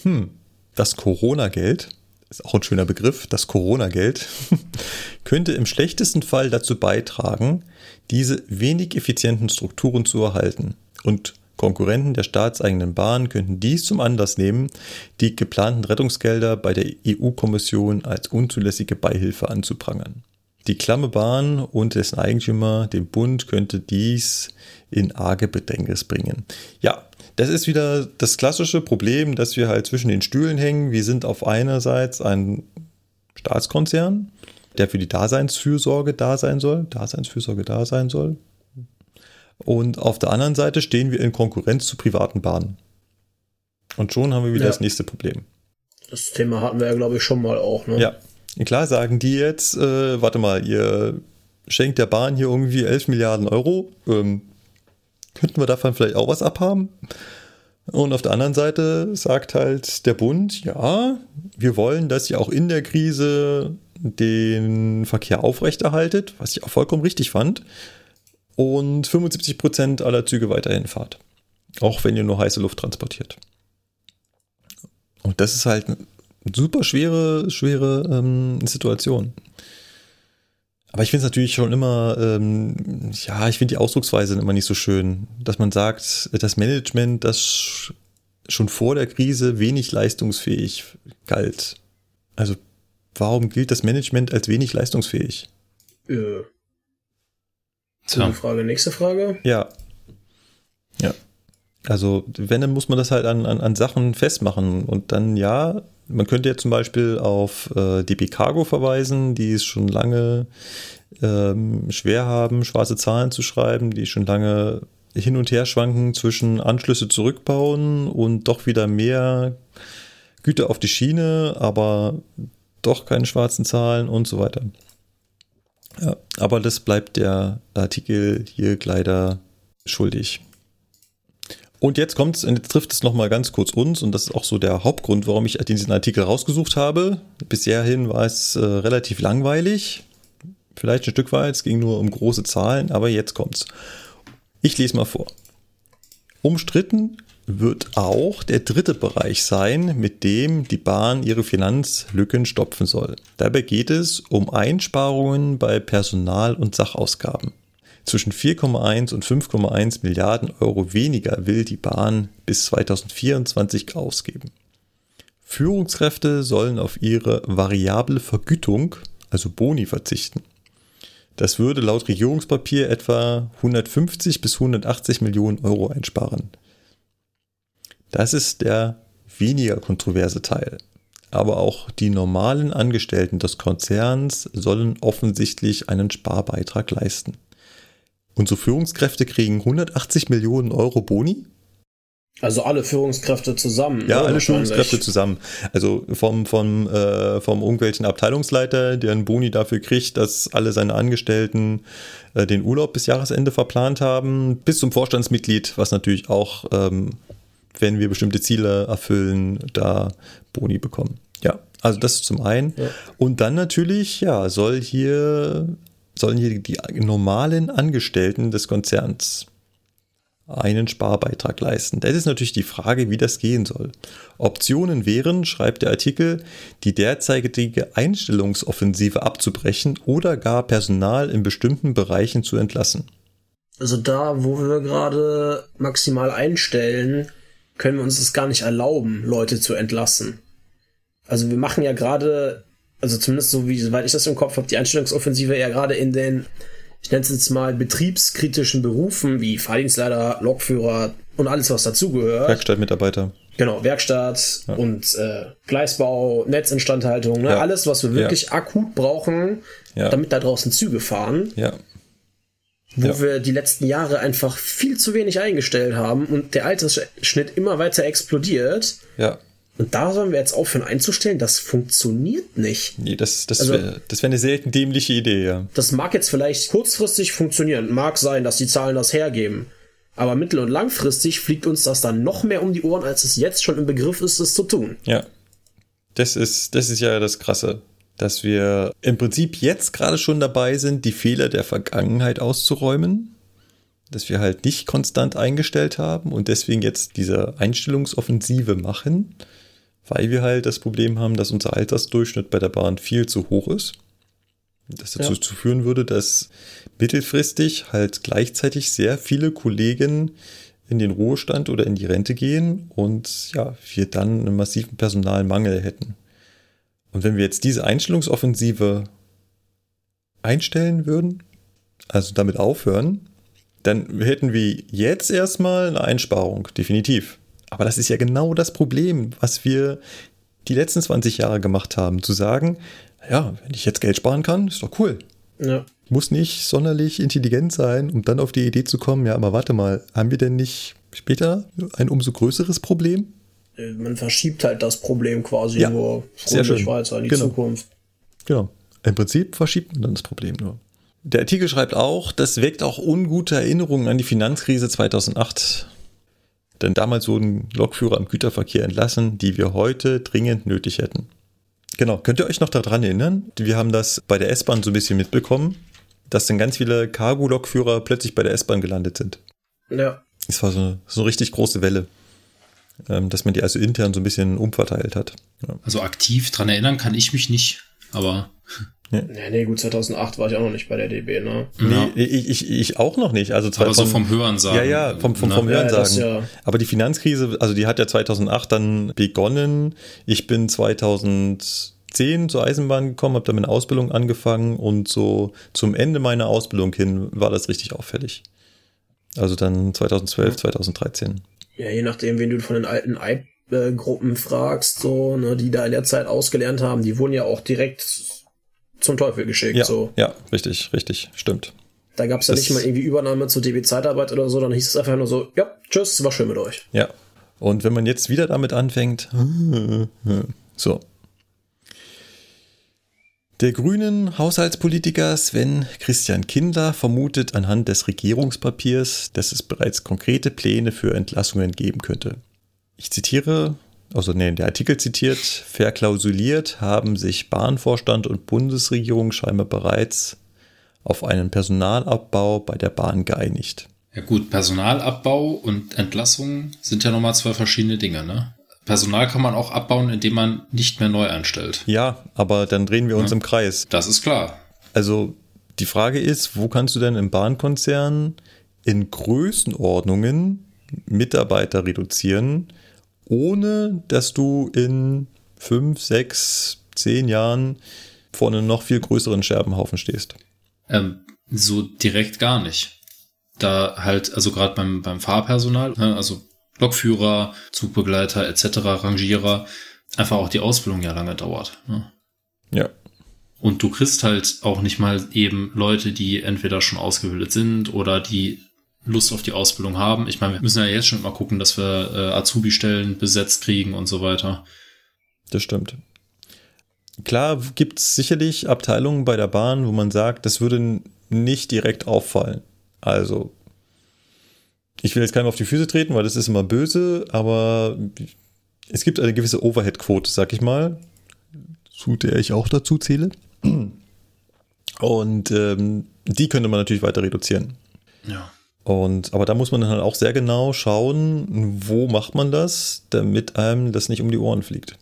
hm, das Corona-Geld, ist auch ein schöner Begriff, das Corona-Geld, könnte im schlechtesten Fall dazu beitragen, diese wenig effizienten Strukturen zu erhalten. Und Konkurrenten der staatseigenen Bahn könnten dies zum Anlass nehmen, die geplanten Rettungsgelder bei der EU-Kommission als unzulässige Beihilfe anzuprangern. Die klamme Bahn und dessen Eigentümer, den Bund, könnte dies in arge Bedrängnis bringen. Ja, das ist wieder das klassische Problem, dass wir halt zwischen den Stühlen hängen. Wir sind auf einerseits ein Staatskonzern, der für die Daseinsfürsorge da sein soll, Daseinsfürsorge da sein soll. Und auf der anderen Seite stehen wir in Konkurrenz zu privaten Bahnen. Und schon haben wir wieder ja. das nächste Problem. Das Thema hatten wir ja, glaube ich, schon mal auch. Ne? Ja. Klar sagen die jetzt, äh, warte mal, ihr schenkt der Bahn hier irgendwie 11 Milliarden Euro. Ähm, Könnten wir davon vielleicht auch was abhaben? Und auf der anderen Seite sagt halt der Bund, ja, wir wollen, dass ihr auch in der Krise den Verkehr aufrechterhaltet, was ich auch vollkommen richtig fand, und 75 Prozent aller Züge weiterhin fahrt. Auch wenn ihr nur heiße Luft transportiert. Und das ist halt eine super schwere, schwere ähm, Situation. Aber ich finde es natürlich schon immer, ähm, ja, ich finde die Ausdrucksweise immer nicht so schön, dass man sagt, das Management, das schon vor der Krise wenig leistungsfähig galt. Also, warum gilt das Management als wenig leistungsfähig? Äh. So. Frage, nächste Frage? Ja. Ja. Also, wenn, dann muss man das halt an, an, an Sachen festmachen und dann, ja, man könnte ja zum Beispiel auf äh, DB Cargo verweisen, die es schon lange ähm, schwer haben, schwarze Zahlen zu schreiben, die schon lange hin und her schwanken zwischen Anschlüsse zurückbauen und doch wieder mehr Güter auf die Schiene, aber doch keine schwarzen Zahlen und so weiter. Ja, aber das bleibt der Artikel hier leider schuldig. Und jetzt kommt's, und jetzt trifft es nochmal ganz kurz uns, und das ist auch so der Hauptgrund, warum ich diesen Artikel rausgesucht habe. Bisherhin war es äh, relativ langweilig. Vielleicht ein Stück weit, es ging nur um große Zahlen, aber jetzt kommt's. Ich lese mal vor. Umstritten wird auch der dritte Bereich sein, mit dem die Bahn ihre Finanzlücken stopfen soll. Dabei geht es um Einsparungen bei Personal- und Sachausgaben. Zwischen 4,1 und 5,1 Milliarden Euro weniger will die Bahn bis 2024 ausgeben. Führungskräfte sollen auf ihre variable Vergütung, also Boni, verzichten. Das würde laut Regierungspapier etwa 150 bis 180 Millionen Euro einsparen. Das ist der weniger kontroverse Teil. Aber auch die normalen Angestellten des Konzerns sollen offensichtlich einen Sparbeitrag leisten. Unsere Führungskräfte kriegen 180 Millionen Euro Boni? Also alle Führungskräfte zusammen. Ja, ne, alle. Führungskräfte zusammen. Also vom, vom, äh, vom irgendwelchen Abteilungsleiter, der einen Boni dafür kriegt, dass alle seine Angestellten äh, den Urlaub bis Jahresende verplant haben, bis zum Vorstandsmitglied, was natürlich auch, ähm, wenn wir bestimmte Ziele erfüllen, da Boni bekommen. Ja, also das zum einen. Ja. Und dann natürlich, ja, soll hier, sollen hier die normalen Angestellten des Konzerns einen Sparbeitrag leisten. Das ist natürlich die Frage, wie das gehen soll. Optionen wären, schreibt der Artikel, die derzeitige Einstellungsoffensive abzubrechen oder gar Personal in bestimmten Bereichen zu entlassen. Also da, wo wir gerade maximal einstellen, können wir uns das gar nicht erlauben, Leute zu entlassen. Also wir machen ja gerade, also zumindest so wie, soweit ich das im Kopf habe, die Einstellungsoffensive ja gerade in den, ich nenne es jetzt mal betriebskritischen Berufen wie Fahrdienstleiter, Lokführer und alles, was dazugehört. Werkstattmitarbeiter. Genau, Werkstatt und äh, Gleisbau, Netzinstandhaltung, ne? Ja. alles, was wir wirklich akut brauchen, Ja. damit da draußen Züge fahren, Ja, wo Ja. wir die letzten Jahre einfach viel zu wenig eingestellt haben und der Altersschnitt immer weiter explodiert. ja. Und da sollen wir jetzt aufhören einzustellen, das funktioniert nicht. Nee, das, das Also- wäre wär eine selten dämliche Idee, ja. Das mag jetzt vielleicht kurzfristig funktionieren, mag sein, dass die Zahlen das hergeben. Aber mittel- und langfristig fliegt uns das dann noch mehr um die Ohren, als es jetzt schon im Begriff ist, es zu tun. Ja. Das ist, das ist ja das Krasse, dass wir im Prinzip jetzt gerade schon dabei sind, die Fehler der Vergangenheit auszuräumen, dass wir halt nicht konstant eingestellt haben und deswegen jetzt diese Einstellungsoffensive machen, weil wir halt das Problem haben, dass unser Altersdurchschnitt bei der Bahn viel zu hoch ist. Das dazu Ja. zu führen würde, dass mittelfristig halt gleichzeitig sehr viele Kollegen in den Ruhestand oder in die Rente gehen und ja, wir dann einen massiven Personalmangel hätten. Und wenn wir jetzt diese Einstellungsoffensive einstellen würden, also damit aufhören, dann hätten wir jetzt erstmal eine Einsparung, definitiv. Aber das ist ja genau das Problem, was wir die letzten 20 Jahre gemacht haben, zu sagen, ja, wenn ich jetzt Geld sparen kann, ist doch cool. Ja. Muss nicht sonderlich intelligent sein, um dann auf die Idee zu kommen, ja, aber warte mal, haben wir denn nicht später ein umso größeres Problem? Äh, Man verschiebt halt das Problem quasi Ja, nur sehr schön. weiter in die Genau. Zukunft. Genau. Im Prinzip verschiebt man dann das Problem nur. Der Artikel schreibt auch, das weckt auch ungute Erinnerungen an die Finanzkrise 2008. Denn damals wurden Lokführer im Güterverkehr entlassen, die wir heute dringend nötig hätten. Genau, könnt ihr euch noch daran erinnern? Wir haben das bei der S-Bahn so ein bisschen mitbekommen, dass dann ganz viele Cargo-Lokführer plötzlich bei der S-Bahn gelandet sind. Ja. Es war so, so eine richtig große Welle, ähm, dass man die also intern so ein bisschen umverteilt hat. Ja. Also aktiv dran erinnern kann ich mich nicht, aber Nee, nee, gut, 2008 war ich auch noch nicht bei der DB, ne? ja. Nee, ich, ich, ich auch noch nicht. Also aber so von- vom Hören sagen. Ja, ja, vom, vom, ne? vom Ja, Hören das sagen. ja. Aber die Finanzkrise, also die hat ja 2008 dann begonnen. Ich bin 2010 zur Eisenbahn gekommen, habe da meine Ausbildung angefangen und so zum Ende meiner Ausbildung hin war das richtig auffällig. Also dann 2012, 2013. Ja, je nachdem, wen du von den alten IP-Gruppen fragst, so, ne, die da in der Zeit ausgelernt haben, die wurden ja auch direkt zum Teufel geschickt, Ja, so. ja, richtig, richtig, stimmt. Da gab es ja nicht mal irgendwie Übernahme zur DB Zeitarbeit oder so, dann hieß es einfach nur so, ja, tschüss, war schön mit euch. Ja. Und wenn man jetzt wieder damit anfängt, so. Der grünen Haushaltspolitiker Sven Christian Kindler vermutet anhand des Regierungspapiers, dass es bereits konkrete Pläne für Entlassungen geben könnte. Ich zitiere, also nee, der Artikel zitiert, verklausuliert haben sich Bahnvorstand und Bundesregierung scheinbar bereits auf einen Personalabbau bei der Bahn geeinigt. Ja gut, Personalabbau und Entlassung sind ja nochmal zwei verschiedene Dinge, ne? Personal kann man auch abbauen, indem man nicht mehr neu einstellt. Ja, aber dann drehen wir uns Ja. im Kreis. Das ist klar. Also die Frage ist, wo kannst du denn im Bahnkonzern in Größenordnungen Mitarbeiter reduzieren, ohne dass du in fünf, sechs, zehn Jahren vor einem noch viel größeren Scherbenhaufen stehst? Ähm, so direkt gar nicht. Da halt, also gerade beim, beim Fahrpersonal, ne, also Lokführer, Zugbegleiter etc., Rangierer, einfach auch die Ausbildung ja lange dauert. Ne? Ja, Und du kriegst halt auch nicht mal eben Leute, die entweder schon ausgebildet sind oder die Lust auf die Ausbildung haben. Ich meine, wir müssen ja jetzt schon mal gucken, dass wir äh, Azubi-Stellen besetzt kriegen und so weiter. Das stimmt. Klar gibt es sicherlich Abteilungen bei der Bahn, wo man sagt, das würde nicht direkt auffallen. Also, ich will jetzt keinem auf die Füße treten, weil das ist immer böse, aber es gibt eine gewisse Overhead-Quote, sag ich mal, zu der ich auch dazu zähle. Und ähm, die könnte man natürlich weiter reduzieren. Ja. Und, aber da muss man dann halt auch sehr genau schauen, wo macht man das, damit einem das nicht um die Ohren fliegt.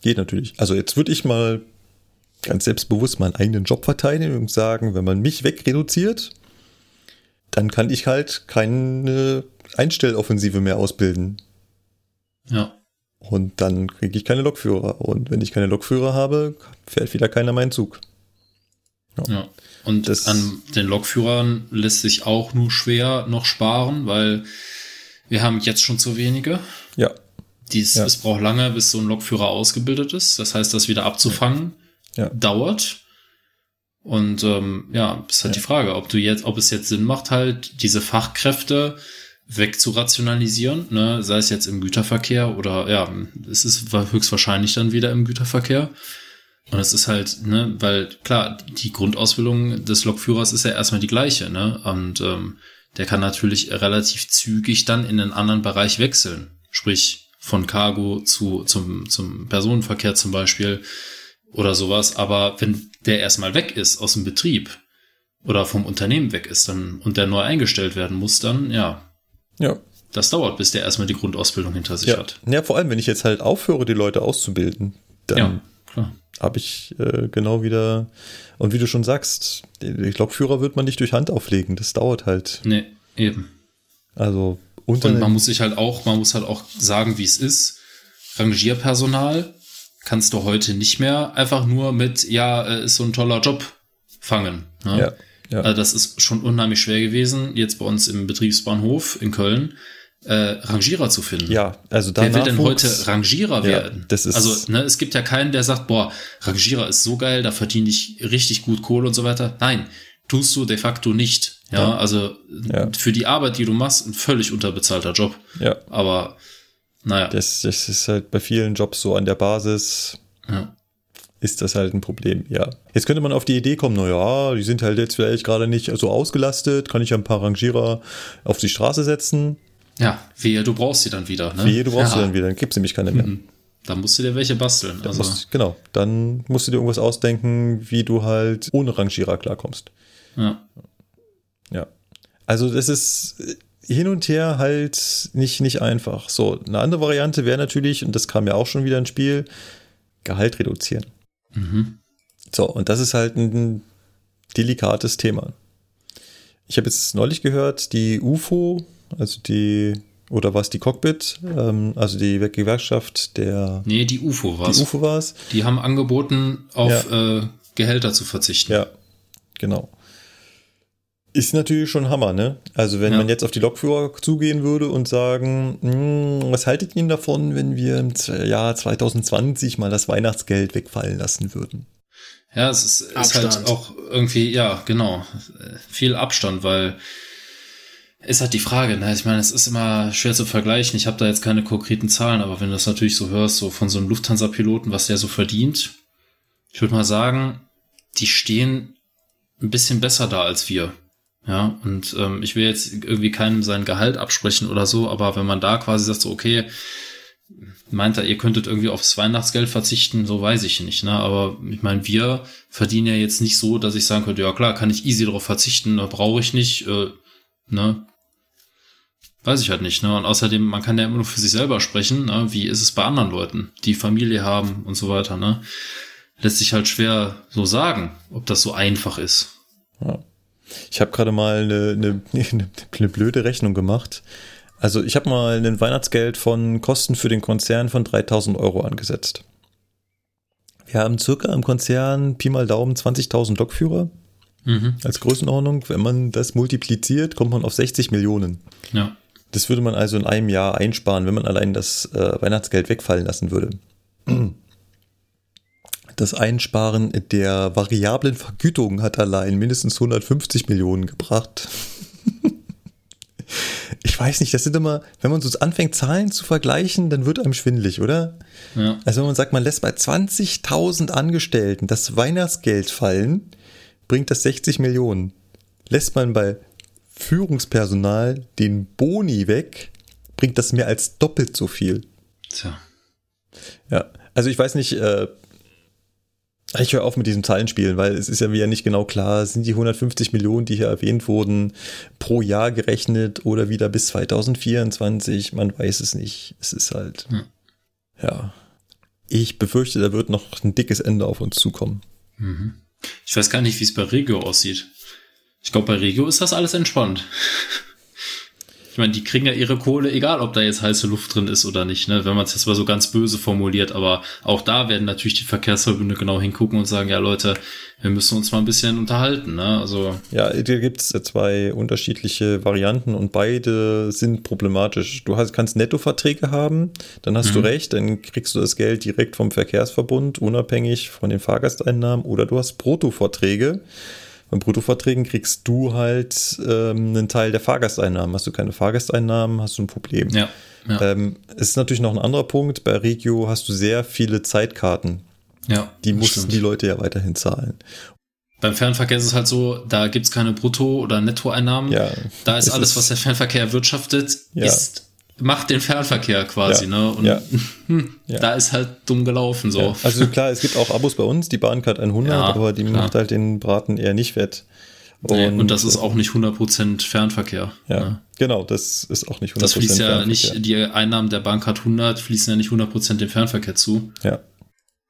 Geht natürlich. Also jetzt würde ich mal ganz selbstbewusst meinen eigenen Job verteidigen und sagen, wenn man mich wegreduziert, dann kann ich halt keine Einstelloffensive mehr ausbilden. Ja. Und dann kriege ich keine Lokführer. Und wenn ich keine Lokführer habe, fährt wieder keiner meinen Zug. Ja. ja. Und Das- an den Lokführern lässt sich auch nur schwer noch sparen, weil wir haben jetzt schon zu wenige. Ja, Dies, Ja. Es braucht lange, bis so ein Lokführer ausgebildet ist. Das heißt, das wieder abzufangen, Ja. dauert. Und ähm, ja, ist halt Ja. die Frage, ob du jetzt, ob es jetzt Sinn macht, halt diese Fachkräfte wegzurationalisieren, ne? sei es jetzt im Güterverkehr oder ja, es ist höchstwahrscheinlich dann wieder im Güterverkehr. Und es ist halt, ne, weil klar, die Grundausbildung des Lokführers ist ja erstmal die gleiche, ne? Und ähm, der kann natürlich relativ zügig dann in einen anderen Bereich wechseln. Sprich, von Cargo zu, zum, zum Personenverkehr zum Beispiel oder sowas. Aber wenn der erstmal weg ist aus dem Betrieb oder vom Unternehmen weg ist dann und der neu eingestellt werden muss, dann ja, ja. das dauert, bis der erstmal die Grundausbildung hinter sich Ja. hat. ja, vor allem, wenn ich jetzt halt aufhöre, die Leute auszubilden, dann Ja, klar. Habe ich äh, genau wieder, und wie du schon sagst, die die Lokführer wird man nicht durch Hand auflegen, das dauert halt. Nee, eben. Also unter Und man muss sich halt auch, man muss halt auch sagen, wie es ist. Rangierpersonal kannst du heute nicht mehr einfach nur mit, ja, äh, ist so ein toller Job fangen. Ne? ja, ja, Also das ist schon unheimlich schwer gewesen, jetzt bei uns im Betriebsbahnhof in Köln, äh, Rangierer zu finden. ja, also da Wer will denn heute Rangierer Ja, werden? das ist- also, ne, es gibt ja keinen, der sagt, boah, Rangierer ist so geil, da verdiene ich richtig gut Kohle und so weiter. Nein, tust du de facto nicht. Ja, Ja. also Ja. für die Arbeit, die du machst, ein völlig unterbezahlter Job. Ja, Aber naja, das, das ist halt bei vielen Jobs so an der Basis, ja. ist das halt ein Problem, ja. Jetzt könnte man auf die Idee kommen, na ja, die sind halt jetzt vielleicht gerade nicht so ausgelastet, kann ich ja ein paar Rangierer auf die Straße setzen. Ja, wehe, du brauchst sie dann wieder. Ne? Wie du brauchst ja. du dann wieder, dann gibt's nämlich keine mehr. Mhm. Dann musst du dir welche basteln. Also, Musst, genau, dann musst du dir irgendwas ausdenken, wie du halt ohne Rangierer klarkommst. ja. Ja. Also das ist äh, hin und her halt nicht, nicht einfach. So, eine andere Variante wäre natürlich, und das kam ja auch schon wieder ins Spiel, Gehalt reduzieren. Mhm. So, und das ist halt ein delikates Thema. Ich habe jetzt neulich gehört, die UFO, also die, oder was die Cockpit, ähm, also die Gewerkschaft der Nee, die UFO die war's. UFO war es. Die haben angeboten, auf äh, Gehälter zu verzichten. Ja, genau. Ist natürlich schon Hammer, ne? Also wenn Ja. man jetzt auf die Lokführer zugehen würde und sagen, "Hm, was haltet ihr denn davon, wenn wir im Jahr 2020 mal das Weihnachtsgeld wegfallen lassen würden? Ja, es ist, ist halt auch irgendwie, ja, genau, viel Abstand, weil ist halt die Frage, ne? Ich meine, es ist immer schwer zu vergleichen. Ich habe da jetzt keine konkreten Zahlen, aber wenn du das natürlich so hörst, so von so einem Lufthansa-Piloten, was der so verdient, ich würde mal sagen, die stehen ein bisschen besser da als wir. Ja, und ähm, ich will jetzt irgendwie keinem sein Gehalt absprechen oder so, aber wenn man da quasi sagt, so, okay, meint er, ihr könntet irgendwie aufs Weihnachtsgeld verzichten, so weiß ich nicht, ne? Aber ich meine, wir verdienen ja jetzt nicht so, dass ich sagen könnte, ja klar, kann ich easy darauf verzichten, da brauche ich nicht, äh, ne? Weiß ich halt nicht, ne? Und außerdem, man kann ja immer nur für sich selber sprechen, ne? Wie ist es bei anderen Leuten, die Familie haben und so weiter, ne? Lässt sich halt schwer so sagen, ob das so einfach ist. Ja. Ich habe gerade mal eine, eine, eine, eine blöde Rechnung gemacht. Also ich habe mal ein Weihnachtsgeld von Kosten für den Konzern von 3000 Euro angesetzt. Wir haben circa im Konzern Pi mal Daumen 20.000 Lokführer Mhm. als Größenordnung. Wenn man das multipliziert, kommt man auf 60 Millionen. Ja. Das würde man also in einem Jahr einsparen, wenn man allein das äh, Weihnachtsgeld wegfallen lassen würde. Das Einsparen der variablen Vergütung hat allein mindestens 150 Millionen gebracht. ich weiß nicht, das sind immer, wenn man so anfängt, Zahlen zu vergleichen, dann wird einem schwindlig, oder? Ja. Also wenn man sagt, man lässt bei 20.000 Angestellten das Weihnachtsgeld fallen, bringt das 60 Millionen. Lässt man bei Führungspersonal den Boni weg, bringt das mehr als doppelt so viel. Tja. Ja, also ich weiß nicht, äh, ich höre auf mit diesem Zahlenspielen, weil es ist ja wieder nicht genau klar, sind die 150 Millionen, die hier erwähnt wurden, pro Jahr gerechnet oder wieder bis 2024, man weiß es nicht. Es ist halt, Hm. ja. Ich befürchte, da wird noch ein dickes Ende auf uns zukommen. Ich weiß gar nicht, wie es bei Regio aussieht. Ich glaube, bei Regio ist das alles entspannt. Ich meine, die kriegen ja ihre Kohle, egal ob da jetzt heiße Luft drin ist oder nicht, ne? wenn man es jetzt mal so ganz böse formuliert. Aber auch da werden natürlich die Verkehrsverbünde genau hingucken und sagen, ja Leute, wir müssen uns mal ein bisschen unterhalten. Ne? Also Ja, da gibt es zwei unterschiedliche Varianten und beide sind problematisch. Du hast, kannst Nettoverträge haben, dann hast du recht, dann kriegst du das Geld direkt vom Verkehrsverbund, unabhängig von den Fahrgasteinnahmen, oder du hast Bruttoverträge. Bei Bruttoverträgen kriegst du halt ähm, einen Teil der Fahrgasteinnahmen. Hast du keine Fahrgasteinnahmen, hast du ein Problem. ja, ja, Ähm, es ist natürlich noch ein anderer Punkt. Bei Regio hast du sehr viele Zeitkarten. ja. Die mussten stimmt. die Leute ja weiterhin zahlen. Beim Fernverkehr ist es halt so, da gibt's keine Brutto- oder Nettoeinnahmen. Ja, da ist es alles, ist- was der Fernverkehr erwirtschaftet, Ja. ist macht den Fernverkehr quasi, Ja. ne? Und Ja. hm, Ja. da ist halt dumm gelaufen so. Ja, also klar, es gibt auch Abos bei uns, die Bahncard 100, Ja, aber die klar. macht halt den Braten eher nicht fett. Nee, und, das ist auch nicht 100% Fernverkehr. Ja, ne? genau, das ist auch nicht 100% Das fließt ja Fernverkehr. nicht, die Einnahmen der Bank hat 100, fließen ja nicht 100% dem Fernverkehr zu. Ja,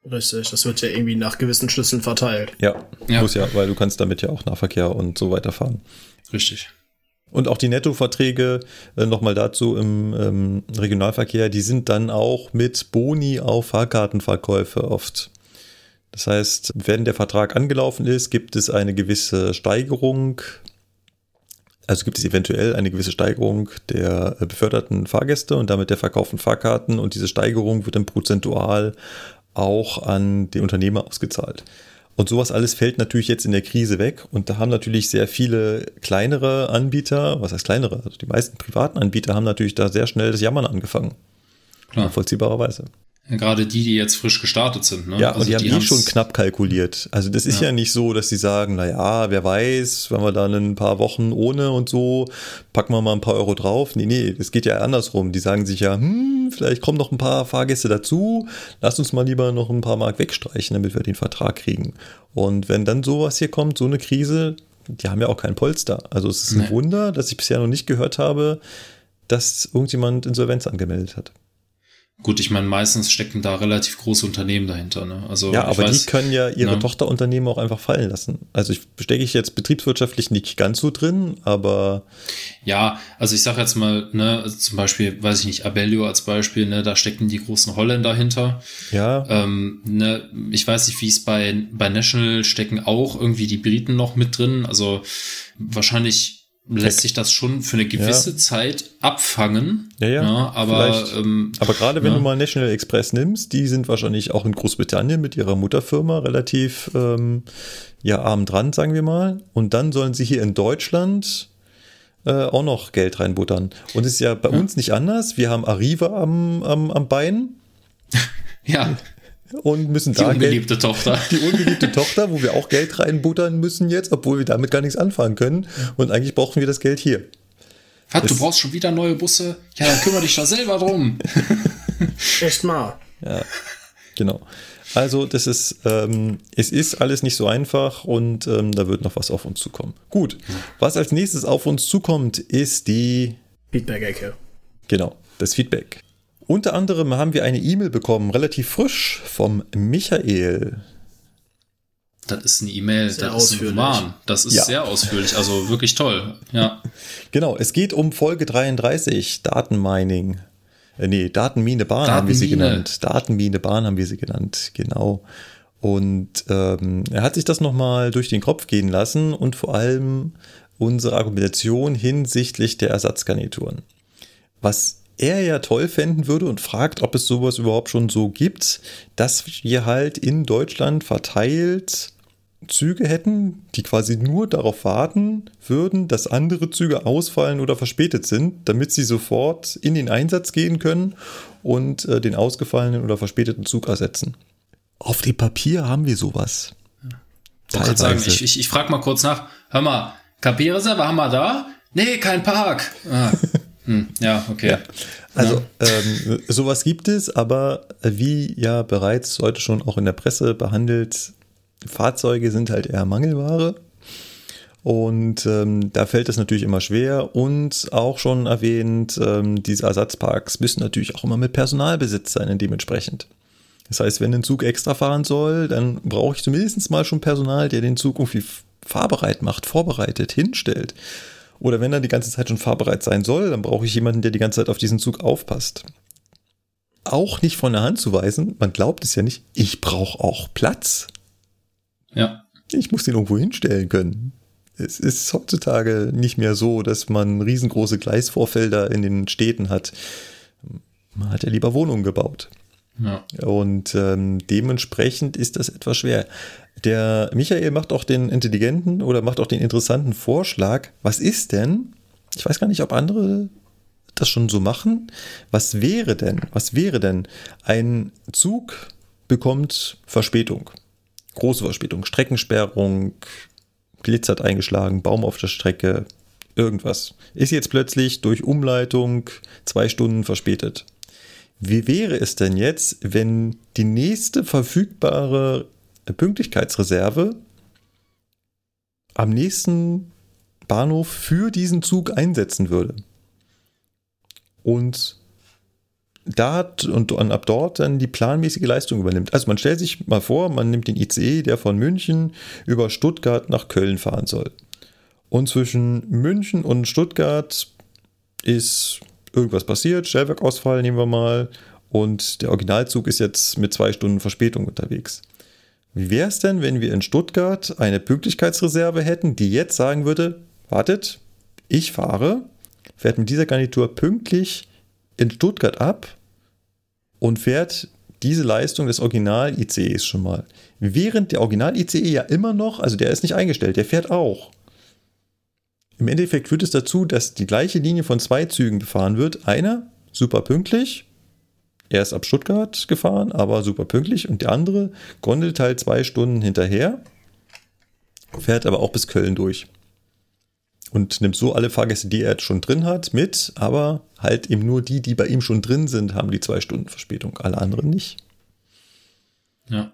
Richtig, das wird ja irgendwie nach gewissen Schlüsseln verteilt. ja, Ja. muss ja, weil du kannst damit ja auch Nahverkehr und so weiter fahren. Richtig. Und auch die Nettoverträge, äh, nochmal dazu im ähm, Regionalverkehr, die sind dann auch mit Boni auf Fahrkartenverkäufe oft. Das heißt, wenn der Vertrag angelaufen ist, gibt es eine gewisse Steigerung, also gibt es eventuell eine gewisse Steigerung der äh, beförderten Fahrgäste und damit der verkauften Fahrkarten und diese Steigerung wird dann prozentual auch an den Unternehmer ausgezahlt. Und sowas alles fällt natürlich jetzt in der Krise weg. Und da haben natürlich sehr viele kleinere Anbieter, was heißt kleinere, also die meisten privaten Anbieter haben natürlich da sehr schnell das Jammern angefangen. Klar. Nachvollziehbarerweise. Gerade die, die jetzt frisch gestartet sind. Ne? Ja, Also und die haben eh haben's- schon knapp kalkuliert. Also das ist ja, Ja. nicht so, dass sie sagen, na ja, wer weiß, wenn wir dann ein paar Wochen ohne und so, packen wir mal ein paar Euro drauf. Nee, nee, das geht ja andersrum. Die sagen sich ja, hm, vielleicht kommen noch ein paar Fahrgäste dazu, lass uns mal lieber noch ein paar Mark wegstreichen, damit wir den Vertrag kriegen. Und wenn dann sowas hier kommt, so eine Krise, die haben ja auch kein Polster. Also es ist ein Nee. Wunder, dass ich bisher noch nicht gehört habe, dass irgendjemand Insolvenz angemeldet hat. Gut, ich meine, meistens stecken da relativ große Unternehmen dahinter. Ne? Also Ja, aber weiß, die können ja ihre Ja. Tochterunternehmen auch einfach fallen lassen. Also ich stecke ich jetzt betriebswirtschaftlich nicht ganz so drin, aber Ja, also ich sag jetzt mal, ne, also zum Beispiel, weiß ich nicht, Abellio als Beispiel, ne, da stecken die großen Holländer hinter. ja, Ähm, ne, ich weiß nicht, wie es bei, bei National stecken auch irgendwie die Briten noch mit drin. Also wahrscheinlich lässt sich das schon für eine gewisse Ja. Zeit abfangen. Ja, ja, aber vielleicht. ähm, aber gerade wenn Ja. du mal National Express nimmst, die sind wahrscheinlich auch in Großbritannien mit ihrer Mutterfirma relativ ähm, ja arm dran, sagen wir mal. Und dann sollen sie hier in Deutschland äh, auch noch Geld reinbuttern. Und es ist ja bei uns nicht anders. Wir haben Arriva am, am, am Bein ja, und müssen die da Geld ungeliebte Tochter. die ungeliebte Tochter, wo wir auch Geld reinbuttern müssen jetzt, obwohl wir damit gar nichts anfangen können. Und eigentlich brauchen wir das Geld hier. Was, du brauchst schon wieder neue Busse? Ja, dann kümmere dich da selber drum. Echt mal. Genau. Also das ist, ähm, es ist alles nicht so einfach und ähm, da wird noch was auf uns zukommen. Gut, was als nächstes auf uns zukommt, ist die, Feedback-Ecke. genau, das Feedback. Unter anderem haben wir eine E-Mail bekommen, relativ frisch, vom Michael. Das ist eine E-Mail, Sehr das ist ein ausführlich. Roman. Das ist Ja. sehr ausführlich, also wirklich toll. Ja. Genau, es geht um Folge 33, Datenmining. Äh, nee, Datenmine Bahn haben wir sie Datenmine. genannt. Datenmine Bahn haben wir sie genannt, genau. Und ähm, er hat sich das nochmal durch den Kopf gehen lassen und vor allem unsere Argumentation hinsichtlich der Ersatzgarnituren. Was er ja toll fänden würde und fragt, ob es sowas überhaupt schon so gibt, dass wir halt in Deutschland verteilt Züge hätten, die quasi nur darauf warten würden, dass andere Züge ausfallen oder verspätet sind, damit sie sofort in den Einsatz gehen können und äh, den ausgefallenen oder verspäteten Zug ersetzen. Auf dem Papier haben wir sowas. Ich wollte sagen, ich, ich, ich frage mal kurz nach. Hör mal, KP-Reserve haben wir da? Nee, kein Park. Ah. Hm, ja, okay. Ja. Also ähm, sowas gibt es, aber wie ja bereits heute schon auch in der Presse behandelt, Fahrzeuge sind halt eher Mangelware. Und ähm, da fällt es natürlich immer schwer. Und auch schon erwähnt, ähm, diese Ersatzparks müssen natürlich auch immer mit Personalbesitz sein, dementsprechend. Das heißt, wenn ein Zug extra fahren soll, dann brauche ich zumindest mal schon Personal, der den Zug irgendwie fahrbereit macht, vorbereitet, hinstellt. Oder wenn er die ganze Zeit schon fahrbereit sein soll, dann brauche ich jemanden, der die ganze Zeit auf diesen Zug aufpasst. Auch nicht von der Hand zu weisen, man glaubt es ja nicht, ich brauche auch Platz. Ja. Ich muss den irgendwo hinstellen können. Es ist heutzutage nicht mehr so, dass man riesengroße Gleisvorfelder in den Städten hat. Man hat ja lieber Wohnungen gebaut. Ja. Und ähm, dementsprechend ist das etwas schwer. Der Michael macht auch den intelligenten oder macht auch den interessanten Vorschlag. Was ist denn? Ich weiß gar nicht, ob andere das schon so machen. Was wäre denn? Was wäre denn? Ein Zug bekommt Verspätung. Große Verspätung. Streckensperrung, Blitz hat eingeschlagen, Baum auf der Strecke, irgendwas. Ist jetzt plötzlich durch Umleitung zwei Stunden verspätet. Wie wäre es denn jetzt, wenn die nächste verfügbare Pünktlichkeitsreserve am nächsten Bahnhof für diesen Zug einsetzen würde? Und da und, und ab dort dann die planmäßige Leistung übernimmt. Also man stellt sich mal vor, man nimmt den ICE, der von München über Stuttgart nach Köln fahren soll. Und zwischen München und Stuttgart ist irgendwas passiert, Stellwerkausfall nehmen wir mal, und der Originalzug ist jetzt mit zwei Stunden Verspätung unterwegs. Wie wäre es denn, wenn wir in Stuttgart eine Pünktlichkeitsreserve hätten, die jetzt sagen würde, wartet, ich fahre, fährt mit dieser Garnitur pünktlich in Stuttgart ab und fährt diese Leistung des Original-ICEs schon mal. Während der Original-ICE ja immer noch, also der ist nicht eingestellt, der fährt auch. Im Endeffekt führt es dazu, dass die gleiche Linie von zwei Zügen befahren wird. Einer super pünktlich, er ist ab Stuttgart gefahren, aber super pünktlich, und der andere gondelt halt zwei Stunden hinterher, fährt aber auch bis Köln durch. Und nimmt so alle Fahrgäste, die er jetzt schon drin hat, mit, aber halt eben nur die, die bei ihm schon drin sind, haben die zwei Stunden Verspätung, alle anderen nicht. Ja.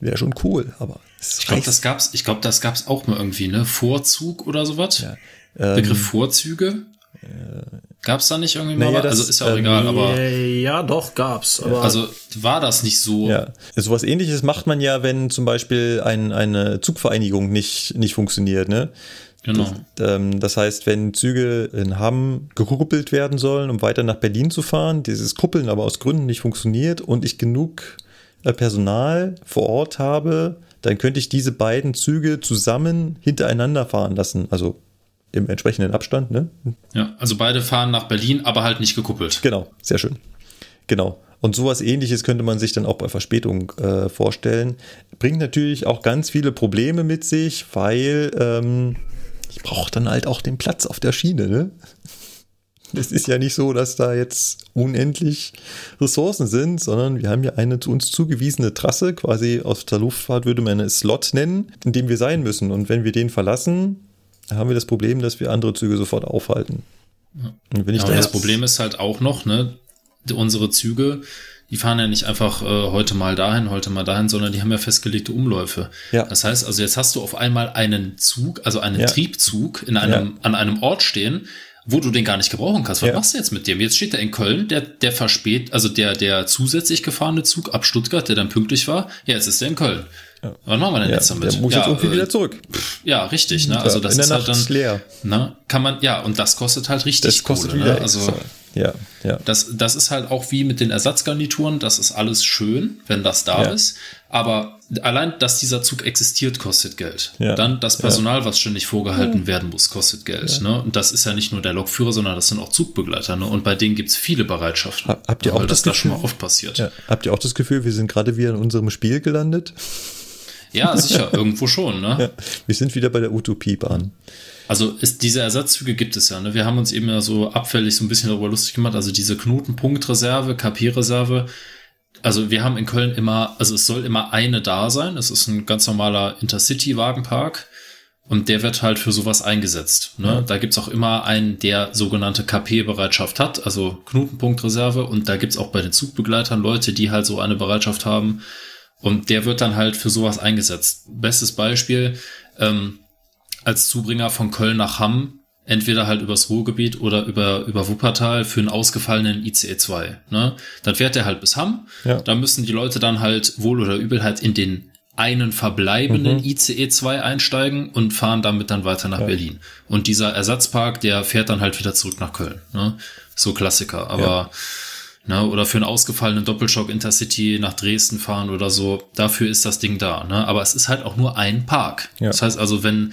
Wäre schon cool, aber. Ich glaube, das gab's, ich glaube, das gab's auch mal irgendwie, ne? Vorzug oder sowas. Ja. Ähm, Begriff Vorzüge. Gab's da nicht irgendwie naja, mal? Das, also ist ja auch ähm, egal, aber. Ja, doch, gab's. Aber also war das nicht so. Ja. So was ähnliches macht man ja, wenn zum Beispiel ein, eine Zugvereinigung nicht, nicht funktioniert, ne? Genau. Das, ähm, das, heißt, wenn Züge in Hamm gekuppelt werden sollen, um weiter nach Berlin zu fahren, dieses Kuppeln aber aus Gründen nicht funktioniert und ich genug äh, Personal vor Ort habe, dann könnte ich diese beiden Züge zusammen hintereinander fahren lassen. Also im entsprechenden Abstand. Ne? Ja, also beide fahren nach Berlin, aber halt nicht gekuppelt. Genau, sehr schön. Genau. Und sowas ähnliches könnte man sich dann auch bei Verspätung äh, vorstellen. Bringt natürlich auch ganz viele Probleme mit sich, weil ähm, ich brauche dann halt auch den Platz auf der Schiene. Ne? Es ist ja nicht so, dass da jetzt unendlich Ressourcen sind, sondern wir haben ja eine zu uns zugewiesene Trasse, quasi aus der Luftfahrt würde man eine Slot nennen, in dem wir sein müssen. Und wenn wir den verlassen, haben wir das Problem, dass wir andere Züge sofort aufhalten. Ja. Und wenn ich ja, da das Problem ist halt auch noch, ne, unsere Züge, die fahren ja nicht einfach äh, heute mal dahin, heute mal dahin, sondern die haben ja festgelegte Umläufe. Ja. Das heißt, also jetzt hast du auf einmal einen Zug, also einen ja. Triebzug in einem, ja. an einem Ort stehen, wo du den gar nicht gebrauchen kannst. Was ja. machst du jetzt mit dem? Jetzt steht er in Köln, der, der verspät, also der, der zusätzlich gefahrene Zug ab Stuttgart, der dann pünktlich war, ja, jetzt ist er in Köln. Ja. Was machen wir denn ja, jetzt damit? Der muss ja, jetzt irgendwie äh, wieder zurück. Ja, richtig. Ne? Also das ist halt dann leer. Ne? Kann man ja und das kostet halt richtig. Das kostet Kohle, wieder ne? Also ja, ja. Das, das ist halt auch wie mit den Ersatzgarnituren. Das ist alles schön, wenn das da ja. ist. Aber allein, dass dieser Zug existiert, kostet Geld. Ja. Dann das Personal, ja. was ständig vorgehalten werden muss, kostet Geld. Ne? Und das ist ja nicht nur der Lokführer, sondern das sind auch Zugbegleiter. Ne? Und bei denen gibt's viele Bereitschaften. Habt ihr auch das, das Gefühl, da schon mal oft passiert. Habt ihr auch das Gefühl, wir sind gerade wieder in unserem Spiel gelandet? Ja, sicher, irgendwo schon, ne? Ja, wir sind wieder bei der Utopiebahn. Also ist, diese Ersatzzüge gibt es ja. Ne? Wir haben uns eben ja so abfällig so ein bisschen darüber lustig gemacht. Also diese Knotenpunktreserve, KP-Reserve. Also wir haben in Köln immer, also es soll immer eine da sein. Es ist ein ganz normaler Intercity-Wagenpark. Und der wird halt für sowas eingesetzt. Ne? Ja. Da gibt's auch immer einen, der sogenannte KP-Bereitschaft hat, also Knotenpunktreserve. Und da gibt's auch bei den Zugbegleitern Leute, die halt so eine Bereitschaft haben. Und der wird dann halt für sowas eingesetzt. Bestes Beispiel, ähm, als Zubringer von Köln nach Hamm, entweder halt übers Ruhrgebiet oder über, über Wuppertal für einen ausgefallenen ICE 2. Ne? Dann fährt er halt bis Hamm. Ja. Da müssen die Leute dann halt wohl oder übel halt in den einen verbleibenden mhm. ICE 2 einsteigen und fahren damit dann weiter nach ja. Berlin. Und dieser Ersatzpark, der fährt dann halt wieder zurück nach Köln. Ne? So Klassiker. Aber ja. Ne, oder für einen ausgefallenen Doppelschock Intercity nach Dresden fahren oder so, dafür ist das Ding da. Ne? Aber es ist halt auch nur ein Park. Ja. Das heißt also, wenn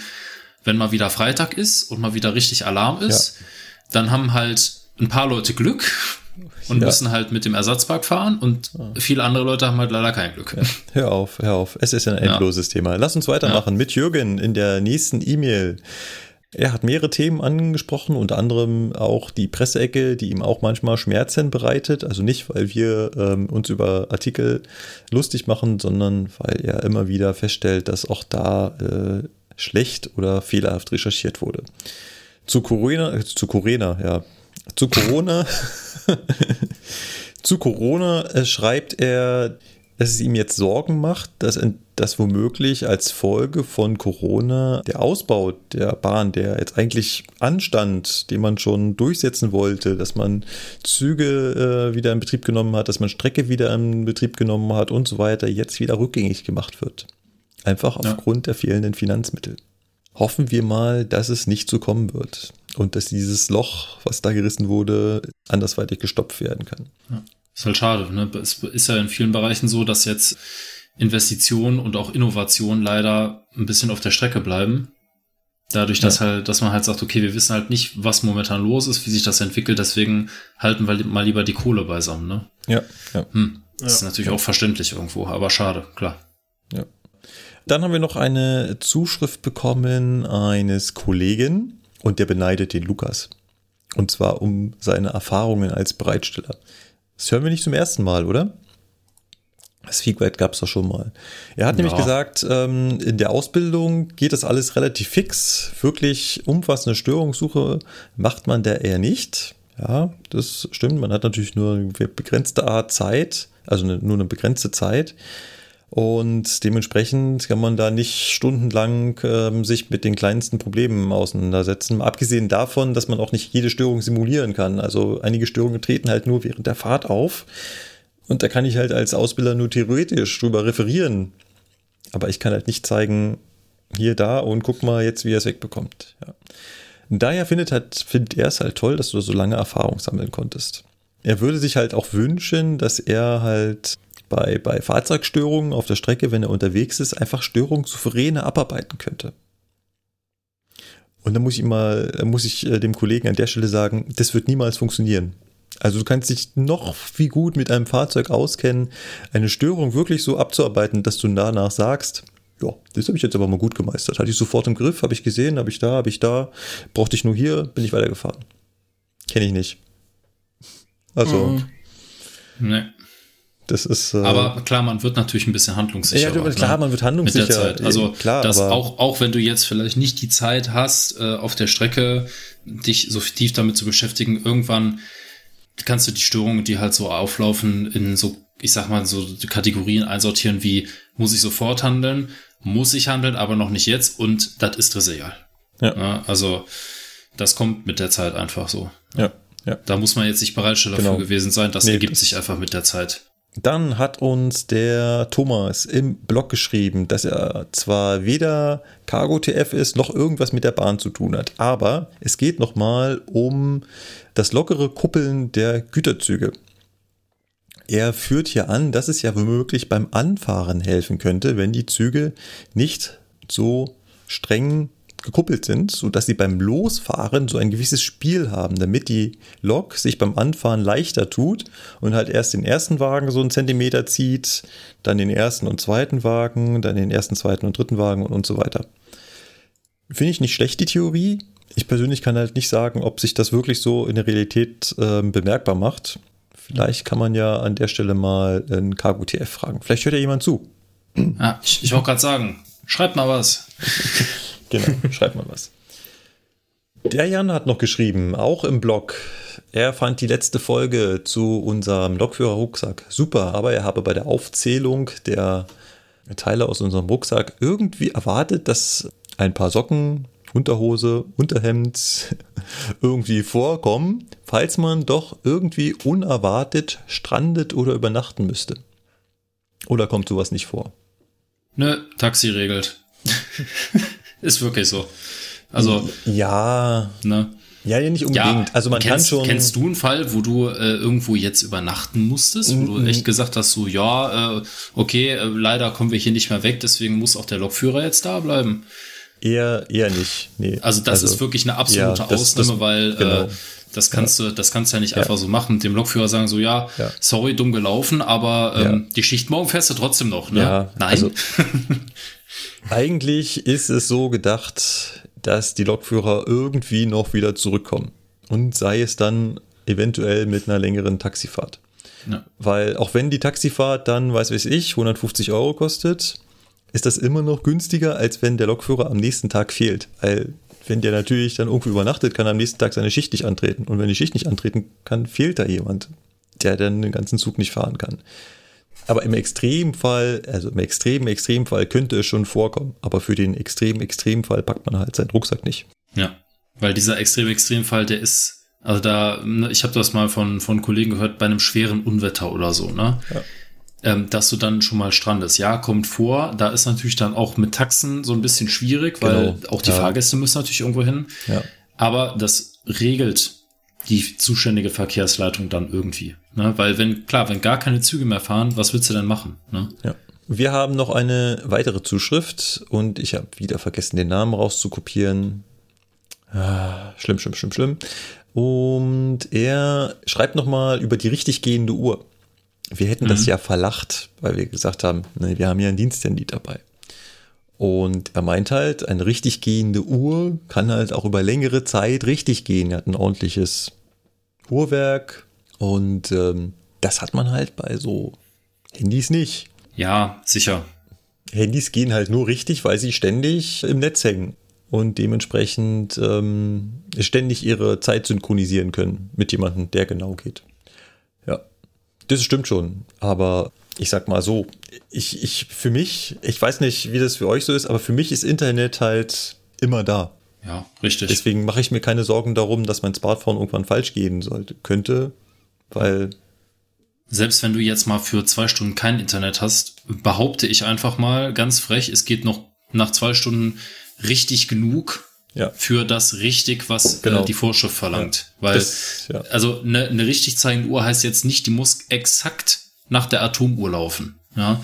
wenn mal wieder Freitag ist und mal wieder richtig Alarm ist, ja. dann haben halt ein paar Leute Glück und ja. müssen halt mit dem Ersatzpark fahren und ja. viele andere Leute haben halt leider kein Glück. Hör auf, hör auf. Es ist ein endloses Thema. Lass uns weitermachen mit Jürgen in der nächsten E-Mail. Er hat mehrere Themen angesprochen, unter anderem auch die Presseecke, die ihm auch manchmal Schmerzen bereitet. Also nicht, weil wir ähm, uns über Artikel lustig machen, sondern weil er immer wieder feststellt, dass auch da äh, schlecht oder fehlerhaft recherchiert wurde. Zu Corona, äh, zu Corona, ja, zu Corona, zu Corona äh, schreibt er, dass es ihm jetzt Sorgen macht, dass, dass womöglich als Folge von Corona der Ausbau der Bahn, der jetzt eigentlich anstand, den man schon durchsetzen wollte, dass man Züge äh, wieder in Betrieb genommen hat, dass man Strecke wieder in Betrieb genommen hat und so weiter, jetzt wieder rückgängig gemacht wird. Einfach aufgrund ja. der fehlenden Finanzmittel. Hoffen wir mal, dass es nicht so kommen wird und dass dieses Loch, was da gerissen wurde, andersweitig gestopft werden kann. Ja. Ist halt schade. Ne? Es ist ja in vielen Bereichen so, dass jetzt Investitionen und auch Innovation leider ein bisschen auf der Strecke bleiben. Dadurch, dass ja. halt, dass man halt sagt, okay, wir wissen halt nicht, was momentan los ist, wie sich das entwickelt, deswegen halten wir mal lieber die Kohle beisammen, ne? Ja, ja. Hm. Das ja. ist natürlich auch verständlich irgendwo, aber schade, klar. Ja. Dann haben wir noch eine Zuschrift bekommen eines Kollegen und der beneidet den Lukas. Und zwar um seine Erfahrungen als Bereitsteller. Das hören wir nicht zum ersten Mal, oder? Das Feedback gab es doch schon mal. Er hat ja. nämlich gesagt, ähm, in der Ausbildung geht das alles relativ fix. Wirklich umfassende Störungssuche macht man da eher nicht. Ja, das stimmt. Man hat natürlich nur eine begrenzte Art Zeit, also eine, nur eine begrenzte Zeit. Und dementsprechend kann man da nicht stundenlang ähm, sich mit den kleinsten Problemen auseinandersetzen. Abgesehen davon, dass man auch nicht jede Störung simulieren kann. Also einige Störungen treten halt nur während der Fahrt auf. Und da kann ich halt als Ausbilder nur theoretisch drüber referieren. Aber ich kann halt nicht zeigen, hier, da und guck mal jetzt, wie er es wegbekommt. Ja. Daher findet, halt, findet er es halt toll, dass du so lange Erfahrung sammeln konntest. Er würde sich halt auch wünschen, dass er halt bei, bei Fahrzeugstörungen auf der Strecke, wenn er unterwegs ist, einfach Störungen souveräne abarbeiten könnte. Und dann muss ich mal, muss ich äh, dem Kollegen an der Stelle sagen, das wird niemals funktionieren. Also du kannst dich noch wie gut mit einem Fahrzeug auskennen, eine Störung wirklich so abzuarbeiten, dass du danach sagst, ja, das habe ich jetzt aber mal gut gemeistert. Hatte ich sofort im Griff, habe ich gesehen, habe ich da, habe ich da, brauchte ich nur hier, bin ich weitergefahren. Kenne ich nicht. Also. Mhm. Nee. Das ist. Äh, aber klar, man wird natürlich ein bisschen handlungssicher. Ja, klar, ne? man wird handlungssicher. Mit der Zeit. Also klar, dass auch auch wenn du jetzt vielleicht nicht die Zeit hast, äh, auf der Strecke dich so tief damit zu beschäftigen, irgendwann kannst du die Störungen, die halt so auflaufen, in so, ich sag mal, so Kategorien einsortieren wie muss ich sofort handeln, muss ich handeln, aber noch nicht jetzt und das ist trivial. Ja. ja. Also das kommt mit der Zeit einfach so. Ja. Ja. Da muss man jetzt nicht bereitstellen dafür genau. gewesen sein. Das nee, ergibt das sich einfach mit der Zeit. Dann hat uns der Thomas im Blog geschrieben, dass er zwar weder Cargo TF ist, noch irgendwas mit der Bahn zu tun hat, aber es geht nochmal um das lockere Kuppeln der Güterzüge. Er führt hier an, dass es ja womöglich beim Anfahren helfen könnte, wenn die Züge nicht so streng gekuppelt sind, sodass sie beim Losfahren so ein gewisses Spiel haben, damit die Lok sich beim Anfahren leichter tut und halt erst den ersten Wagen so einen Zentimeter zieht, dann den ersten und zweiten Wagen, dann den ersten, zweiten und dritten Wagen und, und so weiter. Finde ich nicht schlecht, die Theorie. Ich persönlich kann halt nicht sagen, ob sich das wirklich so in der Realität äh, bemerkbar macht. Vielleicht kann man ja an der Stelle mal einen KGTF fragen. Vielleicht hört ja jemand zu. Ja, ich, ich wollte gerade sagen, schreibt mal was. Genau, schreibt mal was. Der Jan hat noch geschrieben, auch im Blog. Er fand die letzte Folge zu unserem Lokführer-Rucksack super, aber er habe bei der Aufzählung der Teile aus unserem Rucksack irgendwie erwartet, dass ein paar Socken, Unterhose, Unterhemd irgendwie vorkommen, falls man doch irgendwie unerwartet strandet oder übernachten müsste. Oder kommt sowas nicht vor? Nö, Taxi regelt. Ist wirklich so. Also, Ja, ne? ja, ja nicht unbedingt. also man kennst, kann schon. Kennst du einen Fall, wo du äh, irgendwo jetzt übernachten musstest, wo Mhm. du echt gesagt hast, so, ja, äh, okay, äh, leider kommen wir hier nicht mehr weg, deswegen muss auch der Lokführer jetzt da bleiben. Eher, eher nicht. Nee. Also das ist wirklich eine absolute ja, das- Ausnahme, das- weil genau. äh, das kannst du, das kannst du ja nicht einfach so machen. Dem Lokführer sagen so, ja, Ja. sorry, dumm gelaufen, aber ähm, die Schicht morgen fährst du trotzdem noch, ne? Ja, Nein. also- Eigentlich ist es so gedacht, dass die Lokführer irgendwie noch wieder zurückkommen. Und sei es dann eventuell mit einer längeren Taxifahrt. Ja. Weil auch wenn die Taxifahrt dann, weiß weiß ich, 150 Euro kostet, ist das immer noch günstiger, als wenn der Lokführer am nächsten Tag fehlt. Weil wenn der natürlich dann irgendwo übernachtet, kann er am nächsten Tag seine Schicht nicht antreten. Und wenn die Schicht nicht antreten kann, fehlt da jemand, der dann den ganzen Zug nicht fahren kann. Aber im Extremfall, also im extremen Extremfall könnte es schon vorkommen. Aber für den extremen Extremfall packt man halt seinen Rucksack nicht. Ja, weil dieser extreme Extremfall, der ist, also da, ne, ich habe das mal von, von Kollegen gehört, bei einem schweren Unwetter oder so, ne? Ja. Ähm, dass du dann schon mal strandest. Ja, kommt vor. Da ist natürlich dann auch mit Taxen so ein bisschen schwierig, weil Genau, auch die ja. Fahrgäste müssen natürlich irgendwo hin. Ja. Aber das regelt die zuständige Verkehrsleitung dann irgendwie. Ne? Weil wenn, klar, wenn gar keine Züge mehr fahren, was willst du denn machen? Ne? Ja. Wir haben noch eine weitere Zuschrift und ich habe wieder vergessen, den Namen rauszukopieren. Ah, schlimm, schlimm, schlimm, schlimm. Und er schreibt nochmal über die richtig gehende Uhr. Wir hätten das ja verlacht, weil wir gesagt haben, ne, wir haben ja ein Diensthandy dabei. Und er meint halt, eine richtig gehende Uhr kann halt auch über längere Zeit richtig gehen. Er hat ein ordentliches Uhrwerk und ähm, das hat man halt bei so Handys nicht. Ja, sicher. Handys gehen halt nur richtig, weil sie ständig im Netz hängen und dementsprechend ähm, ständig ihre Zeit synchronisieren können mit jemandem, der genau geht. Ja, das stimmt schon. Aber ich sag mal so, ich, ich für mich, ich weiß nicht, wie das für euch so ist, aber für mich ist Internet halt immer da. Ja, richtig. Deswegen mache ich mir keine Sorgen darum, dass mein Smartphone irgendwann falsch gehen sollte. Könnte, weil Selbst wenn du jetzt mal für zwei Stunden kein Internet hast, behaupte ich einfach mal ganz frech, es geht noch nach zwei Stunden richtig genug ja, für das richtig, was Genau. äh, die Vorschrift verlangt. Weil, das, ja. also eine, eine richtig zeigende Uhr heißt jetzt nicht, die muss exakt nach der Atomuhr laufen. Ja,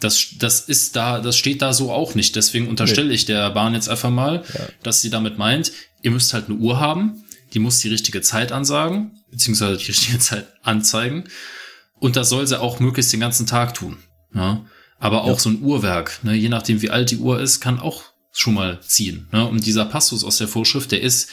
das, das ist da, das steht da so auch nicht. Deswegen unterstelle ich der Bahn jetzt einfach mal, dass sie damit meint, ihr müsst halt eine Uhr haben, die muss die richtige Zeit ansagen, beziehungsweise die richtige Zeit anzeigen. Und das soll sie auch möglichst den ganzen Tag tun. Ja? Aber auch so ein Uhrwerk, ne, je nachdem wie alt die Uhr ist, kann auch schon mal ziehen. Ne? Und dieser Passus aus der Vorschrift, der ist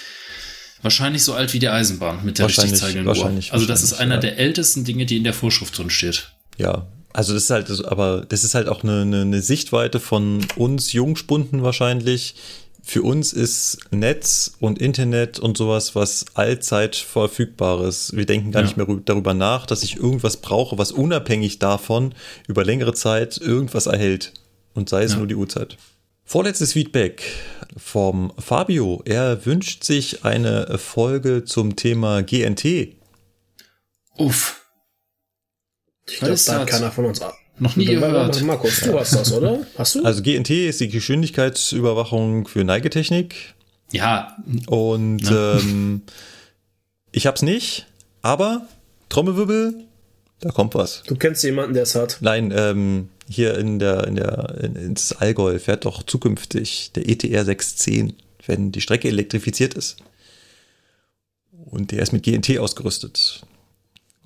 wahrscheinlich so alt wie die Eisenbahn mit der richtig zeigenden Uhr. Also das ist einer ja. der ältesten Dinge, die in der Vorschrift drin steht. Ja, also das ist halt, aber das ist halt auch eine, eine, eine Sichtweite von uns Jungspunden wahrscheinlich. Für uns ist Netz und Internet und sowas was allzeit verfügbares. Wir denken gar Ja. nicht mehr rü- darüber nach, dass ich irgendwas brauche, was unabhängig davon über längere Zeit irgendwas erhält. Und sei es Ja. nur die Uhrzeit. Vorletztes Feedback vom Fabio. Er wünscht sich eine Folge zum Thema GNT. Uff, Ich glaube, da hat keiner von uns ab. noch nie gehört. Markus, du hast das, oder? Hast du? Also GNT ist die Geschwindigkeitsüberwachung für Neigetechnik. Ja, Und ähm, ich hab's nicht, aber Trommelwirbel, da kommt was. du kennst jemanden, der es hat. Nein, ähm, hier in der, in der, in, ins Allgäu fährt doch zukünftig der ETR 610 wenn die Strecke elektrifiziert ist. Und der ist mit GNT ausgerüstet.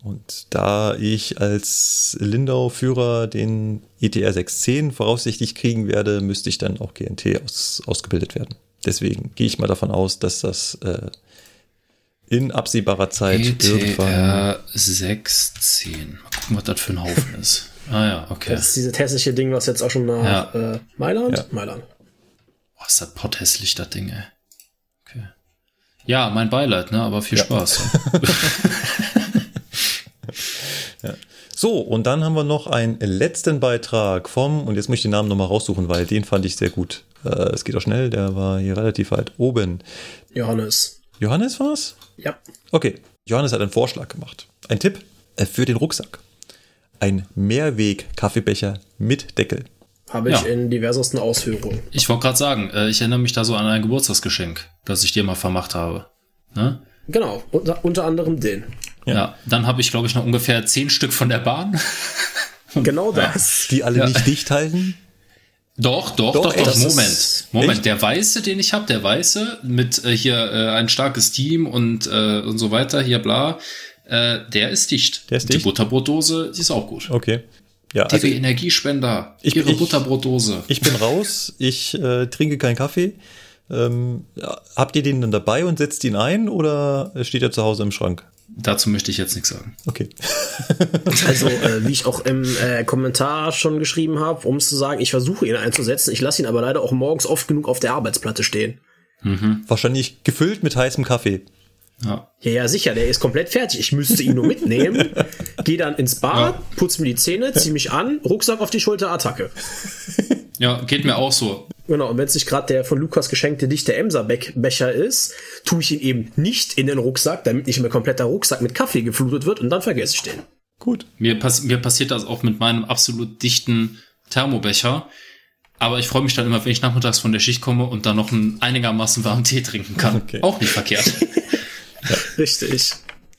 Und da ich als Lindau-Führer den ETR 610 voraussichtlich kriegen werde, müsste ich dann auch GNT aus, ausgebildet werden. Deswegen gehe ich mal davon aus, dass das äh, in absehbarer Zeit irgendwann. ETR 610. Mal gucken, was das für ein Haufen ist. Ah ja, okay. Das ist dieses hässliche Ding, was jetzt auch schon nach äh, Mailand? Ja. Mailand. Boah, ist das potthässlich, das Ding, ey. Okay. Ja, mein Beileid, ne? Aber viel Spaß. So, und dann haben wir noch einen letzten Beitrag vom, und jetzt muss ich den Namen nochmal raussuchen, weil den fand ich sehr gut. Äh, es geht auch schnell, der war hier relativ weit oben. Johannes. Johannes war's? Ja. Okay, Johannes hat einen Vorschlag gemacht. Ein Tipp äh, für den Rucksack. Ein Mehrweg-Kaffeebecher mit Deckel. Habe ich Ja. in diversesten Ausführungen. Ich wollte gerade sagen, äh, ich erinnere mich da so an ein Geburtstagsgeschenk, das ich dir mal vermacht habe. Ne? Genau, unter, unter anderem den. Ja. dann habe ich, glaube ich, noch ungefähr zehn Stück von der Bahn. Genau das. Die alle Ja. nicht dicht halten. Doch, doch, Doch, doch, doch. Moment, Moment. echt? Der weiße, den ich habe, der weiße mit äh, hier äh, ein starkes Team und äh, und so weiter, hier bla, äh, der ist dicht. Der ist Die dicht? Butterbrotdose, die ist auch gut. Okay. Ja, also Energiespender, Ich- ihre ich- Butterbrotdose. ich bin raus, ich äh, trinke keinen Kaffee. Ähm, ja, habt ihr den dann dabei und setzt ihn ein oder steht er zu Hause im Schrank? Dazu möchte ich jetzt nichts sagen. Okay. Also, äh, wie ich auch im äh, Kommentar schon geschrieben habe, um es zu sagen, ich versuche ihn einzusetzen, ich lasse ihn aber leider auch morgens oft genug auf der Arbeitsplatte stehen. Wahrscheinlich gefüllt mit heißem Kaffee. Ja. Ja, ja, sicher, der ist komplett fertig. Ich müsste ihn nur mitnehmen, gehe dann ins Bad, putze mir die Zähne, ziehe mich an, Rucksack auf die Schulter, Attacke. ja, geht mir auch so. Genau, und wenn es nicht gerade der von Lukas geschenkte dichte Emser-Becher ist, tue ich ihn eben nicht in den Rucksack, damit nicht mehr kompletter Rucksack mit Kaffee geflutet wird und dann vergesse ich den. Gut. Mir, pass mir passiert das auch mit meinem absolut dichten Thermobecher. Aber ich freue mich dann immer, wenn ich nachmittags von der Schicht komme und dann noch einen einigermaßen warmen Tee trinken kann. Okay. Auch nicht verkehrt. Richtig.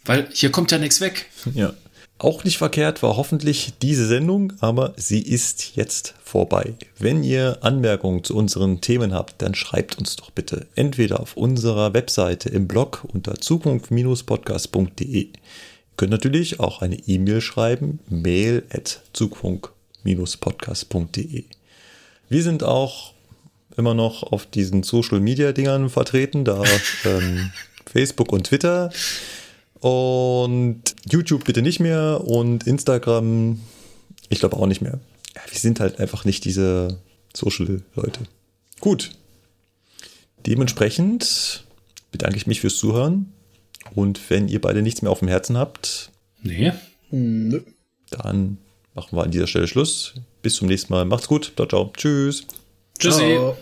Weil hier kommt ja nichts weg. Ja. Auch nicht verkehrt war hoffentlich diese Sendung, aber sie ist jetzt vorbei. Wenn ihr Anmerkungen zu unseren Themen habt, dann schreibt uns doch bitte entweder auf unserer Webseite im Blog unter zukunft-podcast.de. Ihr könnt natürlich auch eine E-Mail schreiben, mail at zukunft-podcast.de. Wir sind auch immer noch auf diesen Social Media Dingern vertreten, da ähm, Facebook und Twitter. Und YouTube bitte nicht mehr und Instagram, ich glaube auch nicht mehr. Ja, wir sind halt einfach nicht diese Social-Leute. Gut. Dementsprechend bedanke ich mich fürs Zuhören. Und wenn ihr beide nichts mehr auf dem Herzen habt, Nee. Nö. dann machen wir an dieser Stelle Schluss. Bis zum nächsten Mal. Macht's gut. Ciao, ciao. Tschüss. Tschüssi. Ciao.